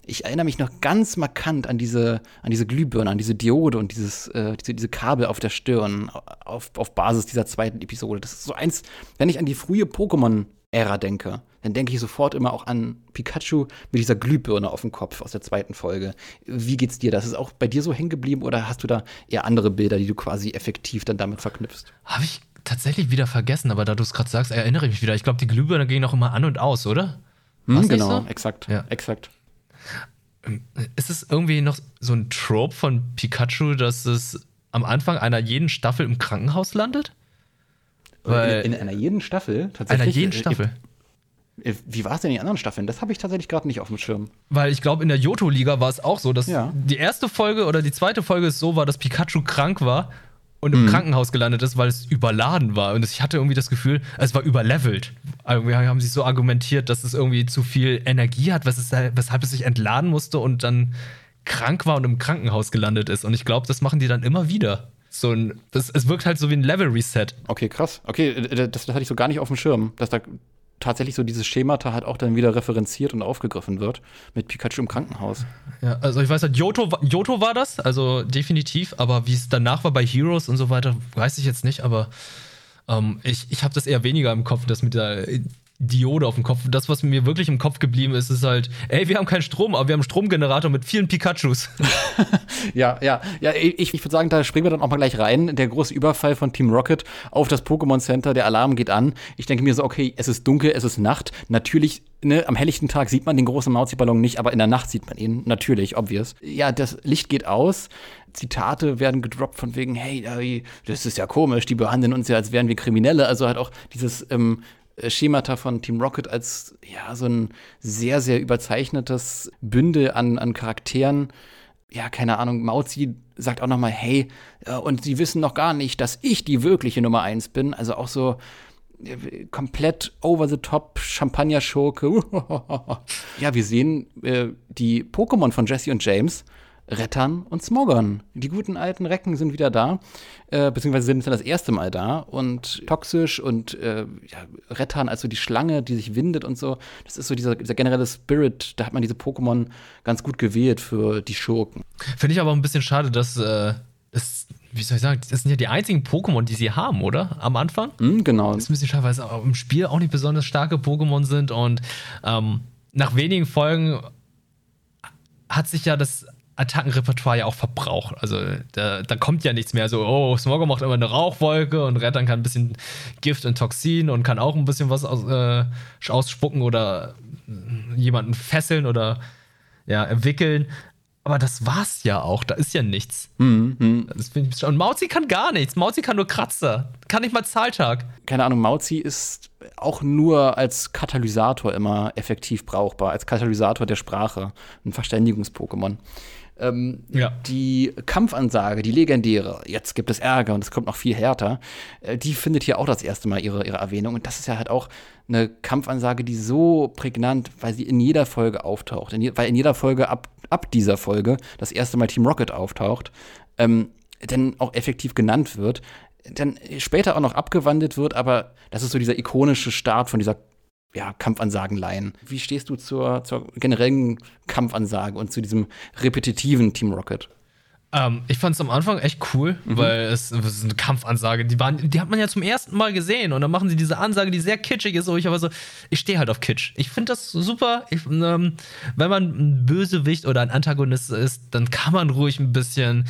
Ich erinnere mich noch ganz markant an diese, an diese Glühbirne, an diese Diode und dieses, äh, diese, diese Kabel auf der Stirn auf, auf Basis dieser zweiten Episode. Das ist so eins, wenn ich an die frühe Pokémon-Ära denke, dann denke ich sofort immer auch an Pikachu mit dieser Glühbirne auf dem Kopf aus der zweiten Folge. Wie geht's dir? Das ist auch bei dir so hängen geblieben oder hast du da eher andere Bilder, die du quasi effektiv dann damit verknüpfst? Habe ich tatsächlich wieder vergessen, aber da du es gerade sagst, erinnere ich mich wieder. Ich glaube, die Glühbirne ging noch immer an und aus, oder? Hm, genau, so? exakt. Ja. exakt. Ist es irgendwie noch so ein Trope von Pikachu, dass es am Anfang einer jeden Staffel im Krankenhaus landet? Weil in, in einer jeden Staffel? Tatsächlich? Einer jeden Staffel. Äh, wie war es denn in den anderen Staffeln? Das habe ich tatsächlich gerade nicht auf dem Schirm. Weil ich glaube, in der Johto-Liga war es auch so, dass ja. die erste Folge oder die zweite Folge so war, dass Pikachu krank war und im mhm. Krankenhaus gelandet ist, weil es überladen war. Und ich hatte irgendwie das Gefühl, es war überlevelt. Irgendwie haben sie so argumentiert, dass es irgendwie zu viel Energie hat, weshalb es sich entladen musste und dann krank war und im Krankenhaus gelandet ist. Und ich glaube, das machen die dann immer wieder. So ein, das, es wirkt halt so wie ein Level-Reset. Okay, krass. Okay, das, das hatte ich so gar nicht auf dem Schirm, dass da tatsächlich so dieses Schemata halt auch dann wieder referenziert und aufgegriffen wird mit Pikachu im Krankenhaus. Ja, also ich weiß halt, Johto, Johto war das, also definitiv, aber wie es danach war bei Heroes und so weiter, weiß ich jetzt nicht, aber ähm, ich, ich habe das eher weniger im Kopf, das mit der Diode auf dem Kopf. Das, was mir wirklich im Kopf geblieben ist, ist halt, ey, wir haben keinen Strom, aber wir haben einen Stromgenerator mit vielen Pikachus. ja, ja, ja, ich, ich würde sagen, da springen wir dann auch mal gleich rein. Der große Überfall von Team Rocket auf das Pokémon Center, der Alarm geht an. Ich denke mir so, okay, es ist dunkel, es ist Nacht. Natürlich, ne, am helllichten Tag sieht man den großen Mauzi-Ballon nicht, aber in der Nacht sieht man ihn. Natürlich, obvious. Ja, das Licht geht aus. Zitate werden gedroppt von wegen, hey, das ist ja komisch, die behandeln uns ja, als wären wir Kriminelle. Also halt auch dieses ähm, äh, Schemata von Team Rocket als ja so ein sehr, sehr überzeichnetes Bündel an, an Charakteren. Ja, keine Ahnung, Mauzi sagt auch noch mal, hey, und sie wissen noch gar nicht, dass ich die wirkliche Nummer eins bin. Also auch so äh, komplett over the top Champagner-Schurke. ja, wir sehen äh, die Pokémon von Jesse und James Rettern und Smoggern. Die guten alten Recken sind wieder da, äh, beziehungsweise sind das erste Mal da und toxisch und äh, ja, Rettern, also die Schlange, die sich windet und so. Das ist so dieser, dieser generelle Spirit, da hat man diese Pokémon ganz gut gewählt für die Schurken. Finde ich aber ein bisschen schade, dass äh, es wie soll ich sagen, das sind ja die einzigen Pokémon, die sie haben, oder? Am Anfang? Mm, genau. Das ist ein bisschen schade, weil es im Spiel auch nicht besonders starke Pokémon sind und ähm, nach wenigen Folgen hat sich ja das Attackenrepertoire ja auch verbraucht. Also da, da, kommt ja nichts mehr so, oh, Smogger macht immer eine Rauchwolke und Rettern kann ein bisschen Gift und Toxin und kann auch ein bisschen was aus, äh, ausspucken oder jemanden fesseln oder ja, entwickeln. Aber das war's ja auch, da ist ja nichts. Mhm. Das ich und Mauzi kann gar nichts. Mauzi kann nur Kratzer. Kann nicht mal Zahltag. Keine Ahnung, Mauzi ist auch nur als Katalysator immer effektiv brauchbar, als Katalysator der Sprache, ein Verständigungs-Pokémon. Ähm, ja. Die Kampfansage, die legendäre, jetzt gibt es Ärger und es kommt noch viel härter, äh, die findet hier auch das erste Mal ihre, ihre Erwähnung. Und das ist ja halt auch eine Kampfansage, die so prägnant, weil sie in jeder Folge auftaucht. In je, weil in jeder Folge ab, ab dieser Folge das erste Mal Team Rocket auftaucht, ähm, denn auch effektiv genannt wird dann später auch noch abgewandelt wird, aber das ist so dieser ikonische Start von dieser ja, Kampfansagenleihen. Wie stehst du zur, zur generellen Kampfansage und zu diesem repetitiven Team Rocket? Ähm, ich fand es am Anfang echt cool, mhm. weil es, es, ist eine Kampfansage. Die, waren, die hat man ja zum ersten Mal gesehen und dann machen sie diese Ansage, die sehr kitschig ist. Und ich aber so, ich stehe halt auf Kitsch. Ich finde das super. Ich, ähm, wenn man ein Bösewicht oder ein Antagonist ist, dann kann man ruhig ein bisschen,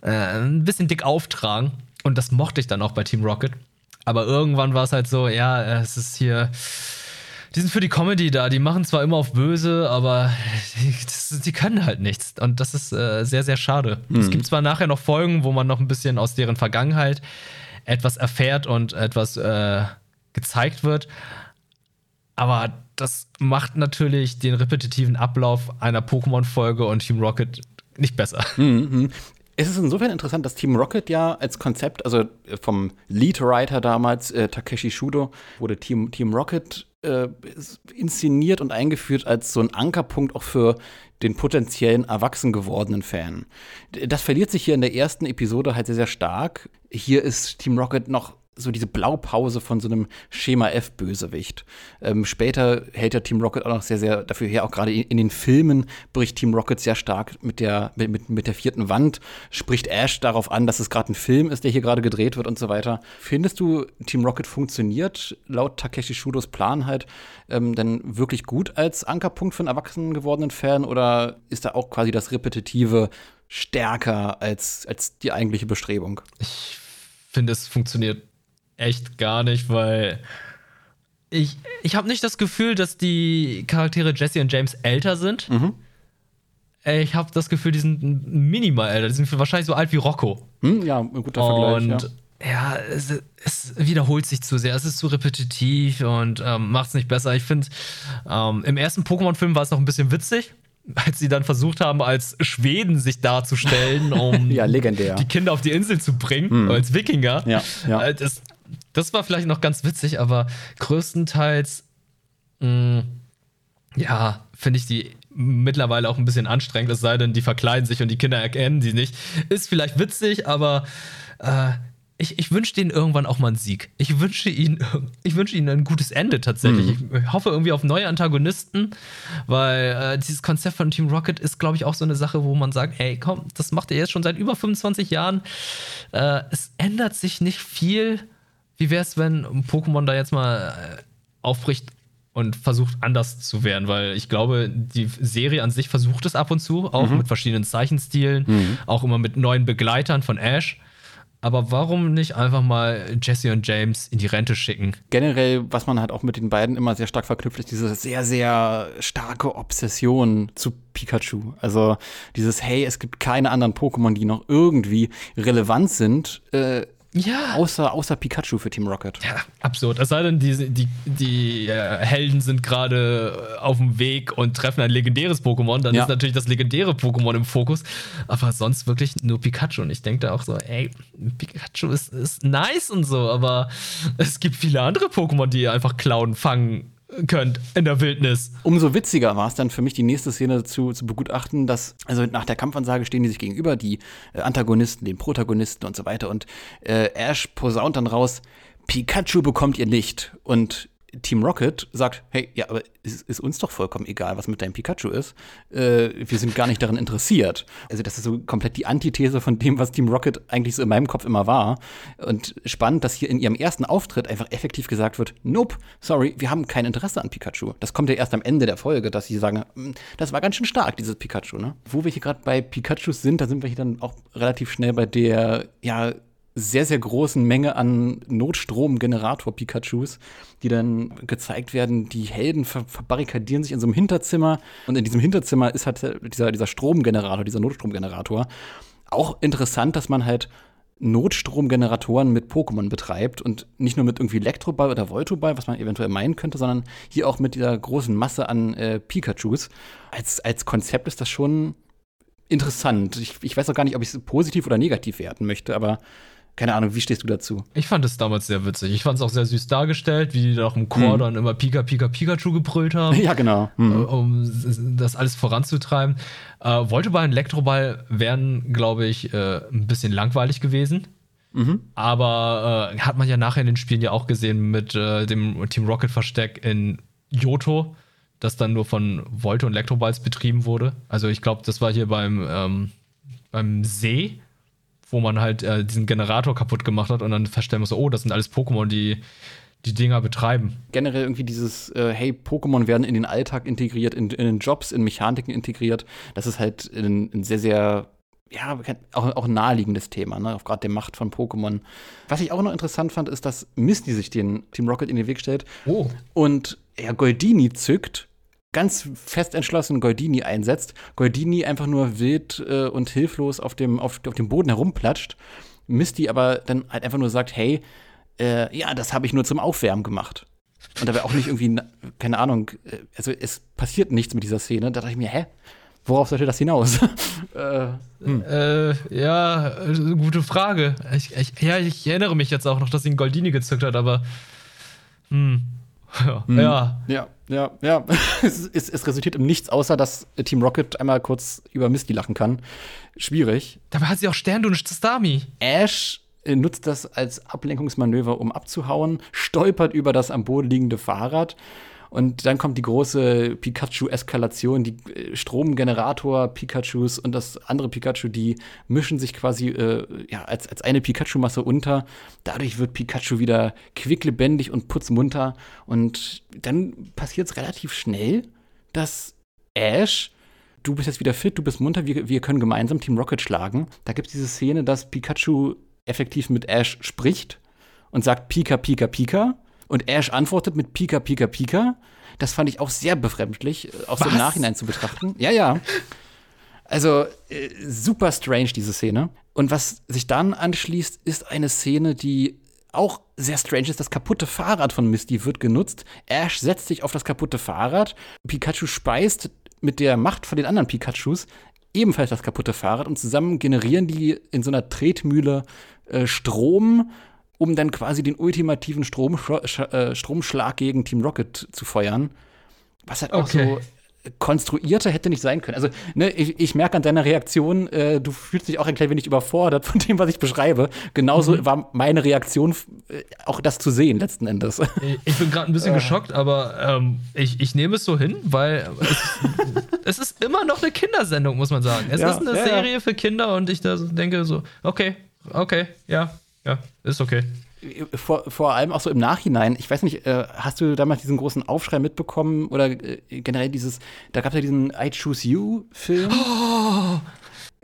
äh, ein bisschen dick auftragen. Und das mochte ich dann auch bei Team Rocket. Aber irgendwann war es halt so, ja, es ist hier die sind für die Comedy da. Die machen zwar immer auf böse, aber die, das, die können halt nichts. Und das ist äh, sehr, sehr schade. Mhm. Es gibt zwar nachher noch Folgen, wo man noch ein bisschen aus deren Vergangenheit etwas erfährt und etwas äh, gezeigt wird. Aber das macht natürlich den repetitiven Ablauf einer Pokémon-Folge und Team Rocket nicht besser. Mhm. Es ist insofern interessant, dass Team Rocket ja als Konzept, also vom Lead-Writer damals, äh, Takeshi Shudo, wurde Team, Team Rocket äh, inszeniert und eingeführt als so ein Ankerpunkt auch für den potenziellen erwachsen gewordenen Fan. Das verliert sich hier in der ersten Episode halt sehr, sehr stark. Hier ist Team Rocket noch so diese Blaupause von so einem Schema F-Bösewicht. Ähm, später hält ja Team Rocket auch noch sehr, sehr dafür her, auch gerade in, in, den Filmen bricht Team Rocket sehr stark mit der, mit, mit, mit der vierten Wand, spricht Ash darauf an, dass es gerade ein Film ist, der hier gerade gedreht wird und so weiter. Findest du, Team Rocket funktioniert laut Takeshi Shudos Plan halt ähm, denn wirklich gut als Ankerpunkt für einen erwachsenen gewordenen Fan oder ist da auch quasi das Repetitive stärker als, als die eigentliche Bestrebung? Ich finde, es funktioniert echt gar nicht, weil ich, ich habe nicht das Gefühl, dass die Charaktere Jesse und James älter sind. Mhm. Ich habe das Gefühl, die sind minimal älter. Die sind wahrscheinlich so alt wie Rocco. Hm, ja, ein guter Vergleich. Und ja, ja es, es, wiederholt sich zu sehr. Es ist zu repetitiv und ähm, macht es nicht besser. Ich finde, ähm, im ersten Pokémon-Film war es noch ein bisschen witzig als sie dann versucht haben, als Schweden sich darzustellen, um ja, die Kinder auf die Insel zu bringen, mhm. als Wikinger. Ja, ja. Äh, das, das war vielleicht noch ganz witzig, aber größtenteils, mh, mm, ja, finde ich die mittlerweile auch ein bisschen anstrengend, es sei denn, die verkleiden sich und die Kinder erkennen die nicht. Ist vielleicht witzig, aber äh, ich, ich wünsche denen irgendwann auch mal einen Sieg. Ich wünsche ihnen, ich wünsche ihnen ein gutes Ende tatsächlich. Mhm. Ich hoffe irgendwie auf neue Antagonisten, weil äh, dieses Konzept von Team Rocket ist, glaube ich, auch so eine Sache, wo man sagt, ey, komm, das macht ihr jetzt schon seit über 25 Jahren. Äh, es ändert sich nicht viel. Wie wäre es, wenn Pokémon da jetzt mal äh, aufbricht und versucht anders zu werden, weil ich glaube, die Serie an sich versucht es ab und zu, auch mhm. mit verschiedenen Zeichenstilen, mhm. auch immer mit neuen Begleitern von Ash. Aber warum nicht einfach mal Jesse und James in die Rente schicken? Generell, was man halt auch mit den beiden immer sehr stark verknüpft, ist diese sehr, sehr starke Obsession zu Pikachu. Also dieses, hey, es gibt keine anderen Pokémon, die noch irgendwie relevant sind. Äh, ja. Außer, außer Pikachu für Team Rocket. Ja, absurd. Es sei denn, die, die, die äh, Helden sind gerade äh, auf dem Weg und treffen ein legendäres Pokémon. Dann ja. ist natürlich das legendäre Pokémon im Fokus. Aber sonst wirklich nur Pikachu. Und ich denke da auch so, ey, Pikachu ist, ist nice und so, aber es gibt viele andere Pokémon, die einfach klauen, fangen könnt in der Wildnis. Umso witziger war es dann für mich, die nächste Szene zu, zu begutachten, dass, also nach der Kampfansage stehen die sich gegenüber, die äh, Antagonisten, den Protagonisten und so weiter. Und äh, Ash posaunt dann raus, Pikachu bekommt ihr nicht. Und Team Rocket sagt, hey, ja, aber es ist uns doch vollkommen egal, was mit deinem Pikachu ist. Äh, wir sind gar nicht daran interessiert. Also das ist so komplett die Antithese von dem, was Team Rocket eigentlich so in meinem Kopf immer war. Und spannend, dass hier in ihrem ersten Auftritt einfach effektiv gesagt wird, nope, sorry, wir haben kein Interesse an Pikachu. Das kommt ja erst am Ende der Folge, dass sie sagen, hm, das war ganz schön stark, dieses Pikachu. Ne? Wo wir hier gerade bei Pikachu sind, da sind wir hier dann auch relativ schnell bei der, ja, sehr, sehr großen Menge an Notstromgenerator-Pikachus, die dann gezeigt werden. Die Helden ver verbarrikadieren sich in so einem Hinterzimmer und in diesem Hinterzimmer ist halt dieser, dieser Stromgenerator, dieser Notstromgenerator. Auch interessant, dass man halt Notstromgeneratoren mit Pokémon betreibt und nicht nur mit irgendwie Elektroball oder Voltoball, was man eventuell meinen könnte, sondern hier auch mit dieser großen Masse an äh, Pikachus. Als, als Konzept ist das schon interessant. Ich, ich weiß auch gar nicht, ob ich es positiv oder negativ werten möchte, aber keine Ahnung, wie stehst du dazu? Ich fand es damals sehr witzig. Ich fand es auch sehr süß dargestellt, wie die da auch im Chor mhm. dann immer Pika, Pika, Pikachu gebrüllt haben. Ja, genau. Mhm. Um das alles voranzutreiben. Äh, Voltoball und Elektroball wären, glaube ich, äh, ein bisschen langweilig gewesen. Mhm. Aber äh, hat man ja nachher in den Spielen ja auch gesehen mit äh, dem Team Rocket Versteck in Johto, das dann nur von Volte und Elektroballs betrieben wurde. Also ich glaube, das war hier beim, ähm, beim See wo man halt äh, diesen Generator kaputt gemacht hat und dann feststellen muss, oh, das sind alles Pokémon, die die Dinger betreiben. Generell irgendwie dieses, äh, hey, Pokémon werden in den Alltag integriert, in, in den Jobs, in Mechaniken integriert. Das ist halt ein, ein sehr, sehr ja, auch, auch naheliegendes Thema, ne? Auf gerade der Macht von Pokémon. Was ich auch noch interessant fand, ist, dass Misty sich den Team Rocket in den Weg stellt oh. und ja, Goldini zückt ganz fest entschlossen Goldini einsetzt. Goldini einfach nur wild äh, und hilflos auf dem, auf, auf dem Boden herumplatscht. Misty aber dann halt einfach nur sagt, hey, äh, ja, das habe ich nur zum Aufwärmen gemacht. Und da wäre auch nicht irgendwie, keine Ahnung, äh, also es passiert nichts mit dieser Szene. Da dachte ich mir, hä? Worauf sollte das hinaus? äh, hm. äh, ja, gute Frage. Ich, ich, ja, ich erinnere mich jetzt auch noch, dass ihn Goldini gezückt hat, aber hm. Ja. Hm. ja. Ja, ja, ja. es, es, es, resultiert im Nichts, außer dass Team Rocket einmal kurz über Misty lachen kann. Schwierig. Dabei hat sie auch Sterndunisch Stami. Ash äh, nutzt das als Ablenkungsmanöver, um abzuhauen, stolpert über das am Boden liegende Fahrrad und dann kommt die große Pikachu-Eskalation, die äh, Stromgenerator Pikachus und das andere Pikachu, die mischen sich quasi äh, ja, als, als eine Pikachu-Masse unter. Dadurch wird Pikachu wieder quicklebendig und putzmunter. Und dann passiert es relativ schnell, dass Ash du bist jetzt wieder fit, du bist munter, wir, wir können gemeinsam Team Rocket schlagen. Da gibt es diese Szene, dass Pikachu effektiv mit Ash spricht und sagt Pika, Pika, Pika. Und Ash antwortet mit Pika, Pika, Pika. Das fand ich auch sehr befremdlich, äh, auch so im Nachhinein zu betrachten. Ja, ja. Also äh, super strange, diese Szene. Und was sich dann anschließt, ist eine Szene, die auch sehr strange ist. Das kaputte Fahrrad von Misty wird genutzt. Ash setzt sich auf das kaputte Fahrrad. Pikachu speist mit der Macht von den anderen Pikachus ebenfalls das kaputte Fahrrad und zusammen generieren die in so einer Tretmühle äh, Strom um dann quasi den ultimativen Strom, äh, Stromschlag gegen Team Rocket zu feuern. Was halt auch okay. so konstruierter hätte nicht sein können. Also, ne, ich, ich merke an deiner Reaktion, äh, du fühlst dich auch ein klein wenig überfordert von dem, was ich beschreibe. Genauso mhm. war meine Reaktion, äh, auch das zu sehen, letzten Endes. Ich bin gerade ein bisschen äh. geschockt, aber ähm, ich, ich nehme es so hin, weil es, es, ist immer noch eine Kindersendung, muss man sagen. Es ja, ist eine ja, Serie ja. für Kinder und ich da denke so, okay, okay, ja, ja, ist okay. Vor, vor allem auch so im Nachhinein, ich weiß nicht, äh, hast du damals diesen großen Aufschrei mitbekommen oder äh, generell dieses, da gab es ja diesen I Choose You-Film. Oh.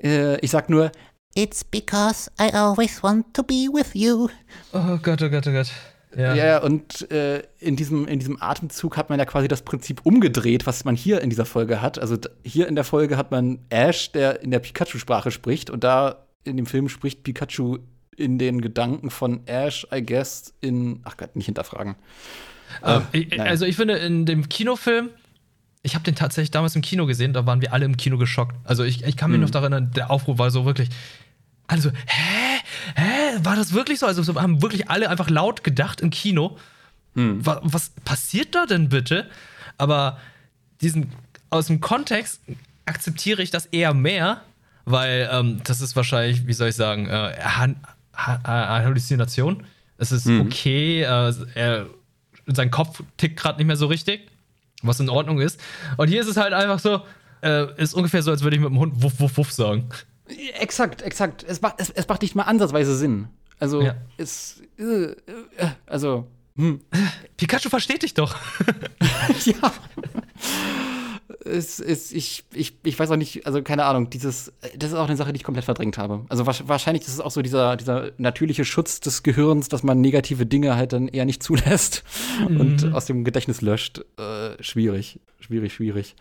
Äh, ich sag nur, It's because I always want to be with you. Oh Gott, oh Gott, oh Gott. Ja, ja und äh, in, diesem, in diesem Atemzug hat man ja quasi das Prinzip umgedreht, was man hier in dieser Folge hat. Also hier in der Folge hat man Ash, der in der Pikachu-Sprache spricht, und da in dem Film spricht Pikachu in den Gedanken von Ash, I guess, in, ach Gott, nicht hinterfragen. Äh, ich, also ich finde, in dem Kinofilm, ich habe den tatsächlich damals im Kino gesehen, da waren wir alle im Kino geschockt. Also ich, ich kann mich hm. noch daran erinnern, der Aufruf war so wirklich, also, hä? Hä? War das wirklich so? Also haben wirklich alle einfach laut gedacht im Kino. Hm. Was, was passiert da denn bitte? Aber diesen, aus dem Kontext akzeptiere ich das eher mehr, weil ähm, das ist wahrscheinlich, wie soll ich sagen, äh, Halluzination. Es ist mhm. okay, äh, er, sein Kopf tickt gerade nicht mehr so richtig, was in Ordnung ist. Und hier ist es halt einfach so, äh, ist ungefähr so, als würde ich mit dem Hund wuff, wuff, wuff sagen. Exakt, exakt. Es macht, es, es macht nicht mal ansatzweise Sinn. Also, ja. es, äh, äh also, hm. Pikachu versteht dich doch. ja es, es, ich, ich, ich weiß auch nicht, also keine Ahnung, dieses, das ist auch eine Sache, die ich komplett verdrängt habe. Also wahrscheinlich ist es auch so dieser, dieser natürliche Schutz des Gehirns, dass man negative Dinge halt dann eher nicht zulässt mhm. und aus dem Gedächtnis löscht. Äh, schwierig, schwierig, schwierig.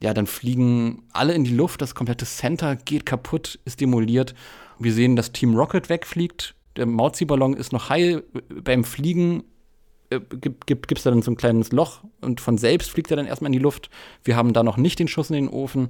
Ja, dann fliegen alle in die Luft, das komplette Center geht kaputt, ist demoliert. Wir sehen, dass Team Rocket wegfliegt. Der Mauzi-Ballon ist noch heil beim Fliegen äh, gibt, gibt da dann so ein kleines Loch und von selbst fliegt er dann erstmal in die Luft. Wir haben da noch nicht den Schuss in den Ofen.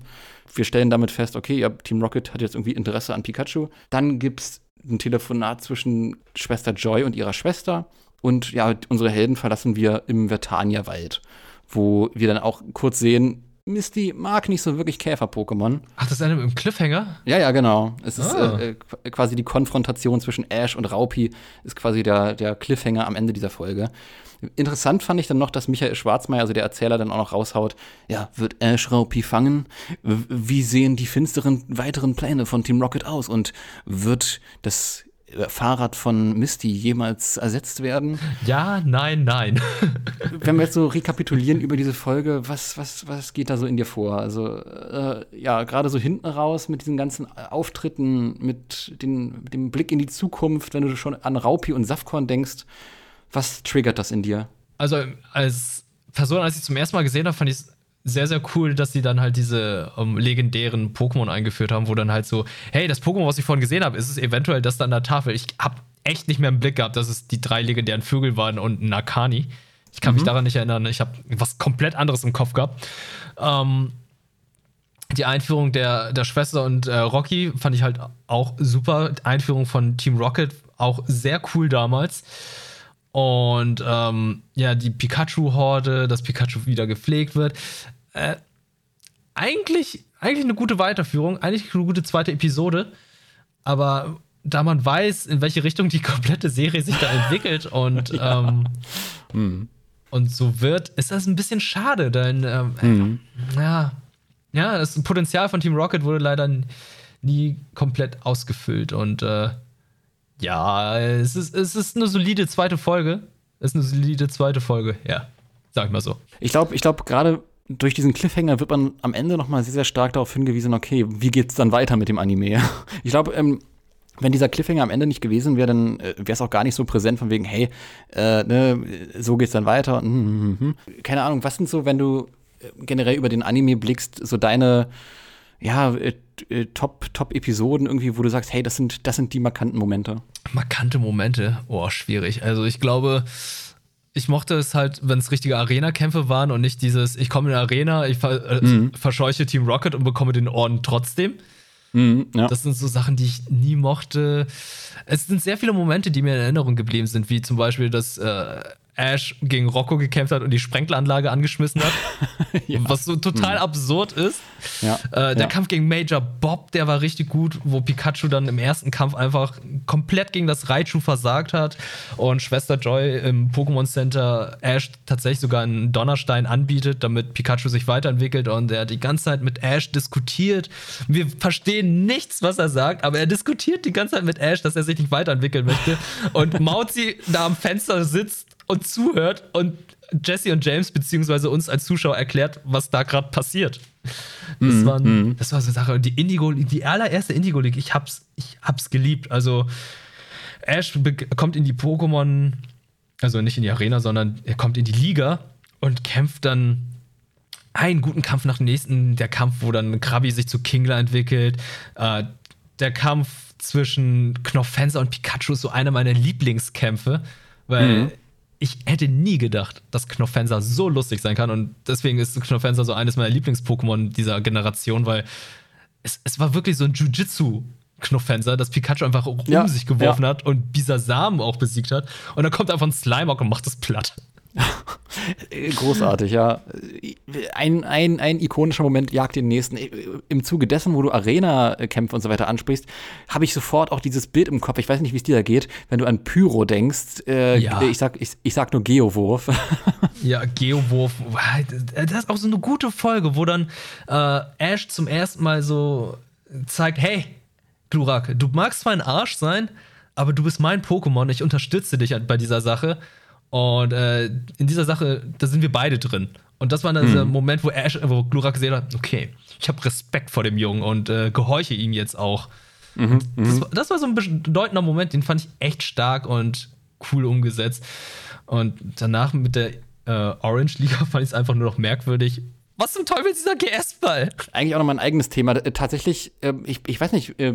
Wir stellen damit fest, okay, ja, Team Rocket hat jetzt irgendwie Interesse an Pikachu. Dann gibt es ein Telefonat zwischen Schwester Joy und ihrer Schwester. Und ja, unsere Helden verlassen wir im Vertania-Wald, wo wir dann auch kurz sehen, Misty mag nicht so wirklich Käfer-Pokémon. Ach, das ist eine dem Cliffhanger? Ja, ja, genau. Es ist ah. äh, äh, quasi die Konfrontation zwischen Ash und Raupi, ist quasi der, der Cliffhanger am Ende dieser Folge. Interessant fand ich dann noch, dass Michael Schwarzmeier, also der Erzähler, dann auch noch raushaut, ja, wird Ash Raupi fangen? Wie sehen die finsteren weiteren Pläne von Team Rocket aus? Und wird das Fahrrad von Misty jemals ersetzt werden? Ja, nein, nein. Wenn wir jetzt so rekapitulieren über diese Folge, was, was, was geht da so in dir vor? Also, äh, ja, gerade so hinten raus mit diesen ganzen Auftritten, mit, den, mit dem Blick in die Zukunft, wenn du schon an Raupi und Safkorn denkst, was triggert das in dir? Also, als Person, als ich zum ersten Mal gesehen habe, fand ich es sehr, sehr cool, dass sie dann halt diese ähm, legendären Pokémon eingeführt haben, wo dann halt so, hey, das Pokémon, was ich vorhin gesehen habe, ist es eventuell das da an der Tafel. Ich habe echt nicht mehr im Blick gehabt, dass es die drei legendären Vögel waren und ein Akani. Ich kann mhm. mich daran nicht erinnern. Ich habe was komplett anderes im Kopf gehabt. Ähm, die Einführung der, der Schwester und äh, Rocky fand ich halt auch super. Die Einführung von Team Rocket auch sehr cool damals. Und ähm, ja, die Pikachu-Horde, dass Pikachu wieder gepflegt wird. Äh, eigentlich, eigentlich eine gute Weiterführung, eigentlich eine gute zweite Episode. Aber da man weiß, in welche Richtung die komplette Serie sich da entwickelt und ja. ähm, mhm. und so wird, ist das ein bisschen schade, denn ähm, mhm. ja, ja, das Potenzial von Team Rocket wurde leider nie komplett ausgefüllt und äh, ja, es ist, es ist eine solide zweite Folge. Es ist eine solide zweite Folge, ja. Sag ich mal so. Ich glaube, ich glaube, gerade durch diesen Cliffhanger wird man am Ende noch mal sehr, sehr stark darauf hingewiesen, okay, wie geht's dann weiter mit dem Anime? Ich glaube, ähm, wenn dieser Cliffhanger am Ende nicht gewesen wäre, dann äh, wäre es auch gar nicht so präsent von wegen, hey, äh, ne, so geht's dann weiter. Hm, hm, hm. Keine Ahnung, was sind so, wenn du äh, generell über den Anime blickst, so deine ja, äh, äh, Top, Top-Episoden irgendwie, wo du sagst, hey, das sind, das sind die markanten Momente? Markante Momente? Oh, schwierig. Also ich glaube, ich mochte es halt, wenn es richtige Arena-Kämpfe waren und nicht dieses, ich komme in eine Arena, ich ver äh, mhm. verscheuche Team Rocket und bekomme den Orden trotzdem. Mhm, ja. Das sind so Sachen, die ich nie mochte. Es sind sehr viele Momente, die mir in Erinnerung geblieben sind, wie zum Beispiel das äh, Ash gegen Rocco gekämpft hat und die Sprenkleranlage angeschmissen hat. ja. Was so total hm. absurd ist. Ja. Äh, der ja. Kampf gegen Major Bob, der war richtig gut, wo Pikachu dann im ersten Kampf einfach komplett gegen das Raichu versagt hat und Schwester Joy im Pokémon Center Ash tatsächlich sogar einen Donnerstein anbietet, damit Pikachu sich weiterentwickelt und er die ganze Zeit mit Ash diskutiert. Wir verstehen nichts, was er sagt, aber er diskutiert die ganze Zeit mit Ash, dass er sich nicht weiterentwickeln möchte. und Mauzi da am Fenster sitzt und zuhört und Jesse und James beziehungsweise uns als Zuschauer erklärt, was da gerade passiert. Das, mm, war, mm. das war so eine Sache. Die Indigo, die allererste Indigo League, ich hab's, ich hab's geliebt. Also Ash kommt in die Pokémon, also nicht in die Arena, sondern er kommt in die Liga und kämpft dann einen guten Kampf nach dem nächsten. Der Kampf, wo dann Krabi sich zu Kingler entwickelt. Äh, der Kampf zwischen Knopfenser und Pikachu ist so einer meiner Lieblingskämpfe, weil mhm ich hätte nie gedacht, dass Knopfenser so lustig sein kann. Und deswegen ist Knopfenser so eines meiner Lieblings-Pokémon dieser Generation, weil es, es war wirklich so ein Jiu-Jitsu. Knopfenser, das Pikachu einfach um ja, sich geworfen ja. hat und Bisasam auch besiegt hat. Und dann kommt einfach ein Slimeock und macht das platt. Großartig, ja. Ein, ein, ein ikonischer Moment jagt den nächsten. Im Zuge dessen, wo du Arena-Kämpfe und so weiter ansprichst, habe ich sofort auch dieses Bild im Kopf. Ich weiß nicht, wie es dir da geht, wenn du an Pyro denkst. Äh, ja. Ich, sag, ich, ich sag nur Geowurf. Ja, Geowurf. Das ist auch so eine gute Folge, wo dann äh, Ash zum ersten Mal so zeigt: Hey, Glurak, du magst zwar ein Arsch sein, aber du bist mein Pokémon. Ich unterstütze dich bei dieser Sache. Und äh, in dieser Sache, da sind wir beide drin. Und das war dann dieser Moment, wo, Ash, wo Glurak gesehen hat, okay, ich habe Respekt vor dem Jungen und äh, gehorche ihm jetzt auch. Mhm, das, mhm. das, war so ein bedeutender Moment, den fand ich echt stark und cool umgesetzt. Und danach mit der äh, Orange Liga fand ich es einfach nur noch merkwürdig. Was zum Teufel ist dieser GS-Ball? Eigentlich auch noch mal ein eigenes Thema. Äh, tatsächlich, äh, ich, ich weiß nicht, äh,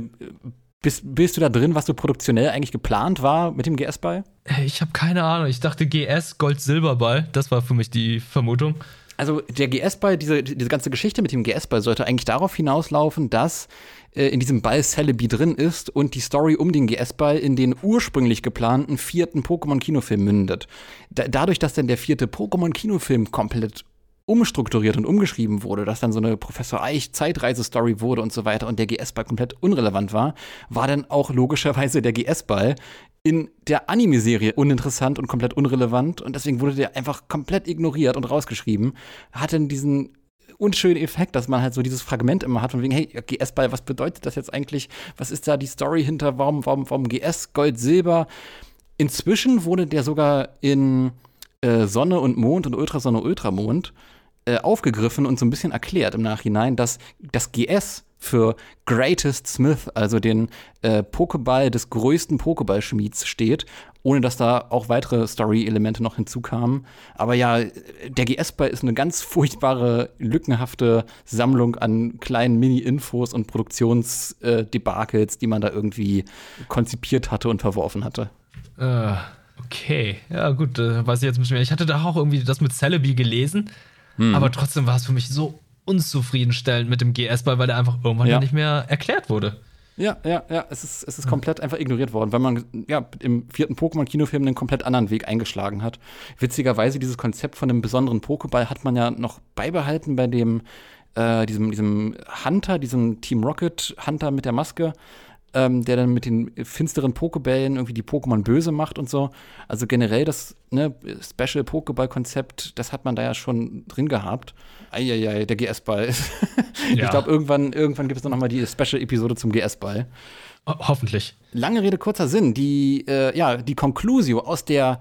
bist, bist du da drin, was so produktionell eigentlich geplant war mit dem GS-Ball? Ich habe keine Ahnung. Ich dachte GS, Gold-Silber-Ball. Das war für mich die Vermutung. Also der GS-Ball, diese, diese ganze Geschichte mit dem GS-Ball sollte eigentlich darauf hinauslaufen, dass äh, in diesem Ball Celebi drin ist und die Story um den GS-Ball in den ursprünglich geplanten vierten Pokémon-Kinofilm mündet. Da, dadurch, dass dann der vierte Pokémon-Kinofilm komplett umstrukturiert und umgeschrieben wurde, dass dann so eine Professor Eich Zeitreise-Story wurde und so weiter und der GS-Ball komplett unrelevant war, war dann auch logischerweise der GS-Ball in der Anime-Serie uninteressant und komplett unrelevant und deswegen wurde der einfach komplett ignoriert und rausgeschrieben. Hat dann diesen unschönen Effekt, dass man halt so dieses Fragment immer hat von wegen, hey, GS-Ball, was bedeutet das jetzt eigentlich? Was ist da die Story hinter? Warum, warum, warum GS, Gold, Silber? Inzwischen wurde der sogar in äh, Sonne und Mond und Ultrasonne, Ultramond äh, aufgegriffen und so ein bisschen erklärt im Nachhinein, dass das GS für Greatest Smith, also den äh, Pokéball des größten Pokéball-Schmieds steht, ohne dass da auch weitere Story-Elemente noch hinzukamen. Aber ja, der GS-Ball ist eine ganz furchtbare, lückenhafte Sammlung an kleinen Mini-Infos und Produktionsdebakels, äh, die man da irgendwie konzipiert hatte und verworfen hatte. Uh, okay, ja gut, äh, weiß ich jetzt ein mehr. Ich hatte da auch irgendwie das mit Celebi gelesen hm. Aber trotzdem war es für mich so unzufriedenstellend mit dem GS-Ball, weil der einfach irgendwann ja. nicht mehr erklärt wurde. Ja, ja, ja, es ist, es ist komplett einfach ignoriert worden, weil man ja im vierten Pokémon-Kinofilm einen komplett anderen Weg eingeschlagen hat. Witzigerweise, dieses Konzept von einem besonderen Pokéball hat man ja noch beibehalten bei dem, äh, diesem, diesem Hunter, diesem Team Rocket Hunter mit der Maske. Ähm, der dann mit den finsteren Pokebällen irgendwie die Pokémon böse macht und so. Also generell das ne, Special Pokéball-Konzept, das hat man da ja schon drin gehabt. Eieiei, der GS-Ball. Ja. Ich glaube, irgendwann, irgendwann gibt es noch mal die Special-Episode zum GS-Ball. Ho hoffentlich. Lange Rede, kurzer Sinn. Die, äh, ja, die Conclusio aus der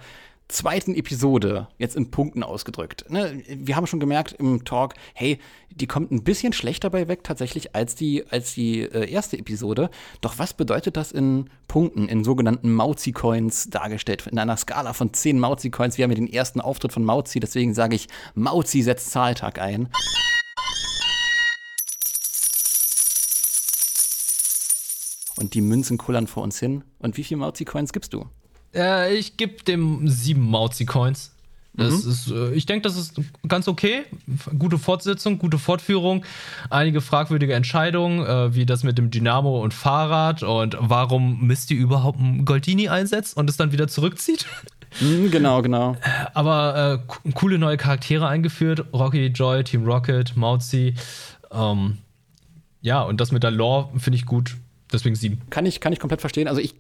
zweiten Episode, jetzt in Punkten ausgedrückt. Ne? Wir haben schon gemerkt im Talk, hey, die kommt ein bisschen schlechter bei weg tatsächlich als die, als die äh, erste Episode. Doch was bedeutet das in Punkten, in sogenannten Mauzi-Coins dargestellt? In einer Skala von 10 Mauzi-Coins. Wir haben ja den ersten Auftritt von Mauzi, deswegen sage ich, Mauzi setzt Zahltag ein. Und die Münzen kullern vor uns hin. Und wie viele Mauzi-Coins gibst du? Äh, ich gebe dem sieben Mauzi-Coins. Das ist, äh, ich denke, das ist ganz okay. Gute Fortsetzung, gute Fortführung. Einige fragwürdige Entscheidungen, äh, wie das mit dem Dynamo und Fahrrad und warum Misty überhaupt ein Goldini einsetzt und es dann wieder zurückzieht. Mhm, genau, genau. Aber äh, co- coole neue Charaktere eingeführt. Rocky, Joy, Team Rocket, Mauzi. Ähm, ja, und das mit der Lore finde ich gut. Deswegen sieben. Kann ich, kann ich komplett verstehen. Also ich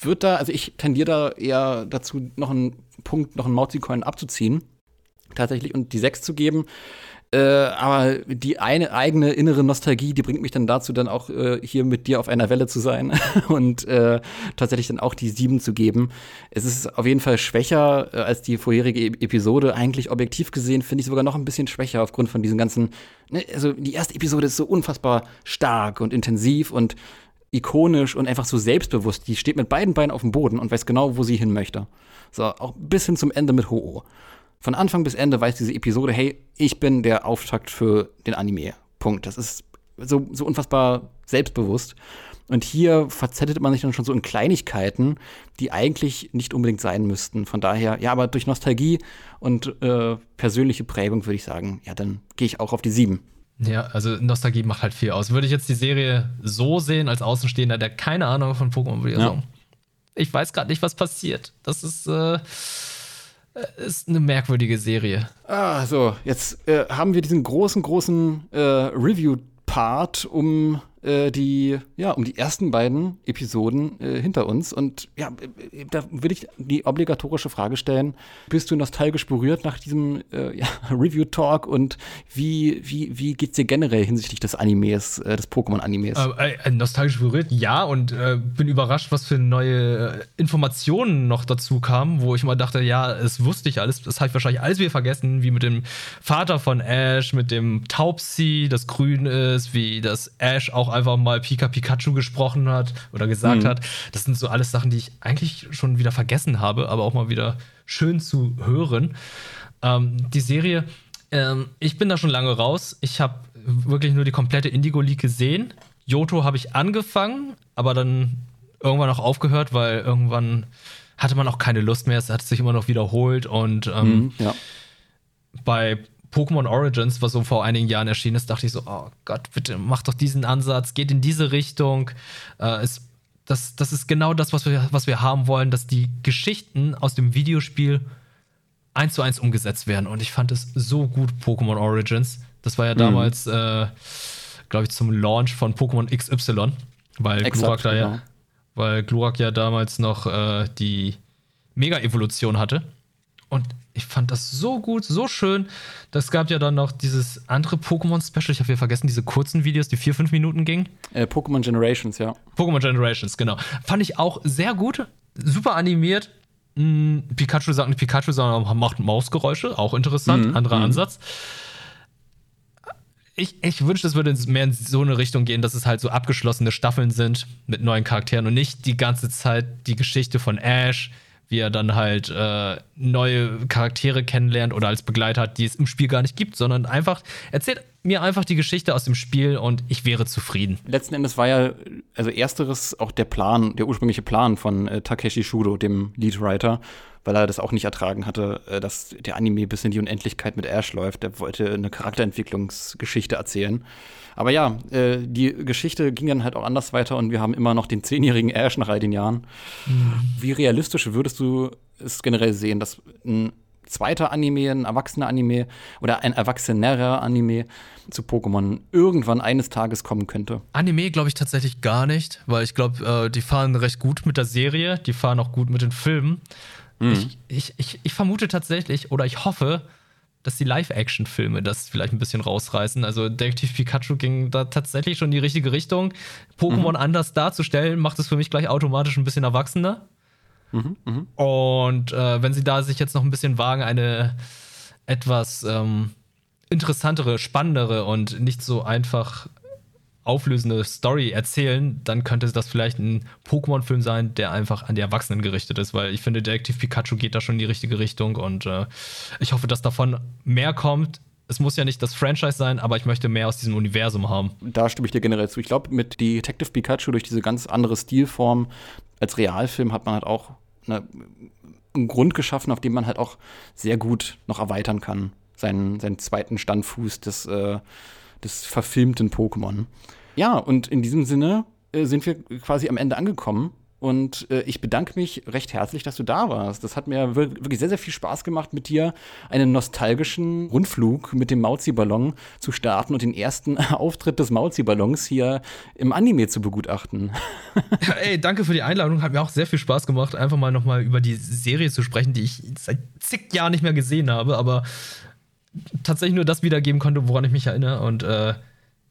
würde da, also ich tendiere da eher dazu, noch einen Punkt, noch einen Mauzi-Coin abzuziehen. Tatsächlich und die sechs zu geben. Äh, aber die eine eigene innere Nostalgie, die bringt mich dann dazu, dann auch äh, hier mit dir auf einer Welle zu sein und äh, tatsächlich dann auch die sieben zu geben. Es ist auf jeden Fall schwächer äh, als die vorherige e Episode. Eigentlich objektiv gesehen finde ich sogar noch ein bisschen schwächer aufgrund von diesen ganzen. Ne, also die erste Episode ist so unfassbar stark und intensiv und ikonisch und einfach so selbstbewusst. Die steht mit beiden Beinen auf dem Boden und weiß genau, wo sie hin möchte. So, auch bis hin zum Ende mit Ho-Oh. Von Anfang bis Ende weiß diese Episode, hey, ich bin der Auftakt für den Anime. Punkt. Das ist so, so unfassbar selbstbewusst. Und hier verzettelt man sich dann schon so in Kleinigkeiten, die eigentlich nicht unbedingt sein müssten. Von daher, ja, aber durch Nostalgie und äh, persönliche Prägung würde ich sagen, ja, dann gehe ich auch auf die sieben. Ja, also Nostalgie macht halt viel aus. Würde ich jetzt die Serie so sehen, als Außenstehender, der keine Ahnung von Pokémon würde ich Ja. sagen, ich weiß gerade nicht, was passiert. Das ist, äh, ist eine merkwürdige Serie. Ah, so, jetzt äh, haben wir diesen großen, großen äh, Review-Part um äh, die, ja, um die ersten beiden Episoden äh, hinter uns. Und ja, äh, da will ich die obligatorische Frage stellen: Bist du nostalgisch berührt nach diesem äh, ja, Review-Talk und wie, wie, wie geht's dir generell hinsichtlich des Animes, äh, des Pokémon-Animes? Äh, äh, nostalgisch berührt, ja, und bin überrascht, was für neue Informationen noch dazu kamen, wo ich mal dachte, ja, es wusste ich alles, das habe ich wahrscheinlich alles wieder vergessen, wie mit dem Vater von Ash, mit dem Taubsi, das grün ist, wie das Ash auch einfach mal Pika Pikachu gesprochen hat oder gesagt Mhm. hat. Das sind so alles Sachen, die ich eigentlich schon wieder vergessen habe, aber auch mal wieder schön zu hören. Ähm, die Serie, ähm, ich bin da schon lange raus. Ich habe wirklich nur die komplette Indigo League gesehen. Yoto habe ich angefangen, aber dann irgendwann auch aufgehört, weil irgendwann hatte man auch keine Lust mehr. Es hat sich immer noch wiederholt und ähm, Mhm, ja. bei Pokémon Origins, was so vor einigen Jahren erschienen ist, dachte ich so, oh Gott, bitte mach doch diesen Ansatz, geht in diese Richtung. Äh, es, das, das ist genau das, was wir, was wir haben wollen, dass die Geschichten aus dem Videospiel eins zu eins umgesetzt werden. Und ich fand es so gut, Pokémon Origins. Das war ja damals, äh, glaube ich, zum Launch von Pokémon XY, weil Exakt, Glurak da genau. ja, weil Glurak ja damals noch äh, die Mega-Evolution hatte. Und ich fand das so gut, so schön. Das gab ja dann noch dieses andere Pokémon-Special. Ich habe wieder vergessen, diese kurzen Videos, die vier, fünf Minuten gingen. Äh, Pokémon Generations, ja. Pokémon Generations, genau. Fand ich auch sehr gut. Super animiert. Hm, Pikachu sagt nicht Pikachu, sondern macht Mausgeräusche. Auch interessant. Mhm, Anderer mhm. Ansatz. Ich, ich wünschte, es würde mehr in so eine Richtung gehen, dass es halt so abgeschlossene Staffeln sind mit neuen Charakteren und nicht die ganze Zeit die Geschichte von Ash, wie er dann halt äh, neue Charaktere kennenlernt oder als Begleiter hat, die es im Spiel gar nicht gibt, sondern einfach erzählt mir einfach die Geschichte aus dem Spiel und ich wäre zufrieden. Letzten Endes war ja, also ersteres auch der Plan, der ursprüngliche Plan von äh, Takeshi Shudo, dem Leadwriter, weil er das auch nicht ertragen hatte, äh, dass der Anime bis in die Unendlichkeit mit Ash läuft. Der wollte eine Charakterentwicklungsgeschichte erzählen. Aber ja, äh, die Geschichte ging dann halt auch anders weiter und wir haben immer noch den zehnjährigen Ash nach all den Jahren. Wie realistisch würdest du es generell sehen, dass ein zweiter Anime, ein erwachsener Anime oder ein erwachsenerer Anime zu Pokémon irgendwann eines Tages kommen könnte? Anime glaube ich tatsächlich gar nicht, weil ich glaube, äh, die fahren recht gut mit der Serie, die fahren auch gut mit den Filmen. Mhm. Ich, ich, ich, ich vermute tatsächlich oder ich hoffe, dass die Live-Action-Filme das vielleicht ein bisschen rausreißen. Also Detective Pikachu ging da tatsächlich schon in die richtige Richtung. Pokémon mhm. anders darzustellen, macht es für mich gleich automatisch ein bisschen erwachsener. Mhm, mh. Und äh, wenn sie da sich jetzt noch ein bisschen wagen, eine etwas ähm, interessantere, spannendere und nicht so einfach auflösende Story erzählen, dann könnte das vielleicht ein Pokémon-Film sein, der einfach an die Erwachsenen gerichtet ist, weil ich finde, Detective Pikachu geht da schon in die richtige Richtung und äh, ich hoffe, dass davon mehr kommt. Es muss ja nicht das Franchise sein, aber ich möchte mehr aus diesem Universum haben. Da stimme ich dir generell zu. Ich glaube, mit Detective Pikachu durch diese ganz andere Stilform als Realfilm hat man halt auch eine, einen Grund geschaffen, auf dem man halt auch sehr gut noch erweitern kann. Seinen, seinen zweiten Standfuß des, äh, des verfilmten Pokémon. Ja, und in diesem Sinne äh, sind wir quasi am Ende angekommen. Und äh, ich bedanke mich recht herzlich, dass du da warst. Das hat mir wirklich sehr, sehr viel Spaß gemacht, mit dir einen nostalgischen Rundflug mit dem Mauzi-Ballon zu starten und den ersten Auftritt des Mauzi-Ballons hier im Anime zu begutachten. Ja, ey, danke für die Einladung. Hat mir auch sehr viel Spaß gemacht, einfach mal nochmal über die Serie zu sprechen, die ich seit zig Jahren nicht mehr gesehen habe, aber tatsächlich nur das wiedergeben konnte, woran ich mich erinnere. Und äh,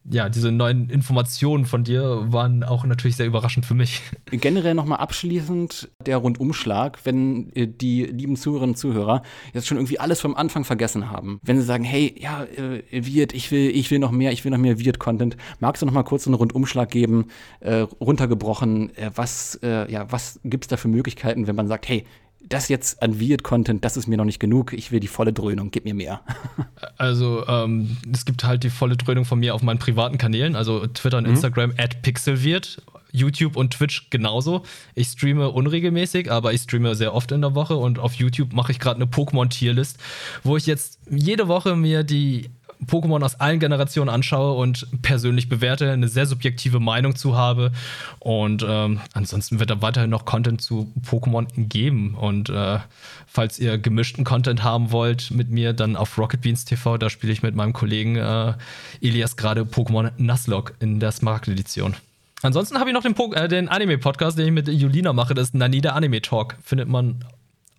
ja, diese neuen Informationen von dir waren auch natürlich sehr überraschend für mich. Generell nochmal abschließend der Rundumschlag, wenn äh, die lieben Zuhörerinnen und Zuhörer jetzt schon irgendwie alles vom Anfang vergessen haben. Wenn sie sagen, hey, ja, äh, Wirt, ich will, ich will noch mehr, ich will noch mehr Wirt-Content, magst du nochmal kurz einen Rundumschlag geben, äh, runtergebrochen, äh, was, äh, ja, was gibt's da für Möglichkeiten, wenn man sagt, hey, das jetzt an Weird-Content, das ist mir noch nicht genug. Ich will die volle Dröhnung, gib mir mehr. also, ähm, es gibt halt die volle Dröhnung von mir auf meinen privaten Kanälen, also Twitter und mhm. Instagram at pixelweird, YouTube und Twitch genauso. Ich streame unregelmäßig, aber ich streame sehr oft in der Woche und auf YouTube mache ich gerade eine Pokémon-Tierlist, wo ich jetzt jede Woche mir die Pokémon aus allen Generationen anschaue und persönlich bewerte, eine sehr subjektive Meinung zu habe. Und ähm, ansonsten wird da weiterhin noch Content zu Pokémon geben. Und äh, falls ihr gemischten Content haben wollt mit mir, dann auf Rocket Beans TV, da spiele ich mit meinem Kollegen äh, Elias gerade Pokémon Nuzlocke in der Smart-Edition. Ansonsten habe ich noch den, äh, den Anime-Podcast, den ich mit Julina mache. Das ist Nanida Anime Talk. Findet man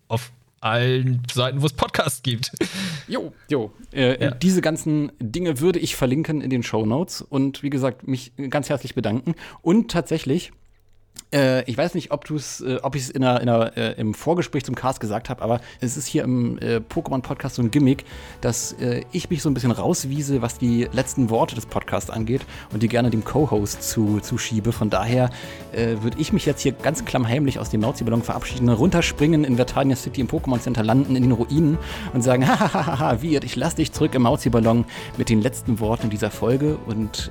auf allen Seiten, wo es Podcasts gibt. Jo, jo. Äh, ja. Diese ganzen Dinge würde ich verlinken in den Show Notes und wie gesagt, mich ganz herzlich bedanken. Und tatsächlich äh, ich weiß nicht, ob du es, äh, ob ich es in in äh, im Vorgespräch zum Cast gesagt habe, aber es ist hier im äh, Pokémon-Podcast so ein Gimmick, dass äh, ich mich so ein bisschen rauswiese, was die letzten Worte des Podcasts angeht und die gerne dem Co-Host zu, zuschiebe. Von daher äh, würde ich mich jetzt hier ganz klammheimlich aus dem Mauzi-Ballon verabschieden, runterspringen in Vertania City im Pokémon Center, landen in den Ruinen und sagen, hahaha, Wirt, ich lass dich zurück im Mauzi-Ballon mit den letzten Worten dieser Folge und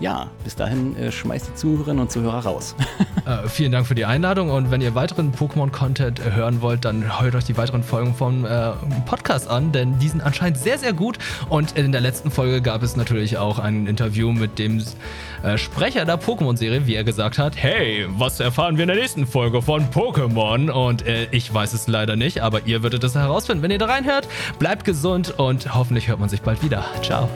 ja, bis dahin schmeißt die Zuhörerinnen und Zuhörer raus. Äh, vielen Dank für die Einladung und wenn ihr weiteren Pokémon-Content hören wollt, dann hört euch die weiteren Folgen vom äh, Podcast an, denn die sind anscheinend sehr, sehr gut. Und in der letzten Folge gab es natürlich auch ein Interview mit dem äh, Sprecher der Pokémon-Serie, wie er gesagt hat: Hey, was erfahren wir in der nächsten Folge von Pokémon? Und äh, ich weiß es leider nicht, aber ihr würdet es herausfinden, wenn ihr da reinhört. Bleibt gesund und hoffentlich hört man sich bald wieder. Ciao.